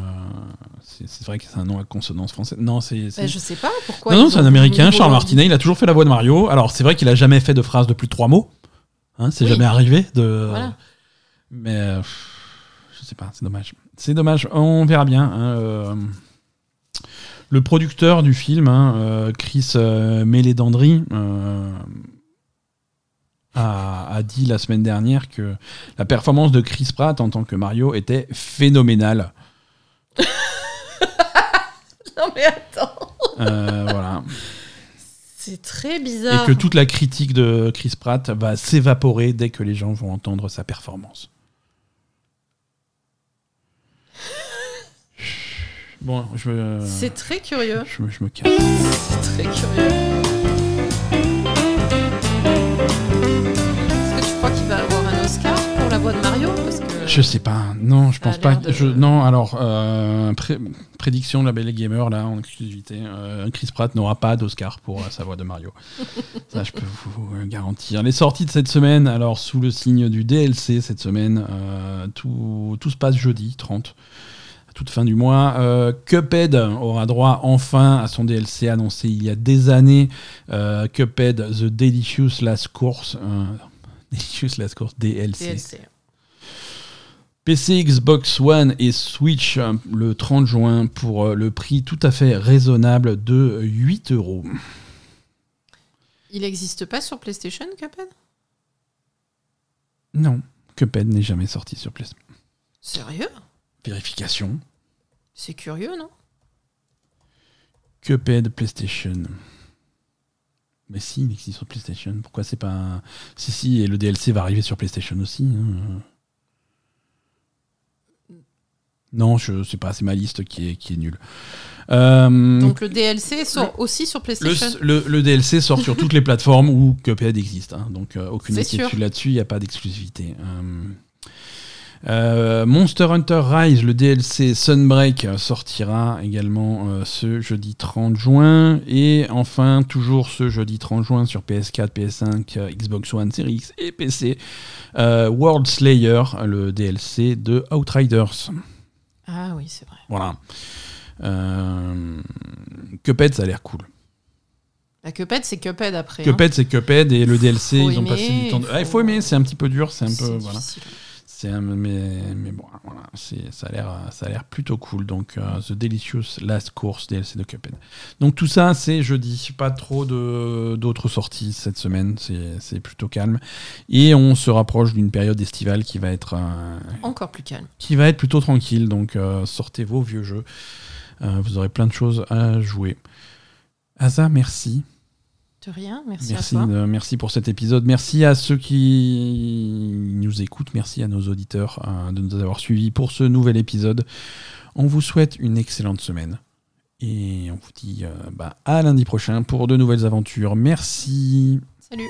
C'est vrai que c'est un nom à consonance française. Non, c'est.
Ben, Je sais pas pourquoi.
non, non, c'est un américain, Charles Martinet. Il a toujours fait la voix de Mario. Alors, c'est vrai qu'il a jamais fait de phrase de plus de trois mots. Hein, c'est
Oui.
jamais arrivé. De...
Voilà.
Mais euh, je sais pas, c'est dommage. C'est dommage. On verra bien. hein, euh, Le producteur du film, hein, euh, Chris euh, Mélédandri, euh, a, a dit la semaine dernière que la performance de Chris Pratt en tant que Mario était phénoménale.
Non mais attends.
Euh, voilà.
C'est très
et
bizarre.
que toute la critique de Chris Pratt va s'évaporer dès que les gens vont entendre sa performance. Bon, je me,
C'est très curieux.
je, me- je me casse.
C'est très curieux.
Je sais pas. Non, je pense pas.
l'air de-
Je, non, alors, euh, pré- prédiction de la Belle Gamer, là, en exclusivité. euh, Chris Pratt n'aura pas d'Oscar pour euh, sa voix de Mario. Ça, je peux vous euh, garantir. Les sorties de cette semaine, alors, sous le signe du DLC cette semaine, euh, tout, tout se passe jeudi 30. à Toute fin du mois. Euh, Cuphead aura droit enfin à son DLC annoncé il y a des années. Euh, Cuphead The Delicious Last Course. euh, Delicious Last Course DLC.
DLC.
PC, Xbox One et Switch euh, le 30 juin pour euh, le prix tout à fait raisonnable de 8 euros.
Il n'existe pas sur PlayStation, Cuphead?
Non, Cuphead n'est jamais sorti sur PlayStation.
Sérieux?
Vérification.
C'est curieux, non?
Cuphead PlayStation. Mais si, il existe sur PlayStation. Pourquoi c'est pas. Si, si, et le DLC va arriver sur PlayStation aussi. hein. Non, je sais pas, c'est ma liste qui est, qui est nulle. Euh,
Donc le DLC sort aussi sur PlayStation
Le, le- le DLC sort sur toutes les plateformes où Cuphead existe. hein. donc euh, aucune inquiétude là-dessus, il n'y a pas d'exclusivité. Euh, Monster Hunter Rise, le DLC Sunbreak sortira également ce jeudi 30 juin. Et enfin, toujours ce jeudi 30 juin sur PS4, PS5, euh, Xbox One, Series X et PC, World Slayer, le DLC de Outriders.
Ah oui, c'est vrai.
Voilà. Euh, Cuphead, ça a l'air cool.
La Cuphead, c'est Cuphead après. hein.
Cuphead, c'est Cuphead et le DLC,
Faut
ils ont passé du temps. De...
il
Ah, il faut
faut-
aimer, c'est un petit peu dur, c'est un peu voilà. C'est mais mais bon, voilà, ça a l'air ça a l'air plutôt cool. Donc euh, The Delicious Last Course DLC de Cuphead. Donc tout ça, c'est jeudi, pas trop de d'autres sorties cette semaine, c'est c'est plutôt calme et on se rapproche d'une période estivale qui va être euh,
Encore plus calme.
qui va être plutôt tranquille. Donc euh, sortez vos vieux jeux. Euh, vous aurez plein de choses à jouer. Asa, merci.
De rien, merci,
Merci,
à toi.
merci pour cet épisode. Merci à ceux qui nous écoutent. Merci à nos auditeurs euh, de nous avoir suivis pour ce nouvel épisode. On vous souhaite une excellente semaine. Et on vous dit euh, bah, à lundi prochain pour de nouvelles aventures. Merci.
Salut.